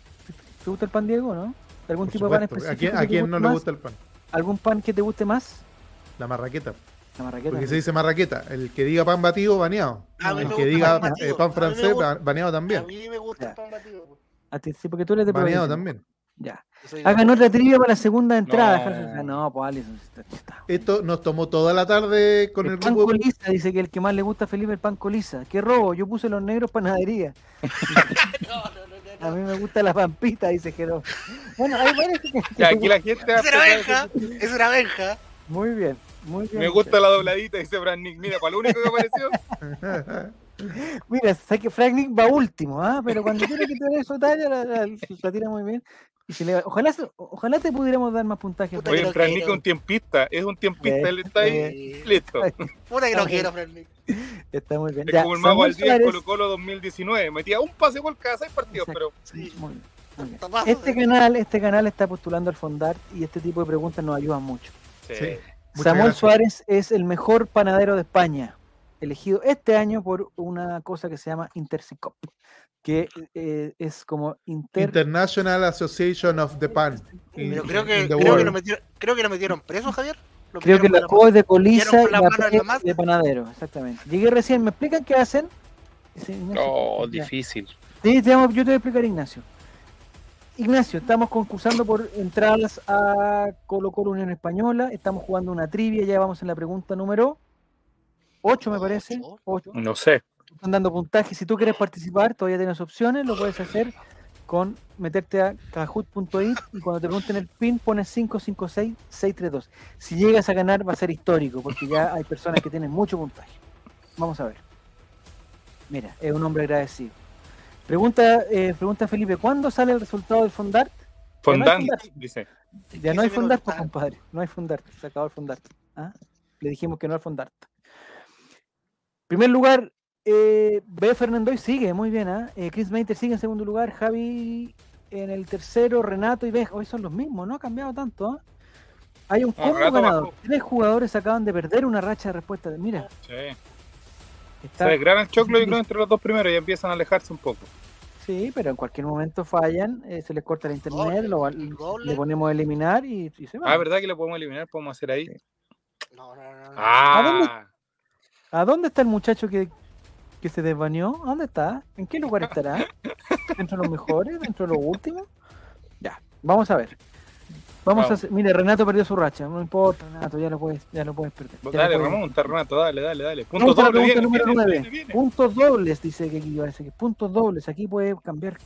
Speaker 2: ¿Te gusta el pan Diego, no? ¿Algún
Speaker 4: Por
Speaker 2: tipo de pan específico?
Speaker 4: ¿A quién, a no le gusta el pan?
Speaker 2: ¿Algún pan que te guste más?
Speaker 4: La marraqueta.
Speaker 2: La marraqueta.
Speaker 4: Porque se dice marraqueta. El que diga pan batido, baneado.
Speaker 1: A
Speaker 4: El que diga
Speaker 1: pan
Speaker 4: eh, pan
Speaker 1: A
Speaker 4: francés, baneado
Speaker 1: A
Speaker 4: también.
Speaker 1: mí me gusta
Speaker 2: Ya.
Speaker 1: el pan batido.
Speaker 2: A ti sí, porque tú eres de
Speaker 4: Baneado
Speaker 2: provincia.
Speaker 4: también.
Speaker 2: Ya. Hagan otra trivia para la segunda entrada.
Speaker 5: No.
Speaker 2: No, pues Alison.
Speaker 4: Esto nos tomó toda la tarde con el,
Speaker 2: el pan
Speaker 4: grupo.
Speaker 2: colisa, dice que el que más le gusta a Felipe el pan colisa. Qué robo, yo puse los negros panadería.
Speaker 1: No, no, no, no,
Speaker 2: A mí me gusta la pampita, dice Jerónimo. Bueno, hay varios que-
Speaker 5: Ya, aquí la gente
Speaker 1: Es una benja, es una benja.
Speaker 2: Muy bien, muy bien.
Speaker 5: Me gusta la dobladita, dice Brad Nick. Mira, para lo único que apareció.
Speaker 2: Mira, sé que Frank Nick va último, ¿ah? pero cuando tiene que tener su talla, la, la- la tira muy bien. Y se le- ojalá, se- ojalá te pudiéramos dar más puntaje.
Speaker 1: Puta
Speaker 5: Oye, Nick es un tiempista, es un tiempista,
Speaker 2: Eh,
Speaker 5: él está ahí,
Speaker 1: Eh,
Speaker 5: listo.
Speaker 1: Puta que no quiero, Fran Nick.
Speaker 2: Está muy bien.
Speaker 5: Es
Speaker 2: Ya,
Speaker 5: como el mago
Speaker 2: Samuel
Speaker 5: al día Colo Colo 2019. Metía un pase por cada seis partidos,
Speaker 2: Exacto.
Speaker 5: pero
Speaker 2: Sí, muy bien, muy bien.
Speaker 1: Tapazo,
Speaker 2: Este canal, este canal está postulando al Fondart y este tipo de preguntas nos ayudan mucho.
Speaker 5: sí.
Speaker 4: Sí.
Speaker 2: Samuel
Speaker 4: gracias.
Speaker 2: Suárez es el mejor panadero de España, elegido este año por una cosa que se llama Intercicop, que eh, es como Inter...
Speaker 4: International Association of the Pan. in-
Speaker 1: Pero creo que, creo, lo metieron, creo que lo metieron preso, Javier. Lo
Speaker 2: Creo que la es de colisa y
Speaker 1: la
Speaker 2: la de panadero, exactamente. Llegué recién, ¿me explican qué hacen?
Speaker 5: Oh, difícil.
Speaker 2: Sí, te vamos- yo te voy a explicar, Ignacio. Ignacio, estamos concursando por entradas a Colo Colo Unión Española. Estamos jugando una trivia. Ya vamos en la pregunta número 8, me parece.
Speaker 1: Ocho.
Speaker 2: 8.
Speaker 5: No sé.
Speaker 2: Están dando puntaje. Si tú quieres participar, todavía tienes opciones. Lo puedes hacer con meterte a kahoot.it y cuando te pregunten el PIN pones 556632. Si llegas a ganar va a ser histórico porque ya hay personas que tienen mucho puntaje. Vamos a ver. Mira, es un hombre agradecido. Pregunta, eh, pregunta Felipe, ¿cuándo sale el resultado del Fondart?
Speaker 5: Fondant,
Speaker 2: Fondant.
Speaker 5: dice.
Speaker 2: Ya no hay
Speaker 1: 15
Speaker 2: Fondart,
Speaker 1: ah.
Speaker 2: compadre. No hay Fondart. Se acabó el Fondart. ¿ah? Le dijimos que no al Fondart. Primer lugar, eh, B. Fernandoy sigue, muy bien. ¿ah? Eh, Chris Mater sigue en segundo lugar. Javi en el tercero. Renato y B. Hoy son los mismos, no ha cambiado tanto. ¿ah? Hay un
Speaker 5: No,
Speaker 2: combo ganador.
Speaker 5: bajó.
Speaker 2: Tres jugadores acaban de perder una racha de respuesta. Mira,
Speaker 5: Sí.
Speaker 2: está,
Speaker 5: Se desgrana el choclo y creo entre los dos primeros y empiezan a alejarse un poco.
Speaker 2: sí, pero en cualquier momento fallan. eh, se les corta el internet, lo, le ponemos a eliminar y, y se va.
Speaker 5: Ah, ¿verdad que lo podemos eliminar? ¿Podemos hacer ahí?
Speaker 1: No, no, no. no.
Speaker 5: Ah,
Speaker 2: ¿A dónde está el muchacho que, que se desbaneó? ¿A dónde está? ¿En qué lugar estará? ¿Dentro de los mejores? ¿Dentro de los últimos? Ya, vamos a ver. Vamos, a hacer, mire, Renato perdió su racha, no importa, Renato, ya lo puedes, ya lo puedes perder.
Speaker 5: dale,
Speaker 2: puedes-
Speaker 5: remonta, Renato, dale, dale, dale. Punto
Speaker 2: Vamos a la
Speaker 5: doble,
Speaker 2: pregunta
Speaker 5: viene,
Speaker 2: número
Speaker 5: viene,
Speaker 2: 9.
Speaker 5: viene, viene.
Speaker 2: Puntos dobles, dice que aquí parece que puntos dobles, aquí puede cambiar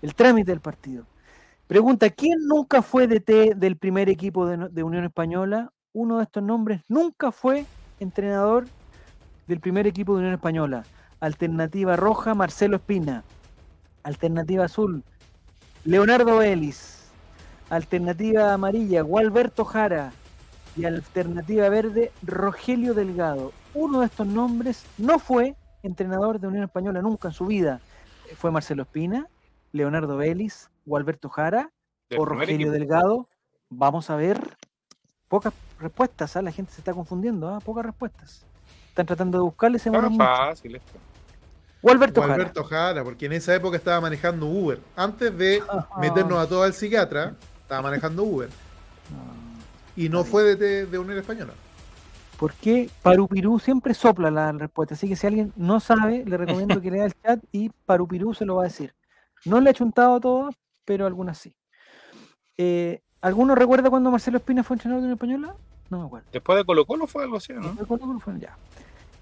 Speaker 2: el trámite del partido. Pregunta, ¿quién nunca fue DT del primer equipo de, de Unión Española? Uno de estos nombres nunca fue entrenador del primer equipo de Unión Española. Alternativa roja, Marcelo Espina. Alternativa azul, Leonardo Ellis. Alternativa amarilla, Gualberto Jara. Y alternativa verde, Rogelio Delgado. Uno de estos nombres no fue entrenador de Unión Española nunca en su vida. Fue Marcelo Espina, Leonardo Ellis, Gualberto Jara o Rogelio
Speaker 5: equipo.
Speaker 2: Delgado. Vamos a ver. Pocas respuestas, ¿ah? la gente se está confundiendo, ¿ah? pocas respuestas. Están tratando de buscarle ese
Speaker 5: Está
Speaker 2: mucho.
Speaker 5: fácil esto.
Speaker 2: Gualberto
Speaker 4: O
Speaker 2: Jara.
Speaker 4: Alberto Jara, porque en esa época estaba manejando Uber. Antes de
Speaker 2: Ajá.
Speaker 4: meternos a todos al psiquiatra, estaba manejando Uber. Y no fue de, de, Unión Española.
Speaker 2: ¿Por qué Parupirú siempre sopla la respuesta? Así que si alguien no sabe, le recomiendo que lea el chat y Parupirú se lo va a decir. No le he chuntado a todas, pero algunas sí. Eh, ¿Alguno recuerda cuando Marcelo Espina fue entrenador de Unión Española? No me acuerdo.
Speaker 5: Después de Colo Colo fue algo así, ¿no?
Speaker 2: Cuándo fue, ya.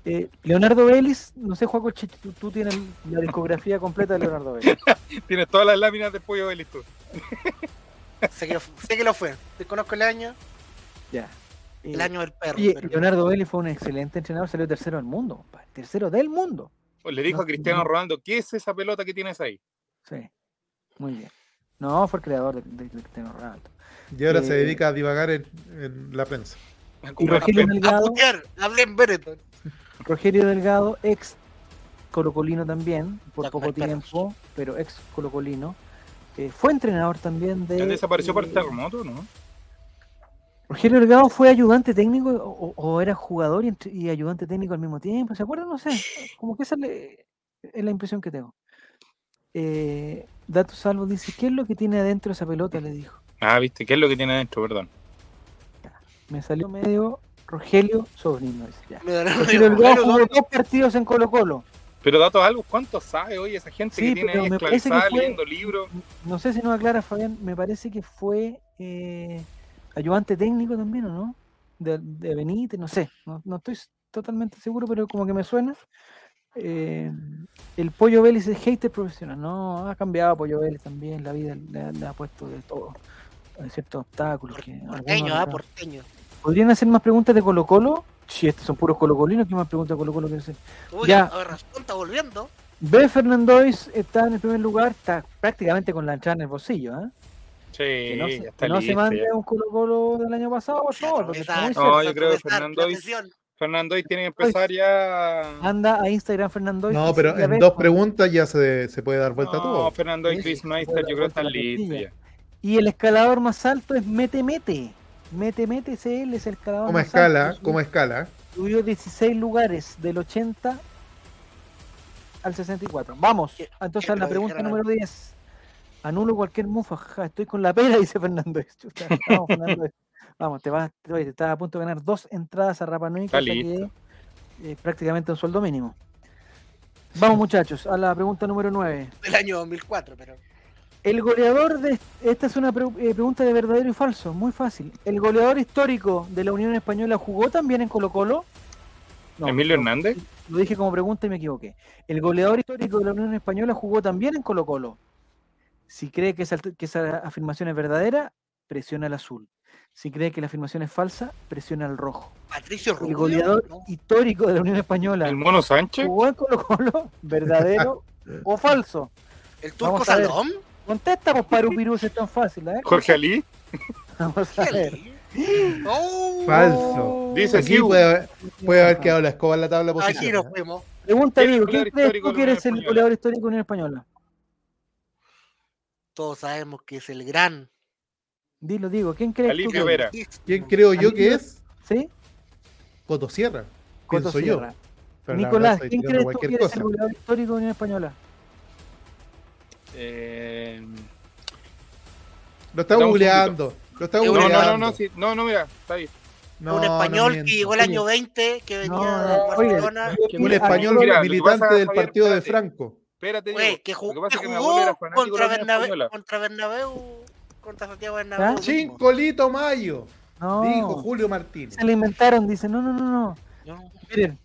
Speaker 2: Eh, Leonardo Vélez, no sé, Juaco, tú, tú tienes la discografía completa de Leonardo Vélez.
Speaker 5: Tienes todas las láminas de pollo de listo.
Speaker 1: Sé que, sé que lo fue. Desconozco el año.
Speaker 2: Ya.
Speaker 1: El
Speaker 2: Eh,
Speaker 1: año del perro. Pero-
Speaker 2: Leonardo Vélez fue un excelente entrenador, salió tercero del mundo, compadre. Tercero del mundo.
Speaker 5: Pues le dijo
Speaker 2: No,
Speaker 5: a Cristiano
Speaker 2: no.
Speaker 5: Ronaldo, ¿qué es esa pelota que tienes ahí?
Speaker 2: Sí, muy bien. No, fue el creador de, de- de Cristiano Ronaldo.
Speaker 4: Y ahora se
Speaker 2: Eh,
Speaker 4: dedica a divagar en, en la prensa.
Speaker 2: Y Rogelio
Speaker 5: pe-
Speaker 1: A putear, hablé en Benetton.
Speaker 2: Rogelio Delgado, ex colocolino también, por poco tiempo, pero ex colocolino. Eh, fue entrenador también de.
Speaker 5: ¿Ya desapareció por el
Speaker 2: eh,
Speaker 5: terremoto, no?
Speaker 2: Rogelio Delgado fue ayudante técnico o, o era jugador y, ayudante técnico al mismo tiempo. ¿Se acuerdan? No sé. Como que esa es la, es la impresión que tengo. Eh, Dato Salvo dice: ¿Qué es lo que tiene adentro esa pelota? Le dijo.
Speaker 5: Ah, viste, ¿qué es lo que tiene adentro? Perdón.
Speaker 2: Me salió medio Rogelio Sobrino. Rogelio
Speaker 1: el
Speaker 2: Delgado jugó dos partidos en Colo-Colo.
Speaker 5: Pero datos algo, ¿cuánto sabe hoy esa gente
Speaker 2: Sí,
Speaker 5: que tiene
Speaker 2: pero
Speaker 5: ahí
Speaker 2: me parece que
Speaker 5: esclavizada
Speaker 2: fue-
Speaker 5: leyendo libros?
Speaker 2: No sé si nos aclara Fabián, me parece que fue eh, ayudante técnico también, ¿o no? De, de Benítez, no sé, no, no estoy totalmente seguro, pero como que me suena. Eh, el Pollo Vélez es hater profesional, no, ha cambiado Pollo Vélez también, la vida le, ha- le ha puesto de todo, hay ciertos obstáculos. Que
Speaker 1: Porteño, ah, porteño.
Speaker 2: ¿Podrían hacer más preguntas de Colo Colo? Si estos son puros colocolinos, ¿qué más preguntas de Colo Colo quieren hacer?
Speaker 1: Uy,
Speaker 2: Ya.
Speaker 1: a ver, razón, está volviendo.
Speaker 2: B. Fernandois está en el primer lugar, está prácticamente con la entrada en el bolsillo, ¿ah?
Speaker 5: Sí,
Speaker 2: que no, se, que
Speaker 5: está
Speaker 2: no se mande
Speaker 5: ya.
Speaker 2: un Colo Colo del año pasado, por favor, porque está cerca.
Speaker 5: No, yo creo que
Speaker 1: esa-
Speaker 5: Fernando
Speaker 1: la
Speaker 5: Is-
Speaker 1: presión.
Speaker 5: Fernando hoy tiene que empezar ya.
Speaker 2: Anda a Instagram Fernandois.
Speaker 4: No,
Speaker 2: y
Speaker 4: pero en dos preguntas ya se, se puede dar vuelta
Speaker 5: No,
Speaker 4: todo.
Speaker 5: Fernando y
Speaker 2: Sí,
Speaker 5: Chris Meister, yo creo que están listos ya.
Speaker 2: Y el escalador más alto es Mete Mete. Mete Mete CL es el escalador
Speaker 4: Como escala,
Speaker 2: alto.
Speaker 4: como escala.
Speaker 2: Subió 16 lugares del 80 al 64. Vamos,
Speaker 1: ¿Qué-
Speaker 2: entonces
Speaker 1: qué
Speaker 2: a la pregunta
Speaker 1: dijeron
Speaker 2: número 10. Anulo cualquier mufa, jaja, estoy con la pera, dice Fernando. Vamos, Fernando. Vamos, te vas, te, te estás a punto de ganar dos entradas a Rapa Nui, que es prácticamente un sueldo mínimo. Vamos muchachos, a la pregunta número 9.
Speaker 1: Del año 2004, pero.
Speaker 2: El goleador de... Esta es una pre- eh, pregunta de verdadero y falso, muy fácil. ¿El goleador histórico de la Unión Española jugó también en Colo Colo? No,
Speaker 5: Emilio
Speaker 2: no,
Speaker 5: Hernández.
Speaker 2: Lo dije como pregunta y me equivoqué. El goleador histórico de la Unión Española jugó también en Colo Colo. Si cree que esa, que esa afirmación es verdadera, presiona el azul. Si cree que la afirmación es falsa, presiona el rojo.
Speaker 1: Patricio
Speaker 2: El
Speaker 1: Rubio.
Speaker 2: goleador
Speaker 1: ¿no?
Speaker 2: histórico de la Unión Española
Speaker 5: El Mono Sánchez.
Speaker 2: jugó en Colo Colo, verdadero o falso.
Speaker 1: El turco. Salom.
Speaker 2: Contesta, pues, Parupirú, si es tan fácil, ¿eh?
Speaker 5: Jorge Ali.
Speaker 2: Vamos a ver.
Speaker 1: Oh,
Speaker 4: Falso.
Speaker 5: Dice
Speaker 4: Aquí puede, haber- puede haber quedado la escoba en la tabla de
Speaker 1: Aquí nos
Speaker 4: ¿eh?
Speaker 1: fuimos.
Speaker 2: Pregunta,
Speaker 5: ¿Quién es el
Speaker 2: Diego, ¿quién crees tú que eres el goleador histórico de Unión Española?
Speaker 1: Todos sabemos que es el gran.
Speaker 2: Dilo, digo, ¿quién crees tú
Speaker 5: Alipio
Speaker 2: que es?
Speaker 5: Vera.
Speaker 4: ¿Quién creo yo que
Speaker 2: Alivio-
Speaker 4: es?
Speaker 2: ¿Sí?
Speaker 4: Coto Sierra.
Speaker 2: Coto
Speaker 4: Pienso yo.
Speaker 2: Sierra.
Speaker 4: Verdad
Speaker 2: Nicolás, ¿quién crees tú que eres el goleador histórico de Unión Española?
Speaker 5: Eh,
Speaker 4: Lo está googleando. Lo está
Speaker 1: No,
Speaker 5: No,
Speaker 4: googleando.
Speaker 5: no, no, no, sí, no, no, mira, está bien.
Speaker 4: No,
Speaker 1: un
Speaker 4: no
Speaker 1: español
Speaker 4: miento.
Speaker 1: que llegó el
Speaker 2: Oye.
Speaker 1: año 20, que venía
Speaker 2: No,
Speaker 1: de
Speaker 2: no, oye,
Speaker 1: Barcelona.
Speaker 5: Que
Speaker 4: Un español
Speaker 5: mira, lo
Speaker 4: militante
Speaker 5: pasa,
Speaker 4: del
Speaker 5: Javier,
Speaker 4: partido de
Speaker 5: espérate.
Speaker 4: Franco.
Speaker 5: Espérate, Diego.
Speaker 1: que,
Speaker 5: Lo
Speaker 1: jugó,
Speaker 5: que
Speaker 1: que jugó
Speaker 5: de
Speaker 1: contra, Bernabéu, contra Bernabéu, contra Santiago Bernabéu.
Speaker 2: ¿Ah?
Speaker 4: Chincolito Mayo.
Speaker 2: No.
Speaker 4: Dijo Julio Martínez.
Speaker 2: Se le inventaron, dice, no, no, no, no.
Speaker 1: No.
Speaker 2: Miren.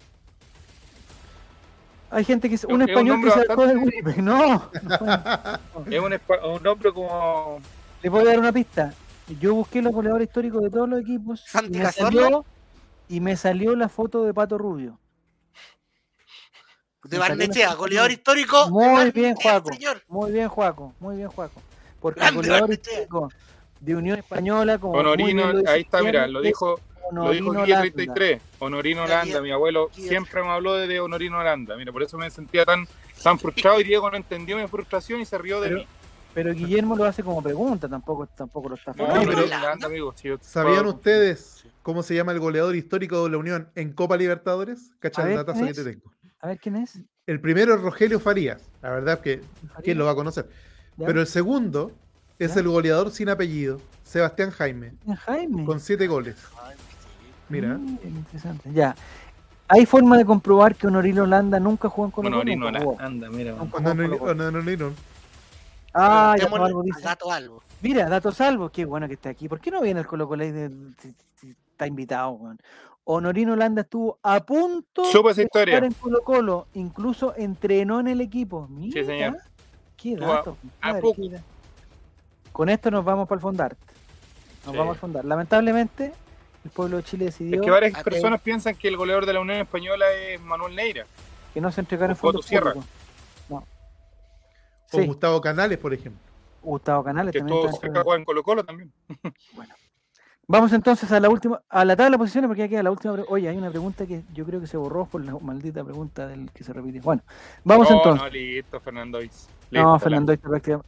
Speaker 2: Hay gente que es
Speaker 5: Es
Speaker 2: un
Speaker 5: un
Speaker 2: español que se sacó del Winnipeg. No.
Speaker 5: Es un, espa- un nombre como.
Speaker 2: Le voy a dar una pista. Yo busqué los goleadores históricos de todos los equipos y
Speaker 1: Santi
Speaker 2: me,
Speaker 1: Cazorla.
Speaker 2: salió, y me salió la foto de Pato Rubio.
Speaker 1: De
Speaker 2: Me
Speaker 1: Barnechea, goleador histórico.
Speaker 2: Muy bien, Juaco. Muy bien, Juaco. Muy bien, Juaco. Porque
Speaker 1: Grande
Speaker 2: goleador
Speaker 1: Barnechea.
Speaker 2: histórico de Unión Española, como
Speaker 5: Honorino, ahí está, mira, lo
Speaker 2: es
Speaker 5: lo dijo
Speaker 2: Landa.
Speaker 5: 33, Honorino
Speaker 1: Mira,
Speaker 5: Landa,
Speaker 1: Guille-
Speaker 5: mi abuelo
Speaker 1: Guille-
Speaker 5: siempre me habló de, de Honorino Landa, mira, por eso me sentía tan, tan frustrado y Diego no entendió mi frustración y se rió de
Speaker 2: Pero-
Speaker 5: mí.
Speaker 2: Pero Guillermo lo hace como pregunta, tampoco, tampoco lo está
Speaker 5: No,
Speaker 2: falando.
Speaker 1: pero-
Speaker 5: Honorino Landa, amigo, si yo-
Speaker 4: ¿Sabían ustedes cómo se llama el goleador histórico de la Unión en Copa Libertadores? Cacha
Speaker 2: A
Speaker 4: el
Speaker 2: ver,
Speaker 4: datazo
Speaker 2: ¿quién
Speaker 4: que te tengo.
Speaker 2: A ver quién es.
Speaker 4: El primero es Rogelio Farías. La verdad que, ¿quién lo va a conocer?
Speaker 2: ¿Ya?
Speaker 4: Pero el segundo es
Speaker 2: ¿Ya?
Speaker 4: el goleador sin apellido, Sebastián Jaime,
Speaker 2: Jaime.
Speaker 4: con siete goles. Mira,
Speaker 2: Mm, interesante. Ya. ¿Hay forma de comprobar que Honorino Landa nunca jugó en Colo Colo?
Speaker 5: Honorino
Speaker 2: Nunca jugó.
Speaker 5: Landa, mira.
Speaker 2: Nunca
Speaker 4: cuando
Speaker 2: jugó en
Speaker 4: no,
Speaker 2: Colo-Colo.
Speaker 4: no, no, no, no.
Speaker 2: Ah, ya
Speaker 1: Preguntémosle
Speaker 2: Albo
Speaker 1: al
Speaker 2: dice.
Speaker 1: Gato Albo.
Speaker 2: Mira, Dato Salvo, qué bueno que esté aquí. ¿Por qué no viene el Colo Colo está invitado? weón? Honorino Landa estuvo a punto
Speaker 5: Supo esa
Speaker 2: de
Speaker 5: historia.
Speaker 2: jugar en Colo Colo, incluso entrenó en el equipo. Mira,
Speaker 5: señor.
Speaker 2: Qué
Speaker 5: a-
Speaker 2: dato.
Speaker 5: a
Speaker 2: da- Con esto nos vamos para el fondar. Nos
Speaker 5: Sí.
Speaker 2: vamos al fondar. Lamentablemente, el pueblo de Chile decidió
Speaker 5: Es que varias personas piensan que el goleador de la Unión Española es Manuel Neira.
Speaker 2: que no se entregaron fondos
Speaker 5: Sierra.
Speaker 2: públicos. No.
Speaker 4: O
Speaker 2: Sí,
Speaker 4: Gustavo Canales, por ejemplo.
Speaker 2: Gustavo Canales
Speaker 5: Que
Speaker 2: también
Speaker 5: jugar en Colo Colo también.
Speaker 2: Vamos entonces a la última, a la tabla de posiciones, porque ya queda la última. Oye, hay una pregunta que yo creo que se borró por la maldita pregunta del que se repite. Bueno, vamos
Speaker 5: no,
Speaker 2: entonces.
Speaker 5: No, listo, Fernando. Is.
Speaker 2: No,
Speaker 5: Listo,
Speaker 2: Fernando, prácticamente.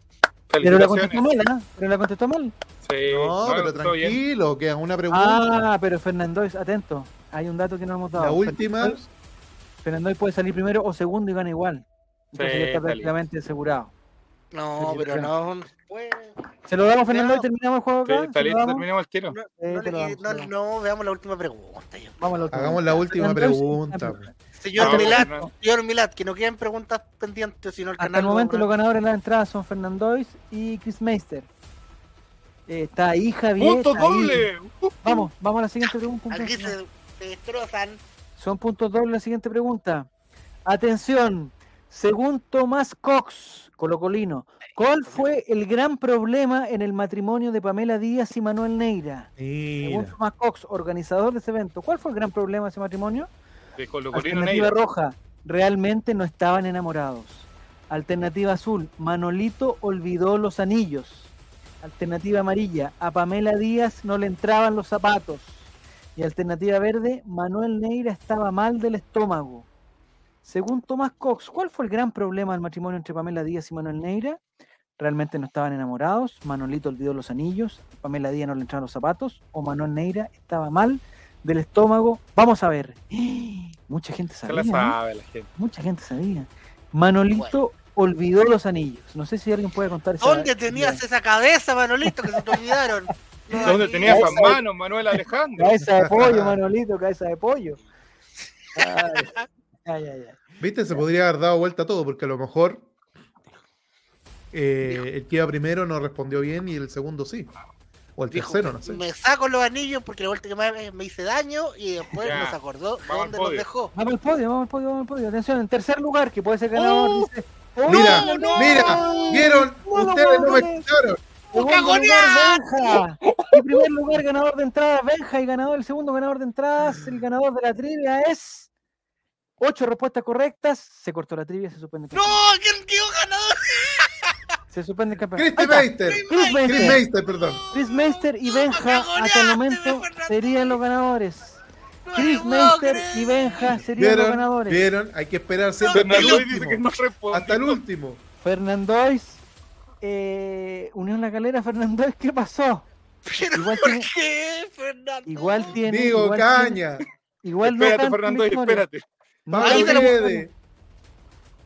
Speaker 2: Pero la contestó mal, ¿ah? Pero la contestó mal.
Speaker 5: Sí,
Speaker 4: No, pero tranquilo, queda una pregunta.
Speaker 2: Ah, pero Fernando, atento. Hay un dato que no hemos dado.
Speaker 4: la última,
Speaker 2: Fernando, Fernando puede salir primero o segundo y gana igual. Entonces
Speaker 5: Sí,
Speaker 2: ya está prácticamente asegurado.
Speaker 1: No, pero no. pues,
Speaker 2: ¿Se lo damos, Fernando, y terminamos el juego
Speaker 5: Sí,
Speaker 2: acá?
Speaker 5: está
Speaker 2: ¿Se lo
Speaker 5: listo,
Speaker 2: damos?
Speaker 5: terminamos el tiro.
Speaker 1: no,
Speaker 2: Eh,
Speaker 1: no,
Speaker 2: te lo
Speaker 1: le-
Speaker 2: damos,
Speaker 1: no,
Speaker 2: te lo damos.
Speaker 1: no, veamos la última pregunta. yo.
Speaker 2: Vamos a la última.
Speaker 4: hagamos la última
Speaker 2: sí,
Speaker 4: pregunta.
Speaker 2: sí.
Speaker 1: Señor
Speaker 5: no.
Speaker 1: señor Milad, que no queden preguntas pendientes, sino el
Speaker 2: Hasta
Speaker 1: canal.
Speaker 2: el
Speaker 1: lo
Speaker 2: momento los ganadores de la entrada son Fernandois y Chris Meister. Eh, está ahí Javier.
Speaker 5: ¡Punto doble!
Speaker 2: Vamos, vamos a la siguiente pregunta.
Speaker 1: Aquí se, se destrozan.
Speaker 2: Son puntos dobles la siguiente pregunta. Atención, según Tomás Cox, colocolino, ¿cuál fue el gran problema en el matrimonio de Pamela Díaz y Manuel Neira? Según Tomás Cox, organizador de ese evento, ¿cuál fue el gran problema de ese matrimonio?
Speaker 5: De Colo Colino
Speaker 2: Alternativa
Speaker 5: Neira.
Speaker 2: roja, realmente no estaban enamorados. Alternativa azul, Manolito olvidó los anillos. Alternativa amarilla, a Pamela Díaz no le entraban los zapatos. Y alternativa verde, Manuel Neira estaba mal del estómago. Según Tomás Cox, ¿cuál fue el gran problema del matrimonio entre Pamela Díaz y Manuel Neira? Realmente no estaban enamorados, Manolito olvidó los anillos, Pamela Díaz no le entraban los zapatos, o Manuel Neira estaba mal del estómago. Vamos a ver. Mucha gente sabía.
Speaker 5: la
Speaker 2: ¿no?
Speaker 5: sabe la gente.
Speaker 2: Mucha gente sabía. Manolito olvidó los anillos. No sé si alguien puede contar esa-
Speaker 1: ¿Dónde
Speaker 2: esa-
Speaker 1: tenías esa cabeza, Manolito, que se te olvidaron? No,
Speaker 5: ¿Dónde tenías esas
Speaker 2: Esa-
Speaker 5: manos, Manuel Alejandro?
Speaker 2: Cabeza de pollo, Manolito, cabeza de pollo. Ay, ay, ay, ay.
Speaker 4: viste, se podría haber dado vuelta todo, porque a lo mejor eh, el que iba primero no respondió bien y el segundo sí. O el
Speaker 1: Dijo,
Speaker 4: tercero, no sé.
Speaker 1: Me saco los anillos porque la vuelta que me, me hice daño y después
Speaker 5: Ya,
Speaker 1: no se acordó
Speaker 5: vamos
Speaker 1: dónde los
Speaker 5: podio.
Speaker 1: dejó.
Speaker 2: Vamos al podio, vamos al podio, vamos al podio. Atención, en tercer lugar, que puede ser ganador,
Speaker 1: ¡Oh!
Speaker 2: dice. ¡Oh,
Speaker 4: Mira,
Speaker 2: no!
Speaker 4: mira, vieron,
Speaker 2: No
Speaker 4: ustedes no me escucharon.
Speaker 2: En primer lugar, ganador de entradas, Benja. Y ganador, el segundo ganador de entradas, el ganador de la trivia es. Ocho respuestas correctas. Se cortó la trivia, se suspende el
Speaker 1: ¡No!
Speaker 2: campeonato.
Speaker 1: ¿Quién quedó ganador?
Speaker 2: Se suspende el campeonato. Está.
Speaker 4: Meister.
Speaker 2: Chris
Speaker 4: Chris
Speaker 2: Meister.
Speaker 4: Perdón.
Speaker 2: Chris Meister y Benja hasta el momento serían los ganadores.
Speaker 1: No
Speaker 2: Chris Meister y Benja serían los ganadores.
Speaker 4: ¿Vieron? Hay que esperar siempre hasta el
Speaker 5: dice que no.
Speaker 4: Hasta el último.
Speaker 2: Fernandois, eh, Unión La Calera, Fernandois, ¿qué pasó?
Speaker 1: ¿Pero
Speaker 2: Igual
Speaker 1: por
Speaker 2: tiene-
Speaker 1: qué, Fernando?
Speaker 2: Igual tiene.
Speaker 4: Digo,
Speaker 2: igual tiene-
Speaker 4: caña.
Speaker 2: igual no
Speaker 5: Espérate,
Speaker 2: canta
Speaker 5: Fernando, espérate.
Speaker 2: No
Speaker 1: Ahí te lo-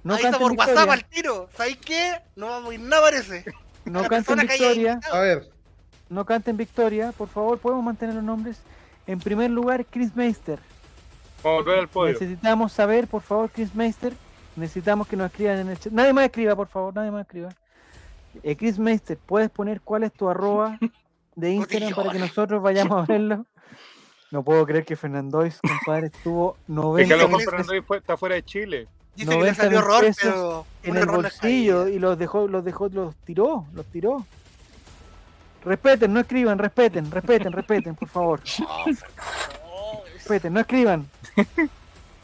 Speaker 2: no
Speaker 1: Ahí está por WhatsApp
Speaker 2: victoria.
Speaker 1: al tiro. ¿Sabéis qué? No vamos a ir nada, parece.
Speaker 2: No
Speaker 1: La
Speaker 2: canta en
Speaker 1: persona que haya
Speaker 2: victoria.
Speaker 4: A ver,
Speaker 2: No canta en victoria. Por favor, podemos mantener los nombres. En primer lugar, Chris Meister.
Speaker 5: Vamos a volver al podio.
Speaker 2: Necesitamos saber, por favor, Chris Meister. Necesitamos que nos escriban en el chat. Nadie más escriba, por favor, nadie más escriba. Eh, Chris Meister, ¿puedes poner cuál es tu arroba de Instagram para que nosotros vayamos a verlo? No puedo creer que Fernandois, compadre, estuvo
Speaker 5: Es que a
Speaker 2: 90
Speaker 5: lo mejor
Speaker 2: mil
Speaker 5: Fernando fue- está fuera de Chile.
Speaker 1: Dice que le
Speaker 2: 90
Speaker 1: salió error,
Speaker 2: pesos
Speaker 1: pero.
Speaker 2: en el
Speaker 1: es
Speaker 2: bolsillo y los dejó, los dejó, los tiró, los tiró. Respeten, no escriban, respeten, respeten, respeten, por favor. Respeten, no escriban.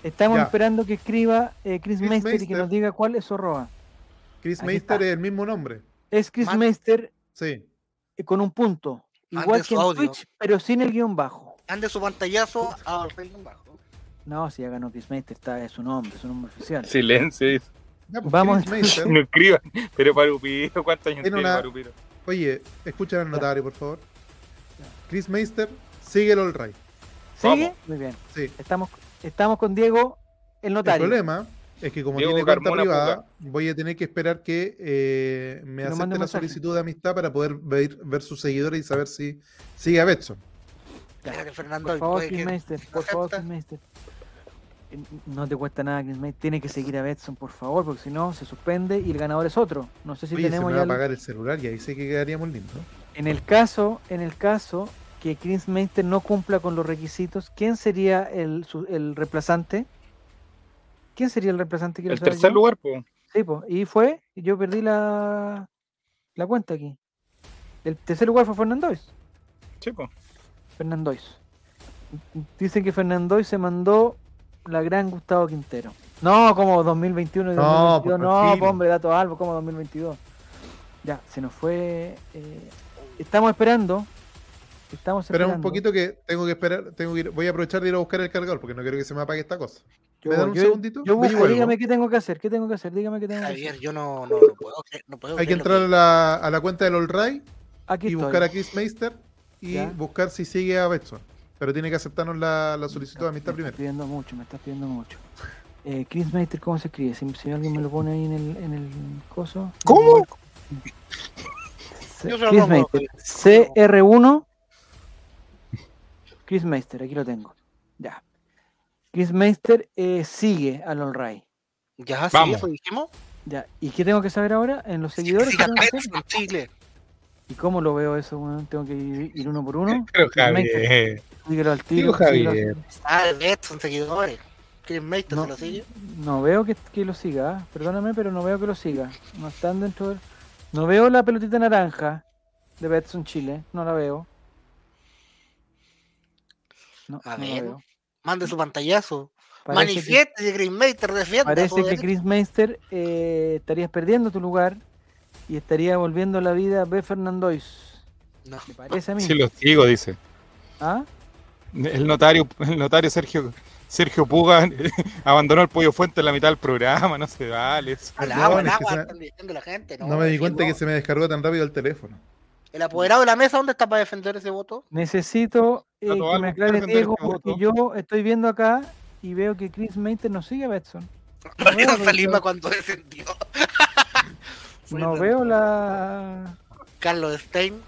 Speaker 2: Estamos
Speaker 4: Ya.
Speaker 2: esperando que escriba eh, Chris,
Speaker 4: Chris
Speaker 2: Meister y que nos diga cuál es su arroba.
Speaker 4: Chris
Speaker 2: Aquí
Speaker 4: Meister
Speaker 2: está.
Speaker 4: es el mismo nombre.
Speaker 2: Es Chris
Speaker 1: Man-
Speaker 2: Meister
Speaker 4: Sí.
Speaker 2: eh, con un punto. Igual que en
Speaker 1: audio.
Speaker 2: Twitch, pero sin el guion bajo.
Speaker 1: Ande su pantallazo al rey bajo.
Speaker 2: No, si ya ganó Chris Meister, está es su nombre, su nombre oficial.
Speaker 5: Silencio.
Speaker 4: Ya, pues,
Speaker 2: Vamos.
Speaker 4: Chris Meister.
Speaker 5: No escriban. Pero Parupiro, ¿cuántos años
Speaker 4: Tiene
Speaker 5: tiene
Speaker 4: una-
Speaker 5: Parupiro?
Speaker 4: Oye, escucha al notario, por favor. Chris Meister, sigue el All Right.
Speaker 2: ¿Sigue?
Speaker 5: Vamos.
Speaker 2: Muy bien.
Speaker 4: Sí.
Speaker 2: Estamos, estamos con Diego, el
Speaker 4: El
Speaker 2: notario.
Speaker 4: problema es que como
Speaker 5: Diego
Speaker 4: tiene cuenta
Speaker 5: Carmona
Speaker 4: privada, voy a tener que esperar que eh, me
Speaker 2: Que
Speaker 4: acepte la
Speaker 2: mensaje.
Speaker 4: solicitud de amistad para poder ver, ver sus seguidores y saber si sigue a Betson.
Speaker 2: Ya.
Speaker 1: Espérate, Fernando,
Speaker 2: Por favor, Chris
Speaker 1: que-
Speaker 2: Meister, por favor. Chris Meister. No te cuesta nada, Chris Meister. Tiene que seguir a Betson, por favor, porque si no, se suspende y el ganador es otro. No sé si
Speaker 4: Oye, se
Speaker 2: tenemos
Speaker 4: me va
Speaker 2: ya.
Speaker 4: a
Speaker 2: el-
Speaker 4: apagar el celular y ahí sé que quedaríamos lindos.
Speaker 2: En el caso, en el caso que Chris Meister no cumpla con los requisitos, ¿quién sería el, su- el reemplazante? ¿Quién sería el reemplazante?
Speaker 5: El tercer
Speaker 2: yo.
Speaker 5: lugar, pues.
Speaker 2: Sí, pues. Y fue, y yo perdí la, la cuenta aquí. El tercer lugar fue Fernandois.
Speaker 5: Sí, pues.
Speaker 2: Fernandois. Dicen que Fernandois se mandó la gran Gustavo Quintero. No, como 2021 y
Speaker 4: No,
Speaker 2: 2022.
Speaker 4: pues,
Speaker 2: No, pues, hombre, dato algo, como 2022. Ya, se nos fue. eh, estamos esperando. Estamos
Speaker 4: Espera un
Speaker 2: esperando.
Speaker 4: poquito que tengo que esperar, tengo que ir, voy a aprovechar de ir a buscar el cargador porque no quiero que se me apague esta cosa.
Speaker 2: Yo,
Speaker 4: ¿Me dan un
Speaker 2: yo-
Speaker 4: segundito?
Speaker 2: yo busco, dígame qué tengo que hacer, qué tengo que hacer, dígame qué tengo que hacer.
Speaker 1: Javier, yo no, no, no puedo creer- no puedo
Speaker 4: Hay que entrar a la, a la cuenta del All Right
Speaker 2: Aquí
Speaker 4: y
Speaker 2: estoy.
Speaker 4: buscar a Chris Meister y
Speaker 2: Ya.
Speaker 4: buscar si sigue a Betson. Pero tiene que aceptarnos la, la solicitud de amistad
Speaker 2: me
Speaker 4: primero.
Speaker 2: estás pidiendo mucho, me estás pidiendo mucho. Eh, Chris Meister, ¿cómo se escribe? Si, si alguien me lo pone ahí en el, en el coso.
Speaker 3: ¿Cómo?
Speaker 2: C- Chris Meister.
Speaker 1: Javier.
Speaker 2: CR1. Chris Meister, aquí lo tengo. Ya. Chris Meister eh, sigue al All Right.
Speaker 1: Ya, sí,
Speaker 3: Vamos.
Speaker 1: eso dijimos.
Speaker 2: Ya. ¿Y qué tengo que saber ahora? En los seguidores.
Speaker 1: Siga
Speaker 2: ¿qué ¿Y cómo lo veo eso? weón? ¿Tengo que ir, ir uno por uno?
Speaker 3: Pero Javier.
Speaker 2: síguelo al tiro.
Speaker 3: Javier.
Speaker 1: Ah, el Betson, seguidores. Chris Meister
Speaker 2: No.
Speaker 1: se lo sigue.
Speaker 2: No veo que, que lo siga, ¿ah? perdóname, pero no veo que lo siga. No están dentro del... No veo la pelotita naranja de Betson Chile, no la veo. No,
Speaker 1: A
Speaker 2: no
Speaker 1: ver.
Speaker 2: veo.
Speaker 1: Mande su pantallazo. Manifieste de Chris Meister, defienda.
Speaker 2: parece que. Chris Meister eh, estarías perdiendo tu lugar y estaría volviendo a la vida B. Fernandois.
Speaker 1: No.
Speaker 2: ¿Me parece a mí?
Speaker 3: Sí lo sigo, dice.
Speaker 2: ¿Ah?
Speaker 3: El notario, el notario Sergio, Sergio Puga abandonó el pollo fuente en la mitad del programa, no se vale. eso.
Speaker 1: Al
Speaker 4: No,
Speaker 1: agua, al agua, están diciendo la gente. No,
Speaker 4: No me di cuenta que se me descargó tan rápido el teléfono.
Speaker 1: El apoderado de la mesa, ¿dónde está para defender ese voto?
Speaker 2: Necesito eh, que me
Speaker 3: ¿puede
Speaker 2: aclare Diego
Speaker 3: este
Speaker 2: porque
Speaker 3: voto?
Speaker 2: yo estoy viendo acá y veo que Chris Meister no sigue a Betson.
Speaker 1: No cuando descendió.
Speaker 2: No veo la...
Speaker 1: Carlos Stein.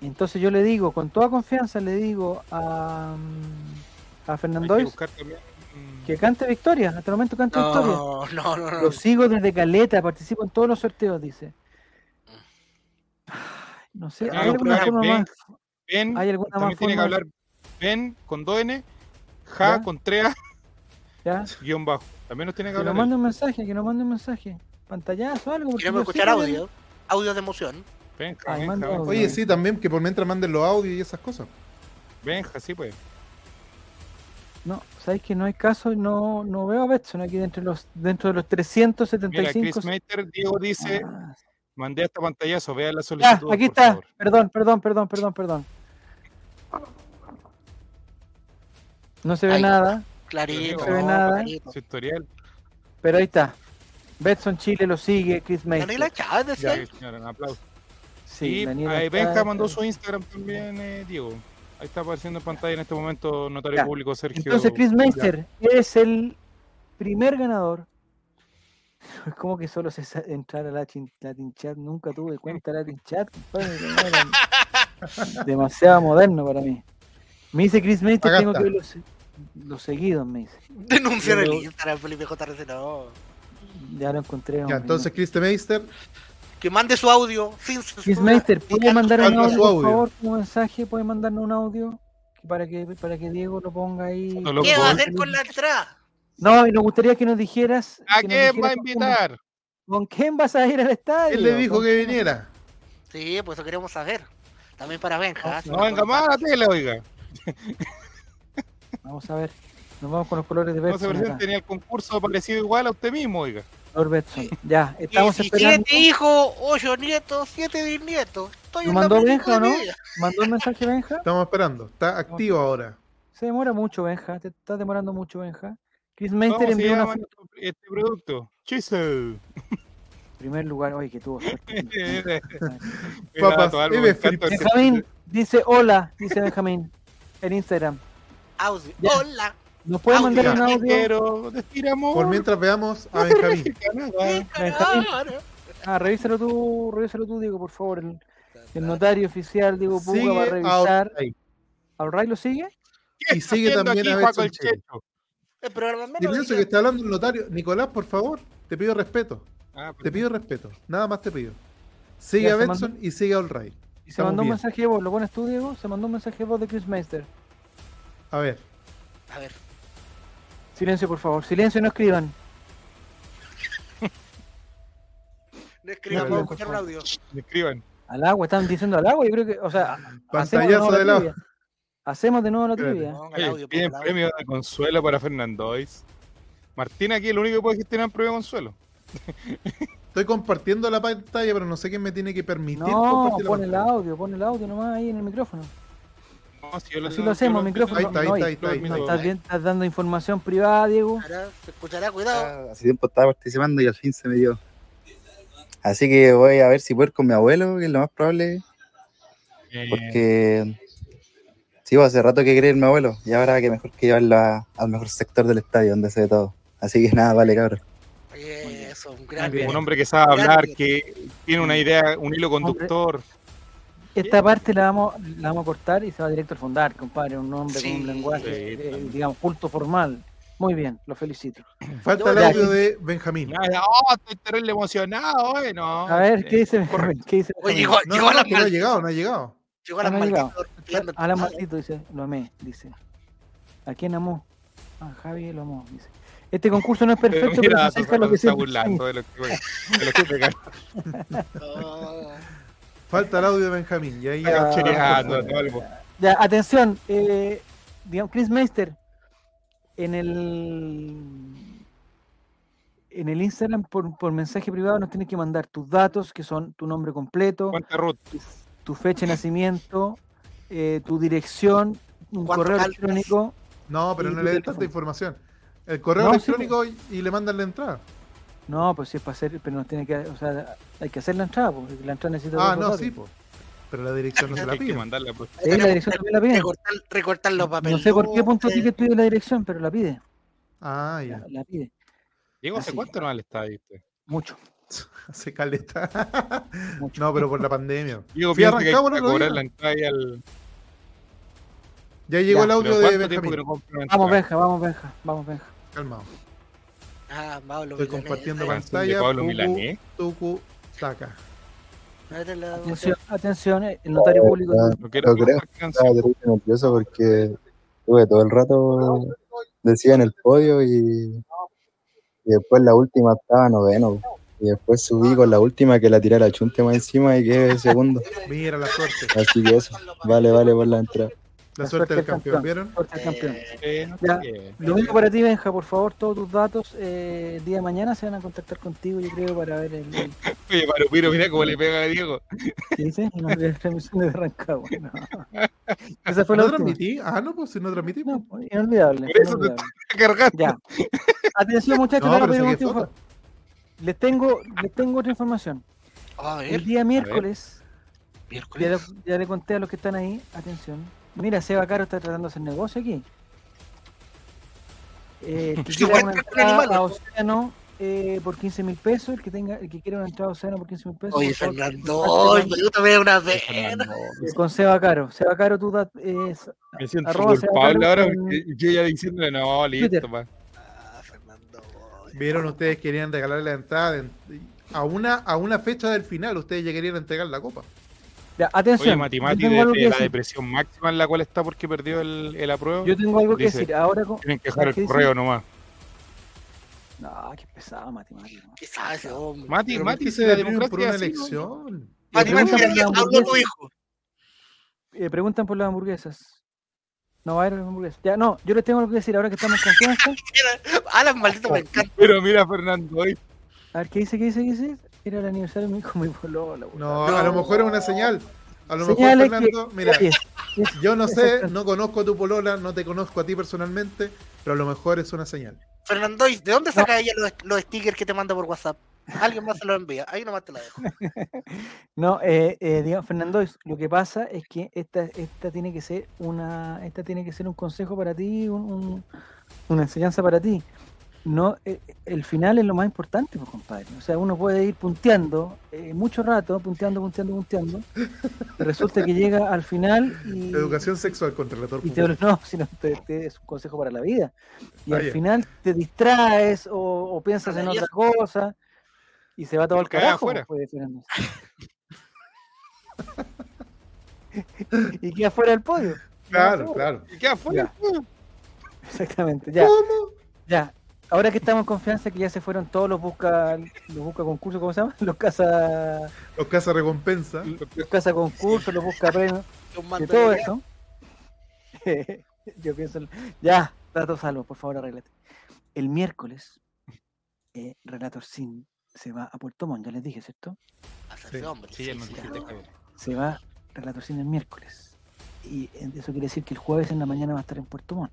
Speaker 2: Entonces yo le digo, con toda confianza, le digo a, mm, a
Speaker 3: Hay que mm,
Speaker 2: que cante victoria. Hasta el momento cante victoria.
Speaker 1: No, no, no. no.
Speaker 2: Lo sigo desde Caleta, participo en todos los sorteos, dice. No sé, ¿hay
Speaker 1: no,
Speaker 2: alguna forma más?
Speaker 3: Ben,
Speaker 2: ¿Hay alguna
Speaker 3: también
Speaker 2: más
Speaker 3: tiene que
Speaker 2: forma?
Speaker 3: hablar Ben con 2N, Ja
Speaker 2: ¿Ya?
Speaker 3: con 3A,
Speaker 2: ¿Ya?
Speaker 3: guion bajo. También nos tiene que
Speaker 2: Que nos
Speaker 3: hablar.
Speaker 2: mande un mensaje, que nos mande un mensaje. Pantallazo, algo. porque
Speaker 1: Queremos escuchar audio. Audio de emoción.
Speaker 3: Benja,
Speaker 2: Ay,
Speaker 3: Benja,
Speaker 2: manda
Speaker 3: Benja,
Speaker 2: audio.
Speaker 4: Oye, sí, también que por mientras manden los audios y esas cosas.
Speaker 3: Benja, sí pues.
Speaker 2: No, sabéis que no hay caso, no, no veo a Betson aquí dentro de los, dentro de los
Speaker 3: Mira,
Speaker 2: 375.
Speaker 3: Chris Meister, Diego dice,
Speaker 2: Ah,
Speaker 3: mandé hasta pantallazo, vea la solicitud.
Speaker 2: aquí
Speaker 3: por
Speaker 2: está.
Speaker 3: favor.
Speaker 2: Perdón, perdón, perdón, perdón, perdón. No se ve
Speaker 1: Ahí.
Speaker 2: nada,
Speaker 1: Clarito.
Speaker 3: No
Speaker 2: se ve
Speaker 1: no,
Speaker 2: nada.
Speaker 1: clarito.
Speaker 3: Su historial.
Speaker 2: pero ahí está. Betson Chile lo sigue, Chris
Speaker 1: Daniela
Speaker 2: Meister.
Speaker 1: Chávez decía.
Speaker 3: Un aplauso.
Speaker 2: Sí,
Speaker 3: y
Speaker 2: Daniela
Speaker 3: ahí Benja
Speaker 2: Chávez.
Speaker 3: mandó su Instagram también, eh, Diego. Ahí está apareciendo en pantalla en este momento notario
Speaker 2: Ya.
Speaker 3: público Sergio.
Speaker 2: Entonces Chris Meister es el primer ganador. Es como que solo se entrar a la chin- Latin Chat. Nunca tuve cuenta de Latin Chat. Demasiado moderno para mí. Me dice Chris Meister, tengo que ver los, los seguidos, me dice.
Speaker 1: Denunciar el Instagram, Felipe JRC. No.
Speaker 2: Ya lo encontré.
Speaker 4: Ya, entonces Chris Meister,
Speaker 1: Que mande su audio sin
Speaker 2: Chris
Speaker 1: censura.
Speaker 2: Meister, ¿puede mandar un audio, por favor, un mensaje? ¿Puede mandarnos un audio? Para que, para que Diego lo ponga ahí.
Speaker 1: ¿Qué va a hacer con la entrada?
Speaker 2: No, y nos gustaría que nos dijeras.
Speaker 3: ¿A quién
Speaker 2: dijeras
Speaker 3: va a invitar?
Speaker 2: ¿Con quién vas a ir al estadio?
Speaker 4: él le dijo
Speaker 2: ¿Con
Speaker 4: que viniera.
Speaker 1: Sí, pues eso queremos saber. También para Benja. ¿ah?
Speaker 3: No venga más a la tele, oiga.
Speaker 2: Vamos a ver. Nos vamos con los colores de
Speaker 3: No se
Speaker 2: Betson.
Speaker 3: presente ni el concurso parecido igual a usted mismo, oiga.
Speaker 2: Color Betson. Ya, estamos
Speaker 1: 17
Speaker 2: esperando.
Speaker 1: hijos, 8 nietos, 7 bisnietos. Estoy
Speaker 2: ¿Lo
Speaker 1: en la
Speaker 2: mandó Benja no? ¿Mandó el mensaje Benja?
Speaker 4: Estamos esperando. Está activo ahora.
Speaker 2: Se demora mucho, Benja. Te está demorando mucho, Benja. Chris
Speaker 3: ¿Cómo
Speaker 2: Meister envió una foto.
Speaker 3: este producto? Chisel.
Speaker 2: primer lugar. Oye, que tuvo suerte.
Speaker 4: Papas,
Speaker 2: Benjamín dice hola, dice Benjamín en Instagram.
Speaker 1: Hola.
Speaker 2: ¿Nos puede
Speaker 1: Audio.
Speaker 2: mandar un audio?
Speaker 3: quiero decir amor.
Speaker 4: Por mientras veamos a Benjamín.
Speaker 1: Claro.
Speaker 2: Ah, revísalo tú, revísalo tú, Diego, por favor. El, el notario oficial, Diego Puga, va a revisar.
Speaker 4: ahí.
Speaker 2: ¿Al Ray lo sigue?
Speaker 3: ¿Qué
Speaker 4: Y sigue también
Speaker 3: aquí,
Speaker 4: a Betson.
Speaker 3: Checho?
Speaker 1: Menos
Speaker 4: Silencio que está hablando el notario. Nicolás, por favor, te pido respeto.
Speaker 3: Ah,
Speaker 4: Te pido respeto. Nada más te pido. Sigue a
Speaker 2: se
Speaker 4: Benson y sigue a All Right.
Speaker 2: Y se mandó un mensaje de voz. ¿Lo pones tú, Diego? Se mandó un mensaje de voz de Chris Meister.
Speaker 4: A ver.
Speaker 1: A ver.
Speaker 2: Silencio, por favor. Silencio, no escriban.
Speaker 1: No escriban,
Speaker 4: Dale,
Speaker 1: vamos a
Speaker 2: por
Speaker 1: escuchar un audio.
Speaker 3: me escriban.
Speaker 2: Al agua, están diciendo al agua. Yo creo que, o sea, de
Speaker 4: Pantallazo
Speaker 2: nuevo
Speaker 4: de
Speaker 2: la trivia. Hacemos de nuevo la trivia.
Speaker 1: Audio,
Speaker 3: piden premio de consuelo para Fernandois. Martín aquí el único que puede gestionar un premio de consuelo.
Speaker 4: Estoy compartiendo la pantalla, pero no sé quién me tiene que permitir
Speaker 2: No, pon el audio, pon el audio nomás ahí en el micrófono.
Speaker 5: Si yo
Speaker 2: Así lo hacemos,
Speaker 5: yo
Speaker 2: micrófono.
Speaker 4: Ahí está, ahí está, ahí está, ahí está.
Speaker 2: no, estás, bien, estás dando información privada, Diego.
Speaker 1: Ahora se escuchará, cuidado.
Speaker 6: Hace tiempo estaba participando y al fin se me dio. Así que voy a ver si puedo ir con mi abuelo, que es lo más probable,
Speaker 5: Eh,
Speaker 6: porque sí, pues, hace rato que quería ir mi abuelo y ahora que mejor que llevarlo a- al mejor sector del estadio, donde se ve todo. Así que nada, vale, cabrón.
Speaker 1: Eso, un gran.
Speaker 3: Un hombre que sabe hablar, que tiene una idea, un hilo conductor.
Speaker 2: Esta parte la vamos, la vamos a cortar y se va directo al fundar, compadre. Un hombre con
Speaker 1: Sí,
Speaker 2: un lenguaje, eh, digamos, culto formal. Muy bien, lo felicito.
Speaker 4: Falta el audio
Speaker 2: ¿qué-
Speaker 4: de Benjamín.
Speaker 3: Oh, estoy terrible emocionado, hoy, no.
Speaker 2: A ver, ¿qué dice?
Speaker 3: Correcto.
Speaker 2: ¿Qué dice?
Speaker 1: Oye,
Speaker 2: Benjamín?
Speaker 1: llegó,
Speaker 4: No,
Speaker 1: llegó a
Speaker 4: no,
Speaker 1: las
Speaker 4: que no ha llegado, no ha llegado.
Speaker 1: Llegó a
Speaker 2: No llegado.
Speaker 1: malditas. pidiendo-
Speaker 2: Alan Maldito dice, lo amé, dice. ¿A quién amó? A Javi lo amó, dice. Este concurso no es perfecto, pero,
Speaker 3: Mira,
Speaker 2: se acerca a lo que
Speaker 3: se está burlando de lo que, de lo que.
Speaker 4: Falta el audio de Benjamín. Y ahí
Speaker 2: Ah,
Speaker 4: ya.
Speaker 2: Atención, eh, digamos, Chris Meister, en el en el Instagram por, por mensaje privado nos tienes que mandar tus datos, que son tu nombre completo, tu, tu fecha de nacimiento, eh, tu dirección, un
Speaker 1: ¿Cuánto
Speaker 2: correo electrónico.
Speaker 4: No, pero no le den
Speaker 2: teléfono.
Speaker 4: tanta información. El correo
Speaker 2: No, sí,
Speaker 4: electrónico y, y le mandan la entrada.
Speaker 2: No, pues sí es para hacer, pero nos tiene que, o sea, hay que hacer la entrada, porque la entrada necesita
Speaker 4: Ah, no, sí, po. pero la dirección no se la piden.
Speaker 3: mandarla. Pues.
Speaker 2: Sí, la dirección también la pide.
Speaker 1: Recortar, recortar los papeles.
Speaker 2: No sé por qué punto ticket pide la dirección, pero la pide,
Speaker 4: Ah, ya.
Speaker 2: la pide,
Speaker 3: Diego, ¿hace cuánto no al estadio usted?
Speaker 2: mucho,
Speaker 4: Hace caleta.
Speaker 2: mucho.
Speaker 4: no, pero por la pandemia.
Speaker 3: Diego
Speaker 4: Sí,
Speaker 3: piensa que hay cobrar la entrada ahí al...
Speaker 4: Ya llegó
Speaker 2: Ya,
Speaker 4: el audio de
Speaker 3: ¿Cuánto tiempo que
Speaker 4: Benjamín.
Speaker 2: Vamos? Benja, vamos, Benja, vamos, Benja.
Speaker 4: Calmado.
Speaker 1: Ah, Pablo
Speaker 4: Estoy
Speaker 1: Milanés.
Speaker 4: compartiendo pantalla.
Speaker 3: Pablo Milanés.
Speaker 4: Tucu,
Speaker 1: la-
Speaker 2: Atención, atención, eh, el notario público.
Speaker 3: No quiero
Speaker 6: Lo creo. Estaba nervioso porque estuve todo el rato, decía en el podio y, y después la última estaba noveno. Y después subí con la última que la tiré a la chunte más encima y quedé segundo.
Speaker 4: Mira la suerte.
Speaker 6: Así que eso, vale, vale por la entrada.
Speaker 4: La
Speaker 2: La
Speaker 4: suerte del
Speaker 2: del
Speaker 4: campeón, ¿vieron?
Speaker 2: Suerte al campeón.
Speaker 3: Eh, no qué.
Speaker 2: Lo mismo para ti, Benja, por favor, todos tus datos. eh, el día de mañana se van a contactar contigo, yo creo, para ver el. el
Speaker 3: Oye, Parupiro, mira cómo le pega a Diego.
Speaker 2: ¿qué dice? No, de transmisiones de Rancagua. No. Esa fue
Speaker 4: ¿No
Speaker 2: la última.
Speaker 4: transmití? Ah, no, pues si no transmití.
Speaker 2: No, pues, inolvidable.
Speaker 3: Por eso te. Cargando.
Speaker 2: Ya. Atención, muchachos,
Speaker 4: No, pero.
Speaker 2: Les tengo, les tengo otra información.
Speaker 1: A
Speaker 2: El
Speaker 1: ver,
Speaker 2: día miércoles, le- ya le conté a los que están ahí, atención. Mira, Seba Caro está tratando de hacer negocio aquí. Eh, el que
Speaker 1: Sí,
Speaker 2: quiera
Speaker 1: bueno,
Speaker 2: una
Speaker 1: con
Speaker 2: entrada
Speaker 1: animales,
Speaker 2: a
Speaker 1: ¿no?
Speaker 2: Océano eh, por 15 mil pesos, el que tenga, el que quiera una entrada a Océano por 15 mil pesos.
Speaker 1: Oye, Fernando, veo una vez.
Speaker 3: Fernando,
Speaker 2: con, Seba Caro. Seba Caro, tú das, es
Speaker 3: Me siento culpable ahora yo ya diciéndole, no, listo,
Speaker 2: Twitter.
Speaker 3: pa.
Speaker 1: Ah, Fernando.
Speaker 4: Vieron, ustedes querían regalarle la entrada a una, a una fecha del final. Ustedes ya querían entregar la copa.
Speaker 2: Ya, atención.
Speaker 3: Oye, Mati
Speaker 2: yo tengo
Speaker 3: de,
Speaker 2: algo
Speaker 3: de
Speaker 2: que
Speaker 3: la
Speaker 2: decir.
Speaker 3: depresión máxima en la cual está porque perdió el, el apruebo,
Speaker 2: Yo tengo algo que decir. Ahora con...
Speaker 3: tienen que dejar el correo nomás.
Speaker 2: No, qué pesado, Mati Mati. no.
Speaker 1: ¿Qué sabe ese hombre?
Speaker 3: Mati,
Speaker 4: Pero
Speaker 3: Mati,
Speaker 4: ¿por qué
Speaker 3: si
Speaker 4: se deprimen por una
Speaker 3: democracia
Speaker 4: elección?
Speaker 1: Mati, Mati,
Speaker 2: preguntan por la
Speaker 1: habló tu hijo.
Speaker 2: Eh, preguntan por las hamburguesas. No va a haber hamburguesas. Ya, no, yo les tengo algo que decir ahora que estamos confianza.
Speaker 1: Alan, maldito, me encanta.
Speaker 3: Pero mira, Fernando, hoy
Speaker 2: A ver, ¿qué dice? ¿Qué dice? ¿Qué dice? Era el aniversario de mi hijo, mi polola. weón.
Speaker 4: No,
Speaker 1: No.
Speaker 4: a lo mejor es una señal. A lo mejor,
Speaker 2: que-
Speaker 4: Fernando, mira, yo no sé, no conozco a tu polola, no te conozco a ti personalmente, pero a lo mejor es una señal.
Speaker 1: Fernando, ¿y ¿de dónde saca ella los, los stickers que te manda por WhatsApp? Alguien más se los envía. Ahí nomás te la dejo.
Speaker 2: No, eh, eh, digamos, Fernando, lo que pasa es que esta, esta tiene que ser una, esta tiene que ser un consejo para ti, un- un- una enseñanza para ti. No, eh, el final es lo más importante, pues, compadre. O sea, uno puede ir punteando eh, mucho rato, punteando, punteando, punteando. y resulta que llega al final y,
Speaker 4: Educación sexual contra el
Speaker 2: y te, no, sino te, te- es un consejo para la vida. Y
Speaker 4: Ah,
Speaker 2: al final te distraes o, o piensas en otra cosa y se va todo al
Speaker 3: Cae
Speaker 2: carajo.
Speaker 3: afuera.
Speaker 2: pues, y queda fuera del podio.
Speaker 4: Claro, claro.
Speaker 3: ¿y qué afuera?
Speaker 2: Exactamente, ya. Ya. Ahora que estamos en confianza que ya se fueron todos los busca los busca concursos, ¿cómo se llama? Los casa
Speaker 4: Los casas recompensa.
Speaker 2: los casa concursos, los busca premios, de
Speaker 1: mando
Speaker 2: todo eso. Yo pienso, en- ya, datos salvo, por favor, arréglate. El miércoles, eh, Relator Sin se va a Puerto Montt, ya les dije, ¿cierto?
Speaker 4: Sí.
Speaker 1: hombre.
Speaker 3: Sí,
Speaker 1: sí.
Speaker 2: Se va Relator Cine el miércoles. Y eh, eso quiere decir que el jueves en la mañana va a estar en Puerto Montt.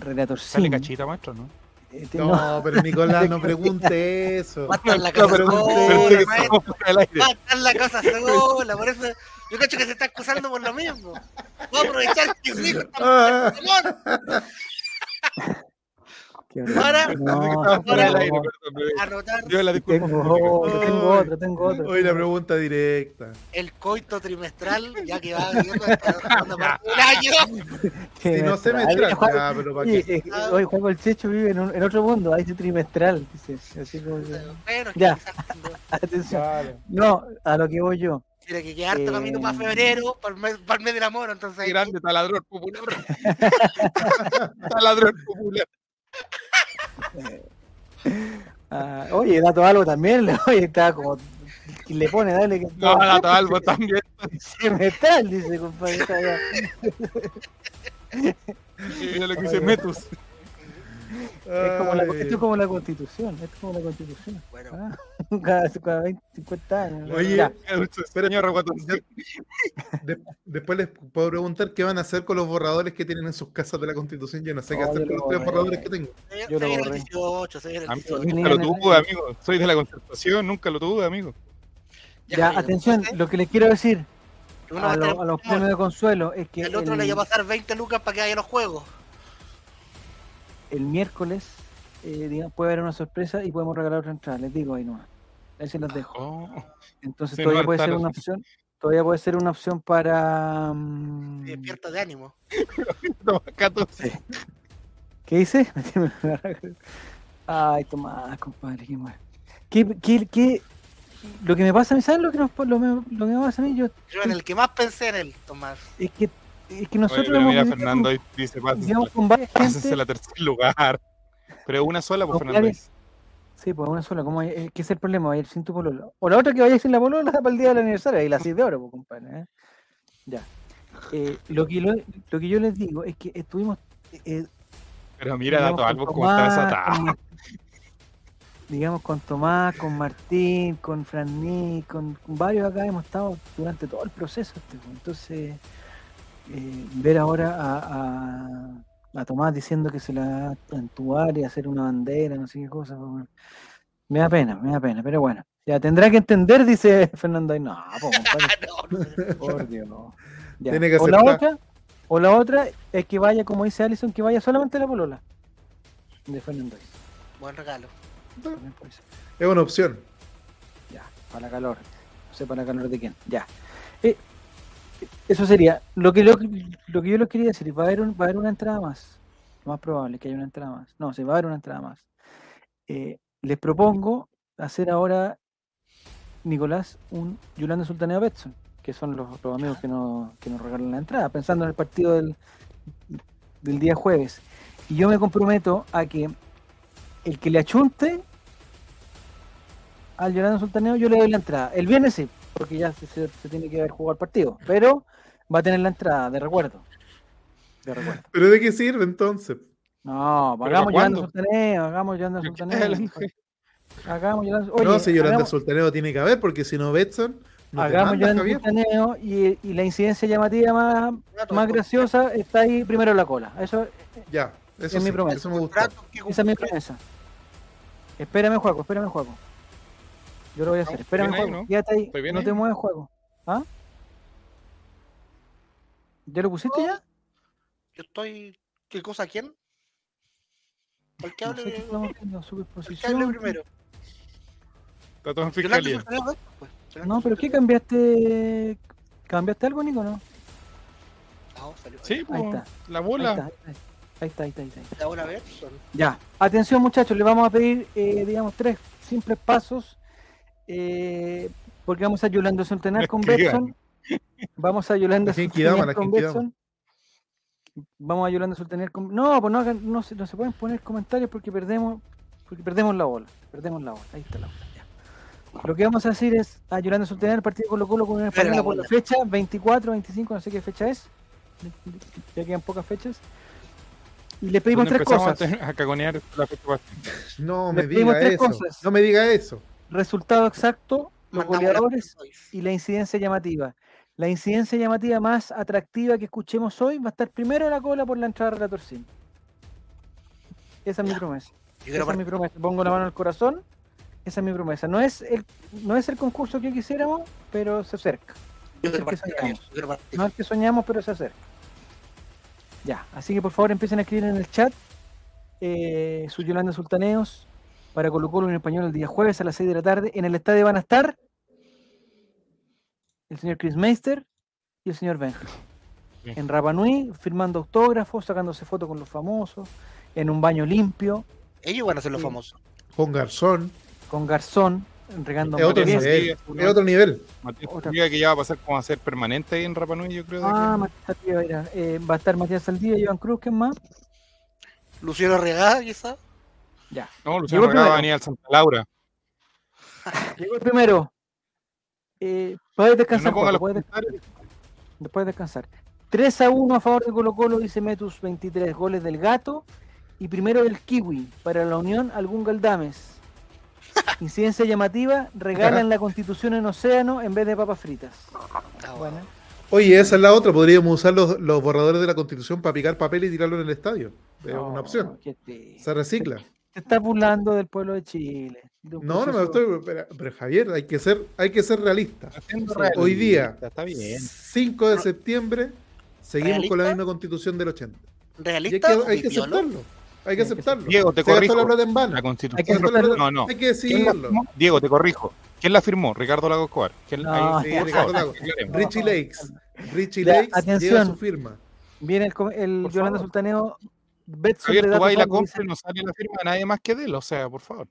Speaker 2: Relator
Speaker 3: Sale cachita, maestro, ¿no?
Speaker 2: eh, te-
Speaker 4: No,
Speaker 2: no,
Speaker 4: pero Nicolás, no pregunte eso.
Speaker 1: Va a estar la
Speaker 4: No
Speaker 1: casa
Speaker 4: pregunte
Speaker 1: sola,
Speaker 4: eso.
Speaker 1: maestro.
Speaker 3: Al aire.
Speaker 1: Va a estar la cosa sola, por eso yo cacho que se está excusando por lo mismo. Voy a aprovechar que su hijo está
Speaker 2: Horrible. No,
Speaker 3: aire.
Speaker 1: Anotar
Speaker 3: Yo la disculpo.
Speaker 2: Tengo otro, tengo otro, tengo otro.
Speaker 4: Hoy la pregunta directa.
Speaker 1: el coito trimestral, ya que va viendo hasta parte año.
Speaker 4: Si no se me
Speaker 2: Ay,
Speaker 4: trae,
Speaker 2: Juan-
Speaker 4: ya, pero para qué.
Speaker 2: oye, Juan el Checho vive en, un- en otro mundo, ahí dice trimestral. Dice, así como Ya. Atención.
Speaker 4: Claro.
Speaker 2: No, a lo que voy yo.
Speaker 1: tiene que quedar harto
Speaker 2: Eh.
Speaker 1: camino para febrero, para el mes, para el mes del amor, entonces
Speaker 3: grande taladrón popular. taladrón popular.
Speaker 2: Ah, oye, Dato Albo también, oye, está como. y Le pone, dale que.
Speaker 3: No, Dato Albo también.
Speaker 2: Semestral, dice, compadre. está allá.
Speaker 3: Mira lo que dice Metus.
Speaker 2: Es como la, esto es como la constitución. Esto es como la constitución.
Speaker 1: bueno,
Speaker 2: Ah, cada, cada 20, 50 años.
Speaker 4: Oye,
Speaker 2: Ya,
Speaker 3: Señor.
Speaker 4: De- después les puedo preguntar qué van a hacer con los borradores que tienen en sus casas de la Constitución. Yo no sé qué
Speaker 2: Oh,
Speaker 4: hacer
Speaker 2: yo
Speaker 4: con
Speaker 2: lo
Speaker 4: los tres borradores que tengo.
Speaker 2: yo
Speaker 1: se
Speaker 2: lo
Speaker 1: viene el
Speaker 2: borré.
Speaker 1: 18, se viene el
Speaker 3: Amigo,
Speaker 1: 18.
Speaker 3: nunca lo tuve, amigo. Soy de la concertación, nunca lo tuve, amigo.
Speaker 1: Ya,
Speaker 2: atención, lo que les quiero decir a, lo- los premios de consuelo es que
Speaker 1: el otro
Speaker 2: el,
Speaker 1: le iba a pasar 20 lucas para que vaya a los juegos.
Speaker 2: El miércoles eh, digamos, puede haber una sorpresa y podemos regalar otra entrada. Les digo ahí nomás. Ahí se los dejo.
Speaker 3: Oh,
Speaker 2: Entonces
Speaker 3: Sí,
Speaker 2: todavía puede ser una opción. Todavía puede ser una opción para. mm,
Speaker 1: despierta de ánimo.
Speaker 3: Cato.
Speaker 2: ¿Qué dice? Ay, Tomás, compadre, qué mal. ¿Qué, qué, qué- lo que me pasa a mí, ¿sabes lo que, nos, lo que me pasa a mí? Yo,
Speaker 1: Yo en el que más pensé en él, Tomás.
Speaker 2: es que, es que
Speaker 3: Oye,
Speaker 2: nosotros
Speaker 3: pero
Speaker 2: hemos
Speaker 3: mira, Fernando
Speaker 2: con-
Speaker 3: dice,
Speaker 2: con varias gente.
Speaker 3: la tercer lugar. Pero una sola, pues Fernando.
Speaker 2: Sí, pues una sola. ¿cómo hay- eh, ¿Qué es el problema? Va a ir sin tu polola. O la otra que vaya sin la polola para el día del aniversario. Ahí la 6 de oro, pues, compadre. ¿eh? Ya. Eh, lo, que lo, lo que yo les digo es que estuvimos. eh,
Speaker 3: Pero mira, Dato Albo, cómo está
Speaker 2: Mar- digamos con Tomás, con Martín, con Franny, con, con varios acá hemos estado durante todo el proceso. este, pues. Entonces, eh, ver ahora a, a, a Tomás diciendo que se la va a entubar y hacer una bandera, no sé qué cosa, pues, bueno, me da pena, me da pena, pero bueno, ya tendrá que entender, dice Fernando. No, pues, compadre,
Speaker 1: No, no.
Speaker 2: por Dios. Ya.
Speaker 4: Tiene que
Speaker 2: o la otra, o la otra es que vaya, como dice Allison, que vaya solamente la polola de Fernando.
Speaker 1: Buen regalo.
Speaker 4: Es una opción.
Speaker 2: Ya, para calor. No sé para calor de quién. Ya. Eh, eso sería. Lo que, lo, lo que yo les quería decir, va a haber, un- va a haber una entrada más. Lo más probable que haya una entrada más. No, se va a haber una entrada más. Eh, les propongo hacer ahora, Nicolás, un Yolanda Sultaneo Betson, que son los, amigos que nos, que nos regalan la entrada, pensando en el partido del, del día jueves. Y yo me comprometo a que el que le achunte al Yolanda Sultaneo, yo le doy la entrada. El viernes sí, porque ya se, se- se tiene que ver jugar el partido, pero va a tener la entrada de recuerdo. De recuerdo.
Speaker 4: ¿Pero de qué sirve entonces?
Speaker 2: No,
Speaker 3: ¿Pero
Speaker 2: hagamos Yolanda? Sultaneo, hagamos Yolanda
Speaker 3: ¿Pero qué estás
Speaker 2: Sultaneo. Hagamos Yolanda Oye,
Speaker 4: no, si Yolanda
Speaker 2: hagamos-
Speaker 4: Sultaneo tiene que haber, porque si no, Betson no
Speaker 2: hagamos Yolanda
Speaker 4: Javier.
Speaker 2: Sultaneo y, y la incidencia llamativa más, más graciosa está ahí primero en la cola. Eso,
Speaker 4: Ya, eso,
Speaker 2: Es mi promesa.
Speaker 4: eso me
Speaker 1: que
Speaker 2: esa es mi promesa. Espérame juego, espérame juego. Yo lo voy a hacer.
Speaker 3: No,
Speaker 2: Espérame
Speaker 3: ahí. ¿no?
Speaker 2: Quédate ahí.
Speaker 3: Estoy bien
Speaker 2: No
Speaker 3: ahí.
Speaker 2: te mueves juego. ¿Ah? ¿Ya lo pusiste ya?
Speaker 1: Yo estoy. ¿Qué cosa? ¿Quién? ¿Por qué
Speaker 2: No
Speaker 1: hable, primero?
Speaker 3: Está todo en fiscalía.
Speaker 1: ¿ves? Pues,
Speaker 2: No, pero ¿qué cambiaste? ¿Cambiaste algo, Nico? No.
Speaker 1: Ah, salió.
Speaker 3: Sí,
Speaker 2: Ahí
Speaker 3: pues,
Speaker 2: está.
Speaker 3: la
Speaker 2: Ahí
Speaker 3: bola.
Speaker 2: ahí está, ahí está, ahí está, ahí está.
Speaker 1: Ahora a ver. son-
Speaker 2: Ya, atención muchachos, le vamos a pedir, eh, digamos, tres simples pasos, eh, porque vamos a Yolanda Centenar con. Betson, vamos a Yolanda
Speaker 4: la
Speaker 2: con. Betson, vamos a Yolanda Sultaner con... No, pues no, hagan- no, se, no se pueden poner comentarios porque perdemos, porque perdemos la bola, perdemos la bola, ahí está la bola, ya. Lo que vamos a decir es a Yolanda Sultaner, partido Colo Colo con una española por la fecha, 24, 25, no sé qué fecha es, ya quedan pocas fechas. Y le pedimos tres cosas.
Speaker 3: a, cagonear la fecha.
Speaker 4: No me diga eso.
Speaker 2: cosas.
Speaker 4: No me diga eso.
Speaker 2: Resultado exacto, los
Speaker 1: la-
Speaker 2: goleadores y la incidencia llamativa. La incidencia llamativa más atractiva que escuchemos hoy va a estar primero en la cola por la entrada de Relator Sim. Esa es mi promesa.
Speaker 1: Yo
Speaker 2: Esa es mi promesa. Pongo la mano al corazón. Esa es mi promesa. No es el, no es el concurso que quisiéramos, pero se acerca.
Speaker 1: yo quiero
Speaker 2: es
Speaker 1: yo.
Speaker 2: No es el que soñamos, pero se acerca. Ya, así que por favor empiecen a escribir en el chat eh, su Yolanda Sultaneos para Colo Colo en español el día jueves a las 6 de la tarde. En el estadio van a estar el señor Chris Meister y el señor Benja. En Rapa Nui, firmando autógrafos, sacándose fotos con los famosos, en un baño limpio,
Speaker 1: Ellos van a ser los famosos.
Speaker 4: Con Garzón.
Speaker 2: con garzón, regando
Speaker 4: Es otro nivel. Es otro nivel.
Speaker 3: Matías que ya va a pasar como a ser permanente ahí en Rapa Nui, yo creo.
Speaker 2: Ah. Matías mira, eh, va a estar Matías Saldivia y Iván Cruz, ¿quién más?
Speaker 1: Luciano Regada, quizás.
Speaker 2: Ya.
Speaker 3: no, Luciano Regada
Speaker 2: primero.
Speaker 3: venía al Santa Laura.
Speaker 2: Llegó el primero. Eh, puedes descansar,
Speaker 3: no
Speaker 2: puedes, descansar. 3 a 1 a favor de Colo Colo, dice Metus, 23 goles del gato. Y primero del Kiwi, para la Unión, algún Galdames. Incidencia llamativa, regalan la constitución en océano en vez de papas fritas.
Speaker 1: Ah,
Speaker 2: Bueno,
Speaker 4: Oye, esa es la otra. Podríamos usar los, los borradores de la constitución para picar papel y tirarlo en el estadio. Es
Speaker 2: no,
Speaker 4: una opción. Se recicla.
Speaker 2: Te estás burlando del pueblo de Chile. de
Speaker 4: No, no me estoy. Pero, pero, Javier, hay que ser, hay que ser realista. Hoy día.
Speaker 3: Está bien.
Speaker 4: 5 de septiembre seguimos con la misma constitución del 80. Y hay
Speaker 1: ¿Realista
Speaker 4: que, hay que aceptarlo. Hay que aceptarlo.
Speaker 3: Diego, te
Speaker 4: Se
Speaker 3: corrijo.
Speaker 4: la plata en vano.
Speaker 3: La
Speaker 2: Hay que
Speaker 3: constitución.
Speaker 4: Se gastó la plata-
Speaker 3: No, no.
Speaker 4: Hay que
Speaker 3: ¿Quién la
Speaker 4: decidirlo.
Speaker 3: firmó? Diego, te corrijo. ¿Quién la firmó? Ricardo Lago Escobar. ¿Quién-
Speaker 2: No,
Speaker 4: Sí, Ricardo Lago. Richie Lakes. Richie Lakes
Speaker 2: atención.
Speaker 4: lleva su firma.
Speaker 2: Viene el, el Yolanda. Sultaneo. Betson
Speaker 3: Javier, tú
Speaker 2: datos
Speaker 3: vas y la compras y no sale la firma de nadie más que de él. O sea, por favor.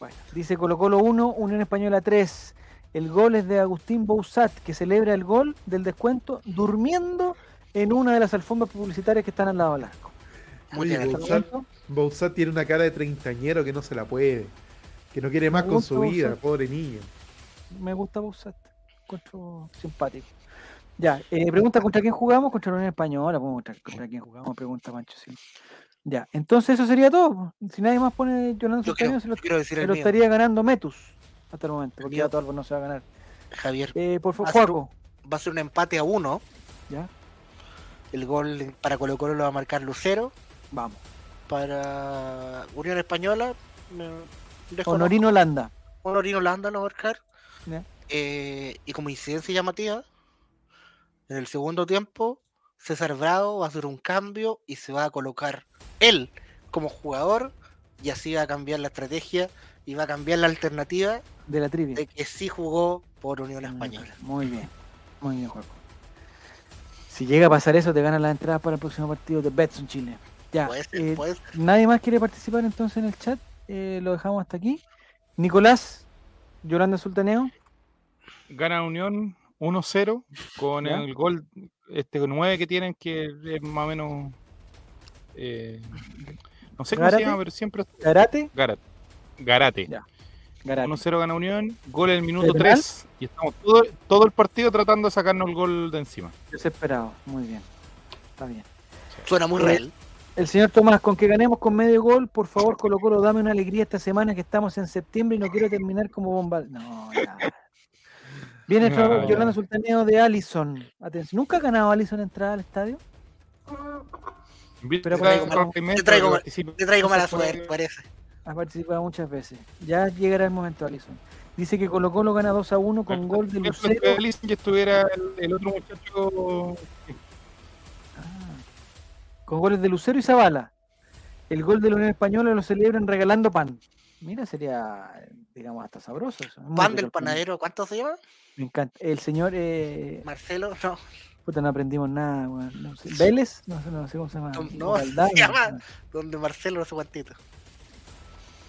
Speaker 2: Bueno, dice Colo Colo 1, Unión Española 3. El gol es de Agustín Bouzat, que celebra el gol del descuento durmiendo en una de las alfombras publicitarias que están al lado del arco.
Speaker 1: Muy
Speaker 4: Oye,
Speaker 1: bien.
Speaker 2: ¿Hasta el
Speaker 4: Bouzat? Bouzat tiene una cara de treintañero que no se la puede. Que no quiere más con su vida, pobre niño.
Speaker 2: Me gusta Bouzat. Encuentro simpático. Ya, eh, pregunta contra quién jugamos, contra la Unión Española, contra, contra quién jugamos, pregunta Mancho. sí. Ya, entonces eso sería todo. Si nadie más pone Yolanda
Speaker 1: Yo
Speaker 2: Sultaneo,
Speaker 1: quiero,
Speaker 2: se lo,
Speaker 1: yo
Speaker 2: se lo estaría ganando Metus hasta el momento, porque ya Torbo no se va a ganar.
Speaker 1: Javier,
Speaker 2: Eh, por favor,
Speaker 1: Va a ser
Speaker 2: Juaco,
Speaker 1: va a ser un empate a uno.
Speaker 2: ya,
Speaker 1: El gol para Colo Colo lo va a marcar Lucero.
Speaker 2: vamos.
Speaker 1: Para Unión Española.
Speaker 2: Honorino Landa.
Speaker 1: Honorino Landa lo va a marcar. Eh, y como incidencia llamativa, en el segundo tiempo, César Bravo va a hacer un cambio y se va a colocar él como jugador y así va a cambiar la estrategia y va a cambiar la alternativa
Speaker 2: de la trivia.
Speaker 1: de que sí jugó por Unión Española.
Speaker 2: Muy bien, muy bien, Juaco. Si llega a pasar eso, te ganan las entradas para el próximo partido de Betson Chile. Ya,
Speaker 1: Puede ser,
Speaker 2: eh,
Speaker 1: puede ser.
Speaker 2: nadie más quiere participar entonces en el chat. Eh, lo dejamos hasta aquí. Nicolás, Yolanda Sultaneo.
Speaker 3: Gana Unión 1-0 con
Speaker 2: Ya.
Speaker 3: el gol este 9 que tienen, que es más o menos. eh, no sé cómo se llama, pero siempre.
Speaker 2: Garate.
Speaker 3: Garate. Garate.
Speaker 2: Garate.
Speaker 3: 1-0 gana Unión, gol en el minuto
Speaker 2: ¿De penal?
Speaker 3: 3 y estamos todo, todo el partido tratando de sacarnos el gol de encima.
Speaker 2: Desesperado. Muy bien. Está bien.
Speaker 1: Suena muy
Speaker 2: Eh,
Speaker 1: real.
Speaker 2: El señor Tomás, con que ganemos con medio gol, por favor, Colo Colo, dame una alegría esta semana que estamos en septiembre y no quiero terminar como bomba. No, ya. Viene el
Speaker 3: No.
Speaker 2: Yolanda Sultaneo de Allison. Atención, ¿nunca ha ganado Allison entrada al estadio? Pero por ahí
Speaker 1: te traigo-. Te traigo mala suerte, parece.
Speaker 2: Ha participado muchas veces. Ya llegará el momento, Allison. Dice que Colo Colo gana 2 a 1 con gol de Lucero.
Speaker 3: creo que estuviera el, el otro muchacho.
Speaker 2: Ah, con goles de Lucero y Zavala. El gol de la Unión Española lo celebran regalando pan. Mira, sería, digamos, hasta sabroso eso. Muy
Speaker 1: Pan del
Speaker 2: el pan.
Speaker 1: panadero, ¿cuánto se llama?
Speaker 2: Me encanta. El señor, eh,
Speaker 1: Marcelo, no,
Speaker 2: puta, no aprendimos nada, weón. No sé. ¿Vélez? No sé, no sé cómo se llama.
Speaker 1: No, no,
Speaker 2: Valdano,
Speaker 1: se llama-
Speaker 2: no.
Speaker 1: donde Marcelo no sé cuántito.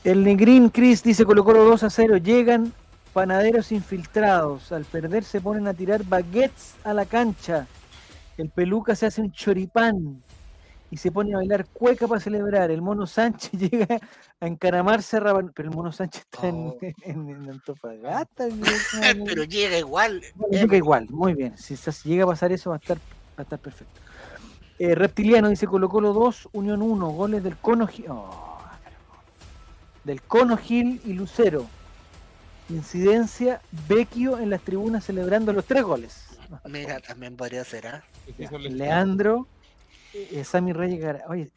Speaker 2: El Negrín Chris dice Colo Colo 2 a 0. Llegan panaderos infiltrados. Al perder se ponen a tirar baguettes a la cancha. El peluca se hace un choripán y se pone a bailar cueca para celebrar. El mono Sánchez llega a encaramarse a Raban- Pero el mono Sánchez está en,
Speaker 1: Oh.
Speaker 2: en- en Antofagasta.
Speaker 1: Pero llega igual.
Speaker 2: Bueno, llega igual, muy bien. Si, llega a pasar eso va a estar, va a estar perfecto. Eh, Reptiliano dice Colo Colo 2, Unión 1, goles del Cono Gil. oh, del Cono Gil y Lucero. Incidencia, Vecchio en las tribunas celebrando los tres goles.
Speaker 1: Mira, también podría ser, ¿ah?
Speaker 2: Leandro, eh, Sammy Reyes. Oye,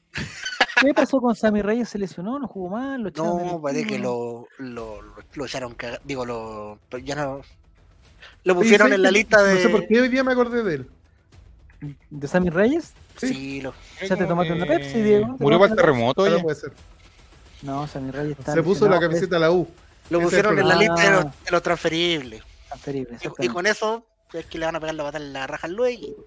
Speaker 2: ¿qué pasó con Sammy Reyes? ¿Se lesionó? ¿No jugó mal? ¿Lo
Speaker 1: No, parece que lo, lo, lo, lo echaron caga- Digo, lo. Ya no. Lo pusieron
Speaker 4: Sí,
Speaker 1: en la lista de.
Speaker 4: No sé por qué hoy día me acordé de él.
Speaker 2: ¿De Sammy Reyes?
Speaker 1: Sí, lo.
Speaker 2: ¿Ya te tomaste una Pepsi, Diego? ¿Te
Speaker 3: Murió para el terremoto,
Speaker 4: Ahora
Speaker 3: oye.
Speaker 4: puede ser.
Speaker 2: No, Sammy Reyes está
Speaker 4: Se puso la camiseta a la U.
Speaker 1: Lo pusieron en la lista de los, de los transferibles.
Speaker 2: es transferible,
Speaker 1: Y, con eso, es que le van a pegar la batalla en la raja al luego.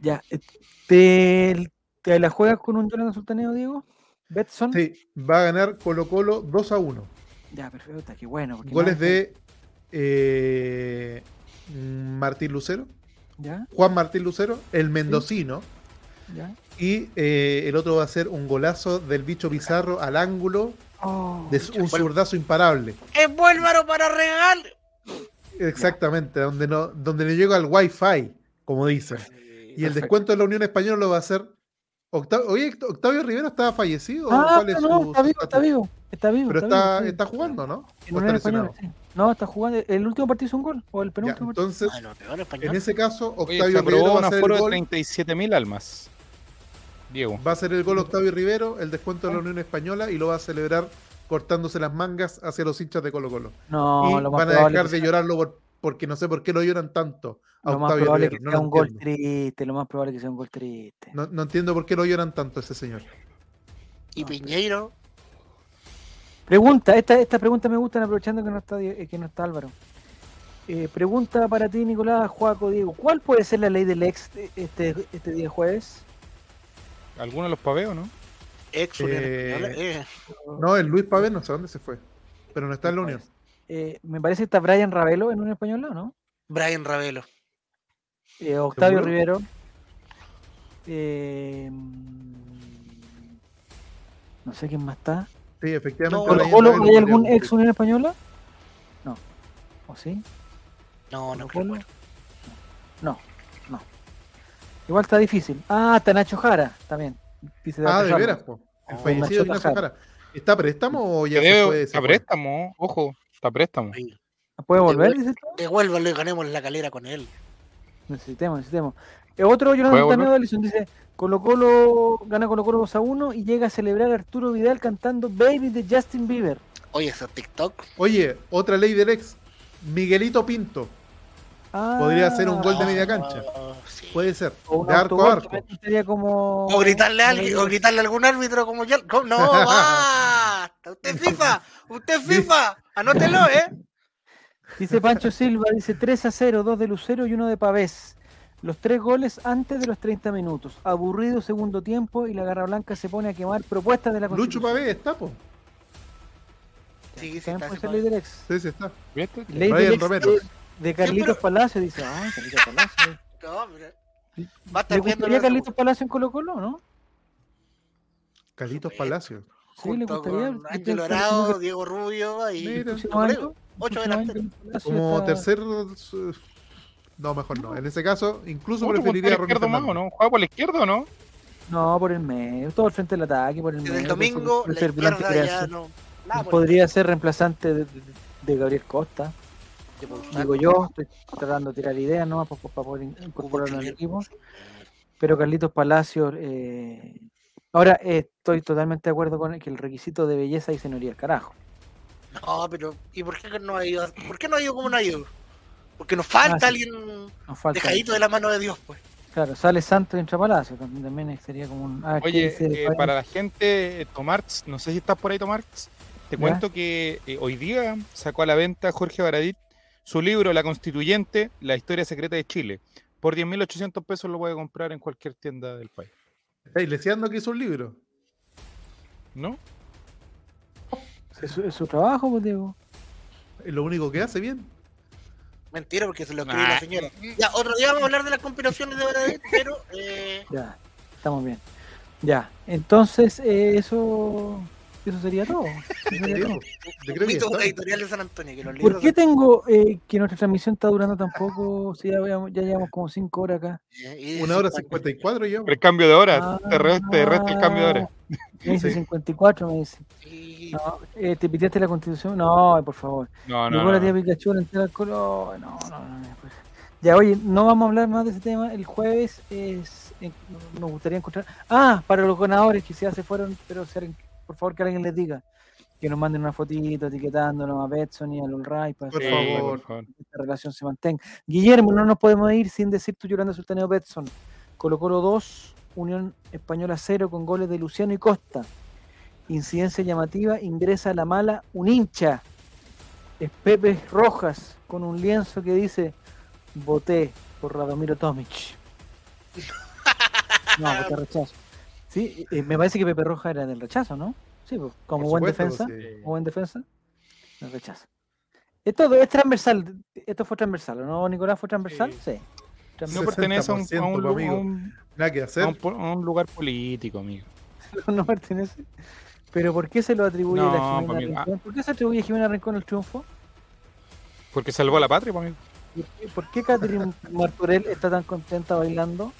Speaker 2: Ya, eh, ¿te, te la juegas con un Jonathan Sultaneo, Diego? ¿Betson?
Speaker 4: Sí, va a ganar Colo Colo 2 a 1.
Speaker 2: Ya, perfecto, está, qué bueno.
Speaker 4: Goles
Speaker 2: más-
Speaker 4: de eh, Martín Lucero,
Speaker 2: ¿Ya?
Speaker 4: Juan Martín Lucero, el mendocino.
Speaker 2: ¿Ya?
Speaker 4: Y eh, el otro va a ser un golazo del bicho Pizarro al ángulo
Speaker 2: Oh,
Speaker 4: de un zurdazo imparable.
Speaker 1: ¡Es Bólvaro para regal!
Speaker 4: Exactamente, donde no, donde le llega al wifi, como dicen. Y el descuento de la Unión Española lo va a hacer. Octavio, oye, Octavio Rivero estaba fallecido.
Speaker 2: Ah,
Speaker 4: ¿Cuál es
Speaker 2: no,
Speaker 4: su-
Speaker 2: está
Speaker 4: su
Speaker 2: vivo, está vivo, está vivo.
Speaker 4: Pero
Speaker 2: está,
Speaker 4: está,
Speaker 2: vivo, sí.
Speaker 4: está jugando, ¿no?
Speaker 2: En
Speaker 4: ¿O está
Speaker 2: Unión Española, sí. No, está jugando. El último partido hizo un gol, o el
Speaker 4: Ya,
Speaker 2: penúltimo partido.
Speaker 4: entonces,
Speaker 1: Ah,
Speaker 4: en ese caso,
Speaker 3: Oye, se
Speaker 4: Octavio Rivero
Speaker 3: aprobó
Speaker 4: va a hacer el
Speaker 3: de
Speaker 4: gol.
Speaker 3: 37.000 almas. Diego.
Speaker 4: Va a ser el gol Octavio Rivero, el descuento de la Unión Española y lo va a celebrar cortándose las mangas hacia los hinchas de Colo Colo.
Speaker 2: No,
Speaker 4: y
Speaker 2: lo más
Speaker 4: van a dejar de llorarlo por- porque no sé por qué lo lloran tanto a
Speaker 2: Lo más
Speaker 4: Octavio
Speaker 2: probable
Speaker 4: Rivero.
Speaker 2: que
Speaker 4: No,
Speaker 2: sea
Speaker 4: lo
Speaker 2: un gol triste, lo más probable que sea un gol triste.
Speaker 4: No- no entiendo por qué lo lloran tanto a ese señor.
Speaker 1: Y Piñeiro.
Speaker 2: Pregunta, esta, esta pregunta me gusta aprovechando que no está, eh, que no está Álvaro. Eh, pregunta para ti, Nicolás, Juaco, Diego. ¿Cuál puede ser la ley del ex de- este, este día jueves?
Speaker 3: ¿Alguno de los paveos, no?
Speaker 1: Ex
Speaker 4: Eh.
Speaker 1: Eh,
Speaker 4: No, el Luis Pavel no sé dónde se fue. Pero no está en la Unión.
Speaker 2: Eh, me parece que está Brian Ravelo en un español, ¿no?
Speaker 1: Brian Ravelo.
Speaker 2: Eh, Octavio
Speaker 4: ¿Seguro?
Speaker 2: Rivero. Eh, no sé quién más está.
Speaker 4: Sí, efectivamente.
Speaker 1: No,
Speaker 2: ¿Colo
Speaker 4: Brian
Speaker 2: Colo,
Speaker 4: Pavel
Speaker 2: ¿Hay algún ex Unión Española? No. ¿O sí?
Speaker 1: No,
Speaker 2: ¿Colo
Speaker 1: no recuerdo.
Speaker 2: No, no. Igual está difícil. Ah, está Nacho Jara también. Dice
Speaker 4: Ah, de veras, po. El
Speaker 1: Oh,
Speaker 4: fallecido
Speaker 2: Nacho Jara.
Speaker 4: Jara. ¿Está a préstamo o ya
Speaker 3: Se
Speaker 4: se fue?
Speaker 3: está préstamo, ojo, está préstamo.
Speaker 1: Sí.
Speaker 2: ¿Puede volver?
Speaker 1: Devuel-? Devuélvalo y ganemos la calera con él.
Speaker 2: Necesitemos, necesitemos. Eh, otro Jonathan Allison dice: Colo Colo gana Colo Colo 2 a 1 y llega a celebrar Arturo Vidal cantando Baby de Justin Bieber.
Speaker 1: Oye, ese TikTok.
Speaker 4: Oye, otra ley del ex. Miguelito Pinto. Podría ser un gol de media cancha.
Speaker 1: Ah, sí.
Speaker 4: Puede ser.
Speaker 2: O
Speaker 4: De arco a arco.
Speaker 2: Sería como.
Speaker 1: O gritarle a alguien, o gritarle a algún árbitro como ya. No, basta. Usted es FIFA, usted es FIFA. Anótelo, ¿eh?
Speaker 2: Dice Pancho Silva, dice 3 a 0, 2 de Lucero y 1 de Pavés. Los tres goles antes de los 30 minutos. Aburrido segundo tiempo y la Garra Blanca se pone a quemar propuestas de la
Speaker 4: Lucho
Speaker 2: Constitución.
Speaker 4: Pavé está, po.
Speaker 1: Sí, sí, está
Speaker 2: puede ser ley del ex.
Speaker 4: Sí, sí está.
Speaker 3: ¿Viste?
Speaker 2: Ley
Speaker 4: Brian
Speaker 2: del ex
Speaker 4: Romero.
Speaker 2: de, de Carlitos
Speaker 1: pero-
Speaker 2: Palacio. Dice, ay, Carlitos Palacio.
Speaker 1: No, mira.
Speaker 2: ¿Le
Speaker 1: Va a estar viendo
Speaker 2: gustaría Carlitos Palacio en Colo Colo, no?
Speaker 4: Carlitos
Speaker 1: Bien.
Speaker 2: Sí, le gustaría.
Speaker 1: Diego Rubio y
Speaker 4: Mira.
Speaker 2: Próximo año,
Speaker 1: ocho delanteros.
Speaker 4: Como
Speaker 2: está-
Speaker 4: tercer. su- No, mejor no. En ese caso, incluso
Speaker 3: ¿Cómo
Speaker 4: preferiría a Ronnie
Speaker 3: más o no? ¿Juega por la izquierda o no?
Speaker 2: No, por el medio. Todo el frente del ataque, por el medio.
Speaker 1: Desde el domingo,
Speaker 2: puede
Speaker 1: la
Speaker 2: ser volante
Speaker 1: izquierda ya
Speaker 2: creación.
Speaker 1: no. Nada,
Speaker 2: Podría ser reemplazante de, de- de Gabriel Costa.
Speaker 1: tipo,
Speaker 2: Digo yo, estoy tratando de tirar ideas ¿no? para, poder in- incorporarlo al equipo. Pero Carlitos Palacios, eh, ahora eh, estoy totalmente de acuerdo con él que el requisito de belleza y señoría el carajo.
Speaker 1: No, pero ¿y por qué no ha ido? ¿Por qué no ha ido como no ha ido? Porque nos falta
Speaker 2: Ah, sí.
Speaker 1: alguien
Speaker 2: Nos falta.
Speaker 1: dejadito de la mano de Dios, pues.
Speaker 2: Claro, sale Santos y entra Palacio, también, también sería como un. ah, ¿qué
Speaker 3: Oye,
Speaker 2: dice
Speaker 3: eh, para la gente, eh, Tomarx, no sé si estás por ahí, Tomarx, te
Speaker 2: Ya.
Speaker 3: cuento que eh, hoy día sacó a la venta Jorge Baradit su libro La Constituyente, la historia secreta de Chile. Por 10.800 pesos lo puede comprar en cualquier tienda del país.
Speaker 4: Estáis leseando que hizo un libro.
Speaker 3: ¿No?
Speaker 2: ¿Es su, es su trabajo, pues Diego.
Speaker 4: Es lo único que hace bien.
Speaker 1: Mentira, porque se lo escribió la
Speaker 3: Ah.
Speaker 1: señora. Ya, otro día vamos a hablar de las conspiraciones de Baradit, pero eh,
Speaker 2: Ya, estamos bien. Ya, entonces, eh, eso. Eso sería todo. Eso sería
Speaker 4: Sí,
Speaker 2: todo.
Speaker 4: Yo creo que
Speaker 1: Mito
Speaker 4: está.
Speaker 1: editorial de San Antonio, que los
Speaker 2: ¿Por qué tengo eh, que nuestra transmisión está durando tan poco? Si ya, ya llevamos como cinco horas acá.
Speaker 4: Una hora
Speaker 1: 50.
Speaker 4: cincuenta y cuatro yo.
Speaker 3: Pero el cambio de hora, te, re- te resta el cambio de hora.
Speaker 2: Ah, Me dice
Speaker 4: Sí.
Speaker 2: 54, me dice.
Speaker 1: Sí.
Speaker 2: No, eh, ¿Te piteaste la constitución? No, por favor.
Speaker 3: No,
Speaker 2: Llegó
Speaker 3: no,
Speaker 2: la tía
Speaker 3: no.
Speaker 2: Pikachu a entrar al colo. No, no, no. no, pues. Ya, oye, no vamos a hablar más de ese tema. El jueves es. eh, nos gustaría encontrar. Ah, para los ganadores que ya se fueron, pero se- por favor que alguien les diga. Que nos manden una fotito etiquetándonos a Betson y a Lulray para
Speaker 4: Por
Speaker 3: Sí,
Speaker 2: que
Speaker 4: favor.
Speaker 3: por favor.
Speaker 2: esta relación se mantenga. Guillermo, no nos podemos ir sin decir tu llorando Sultaneo Betson. Colo Colo 2, Unión Española 0 con goles de Luciano y Costa. Incidencia llamativa, ingresa a la mala un hincha. Es Pepe Rojas con un lienzo que dice voté por Radomiro Tomic. No, voté rechazo. Sí, eh, me parece que Pepe Rojas era del rechazo, ¿no? Sí, pues, como
Speaker 4: Por
Speaker 2: buen
Speaker 4: supuesto,
Speaker 2: defensa.
Speaker 4: sí.
Speaker 2: Como buen defensa, el rechazo. Esto es transversal. Esto fue transversal, ¿no, Nicolás? ¿Fue transversal? Sí.
Speaker 3: No
Speaker 2: Transversal.
Speaker 3: pertenece a un, a
Speaker 4: 60%,
Speaker 3: un,
Speaker 4: po,
Speaker 3: lu-
Speaker 4: amigo.
Speaker 3: a un-
Speaker 4: Nada que
Speaker 3: a
Speaker 4: hacer.
Speaker 3: un a un lugar político, amigo.
Speaker 2: no pertenece. Pero ¿por qué se lo atribuye
Speaker 3: No,
Speaker 2: a Jimena
Speaker 3: pa' mí- ah.
Speaker 2: Rincón? ¿Por qué se atribuye a Jimena Rincón el triunfo?
Speaker 3: Porque salvó a la patria, po, amigo.
Speaker 2: ¿Por qué- ¿Por qué Catherine Martorell está tan contenta bailando?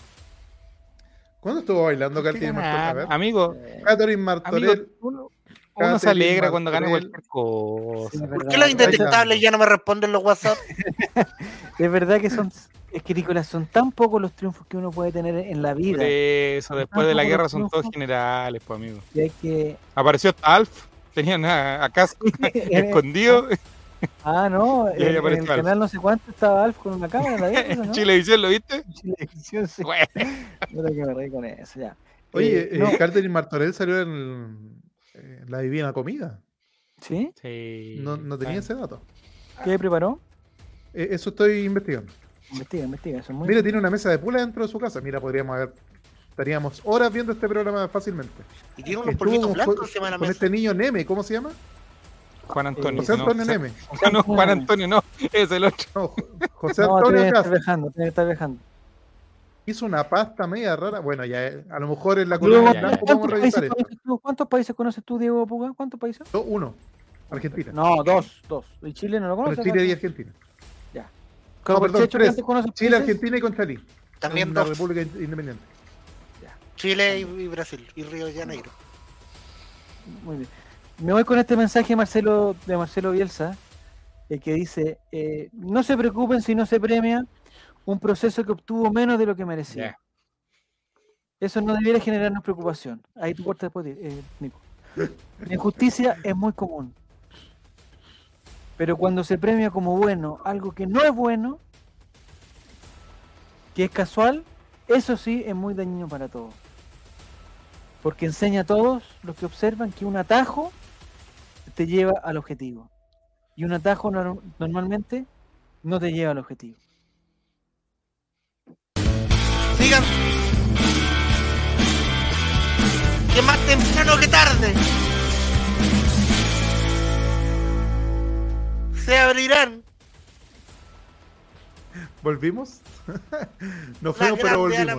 Speaker 4: ¿Cuándo estuvo bailando Catherine Martorell?
Speaker 3: Amigo,
Speaker 4: Catherine
Speaker 3: amigo,
Speaker 4: Martorell.
Speaker 3: uno, uno se alegra cuando gana cualquier cosa.
Speaker 2: Sí,
Speaker 1: ¿Por
Speaker 2: verdad.
Speaker 1: qué los
Speaker 2: Es
Speaker 1: indetectables ya no me responden los WhatsApp?
Speaker 2: Es verdad que son. Es que Nicolás, son tan pocos los triunfos que uno puede tener en la
Speaker 3: Por
Speaker 2: vida
Speaker 3: eso, después de la guerra son todos generales, pues, amigo.
Speaker 2: que hay que.
Speaker 3: Apareció hasta Alf, tenían a, a Casco escondido.
Speaker 2: Ah, no, en, el
Speaker 3: Alf.
Speaker 2: canal no sé cuánto estaba Alf con una cámara en la vieja, ¿no?
Speaker 3: Chilevisión, ¿lo viste?
Speaker 2: Chilevisión, sí.
Speaker 3: Bueno,
Speaker 2: Puta que me reí con eso, ya.
Speaker 4: Oye,
Speaker 2: Eh, no,
Speaker 4: eh, Catherine Martorell salió en La Divina Comida.
Speaker 2: ¿Sí?
Speaker 3: sí.
Speaker 4: No, no tenía
Speaker 3: Ah,
Speaker 4: ese dato.
Speaker 2: ¿Qué preparó?
Speaker 4: Eh, eso estoy investigando.
Speaker 2: Investiga, investiga, eso es muy
Speaker 4: Mira, tiene una mesa de pula dentro de su casa. Mira, podríamos haber. Estaríamos horas viendo este programa fácilmente.
Speaker 1: Y tiene unos polvitos
Speaker 4: con,
Speaker 1: blancos
Speaker 4: con-
Speaker 1: encima de la
Speaker 4: con
Speaker 1: mesa.
Speaker 4: este niño Neme, ¿cómo se llama?
Speaker 3: Juan Antonio.
Speaker 4: José
Speaker 3: no,
Speaker 4: Antonio
Speaker 3: José-
Speaker 4: Neme.
Speaker 3: no, Juan Antonio, no, es el otro.
Speaker 4: No, Jo- José
Speaker 2: No,
Speaker 4: Antonio
Speaker 2: estar
Speaker 4: Castro.
Speaker 2: viajando, tiene que estar viajando.
Speaker 4: Hizo una pasta media rara. Bueno, ya eh, a lo mejor en la
Speaker 3: ya, ya.
Speaker 4: podemos
Speaker 2: ¿cuántos,
Speaker 4: revisar
Speaker 2: países
Speaker 4: esto.
Speaker 2: conoces tú? ¿Cuántos países conoces tú, Diego Puga? ¿Cuántos países?
Speaker 4: Uno. Argentina.
Speaker 2: No, dos, dos. ¿Y Chile no lo
Speaker 4: Bueno,
Speaker 2: conoce?
Speaker 4: Chile y Argentina.
Speaker 2: ¿Cómo
Speaker 4: No, perdón,
Speaker 2: Checho,
Speaker 4: tres.
Speaker 2: ¿cuántos conoces
Speaker 4: Chile,
Speaker 2: países?
Speaker 4: Argentina y Conchalí.
Speaker 1: También dos.
Speaker 4: república in- independiente.
Speaker 1: Chile y, y Brasil. Y Río de Janeiro.
Speaker 2: Muy bien. Me voy con este mensaje de Marcelo, de Marcelo Bielsa, eh, que dice, eh, no se preocupen si no se premia un proceso que obtuvo menos de lo que merecía. Eso no debiera generarnos preocupación. Ahí tu puerta después, eh, Nico. La injusticia es muy común. Pero cuando se premia como bueno algo que no es bueno, que es casual, eso sí es muy dañino para todos. Porque enseña a todos los que observan que un atajo te lleva al objetivo. Y un atajo nor- normalmente no te lleva al objetivo.
Speaker 1: Digan que más temprano que tarde se abrirán
Speaker 4: ¿Volvimos? Nos fuimos, pero volvimos.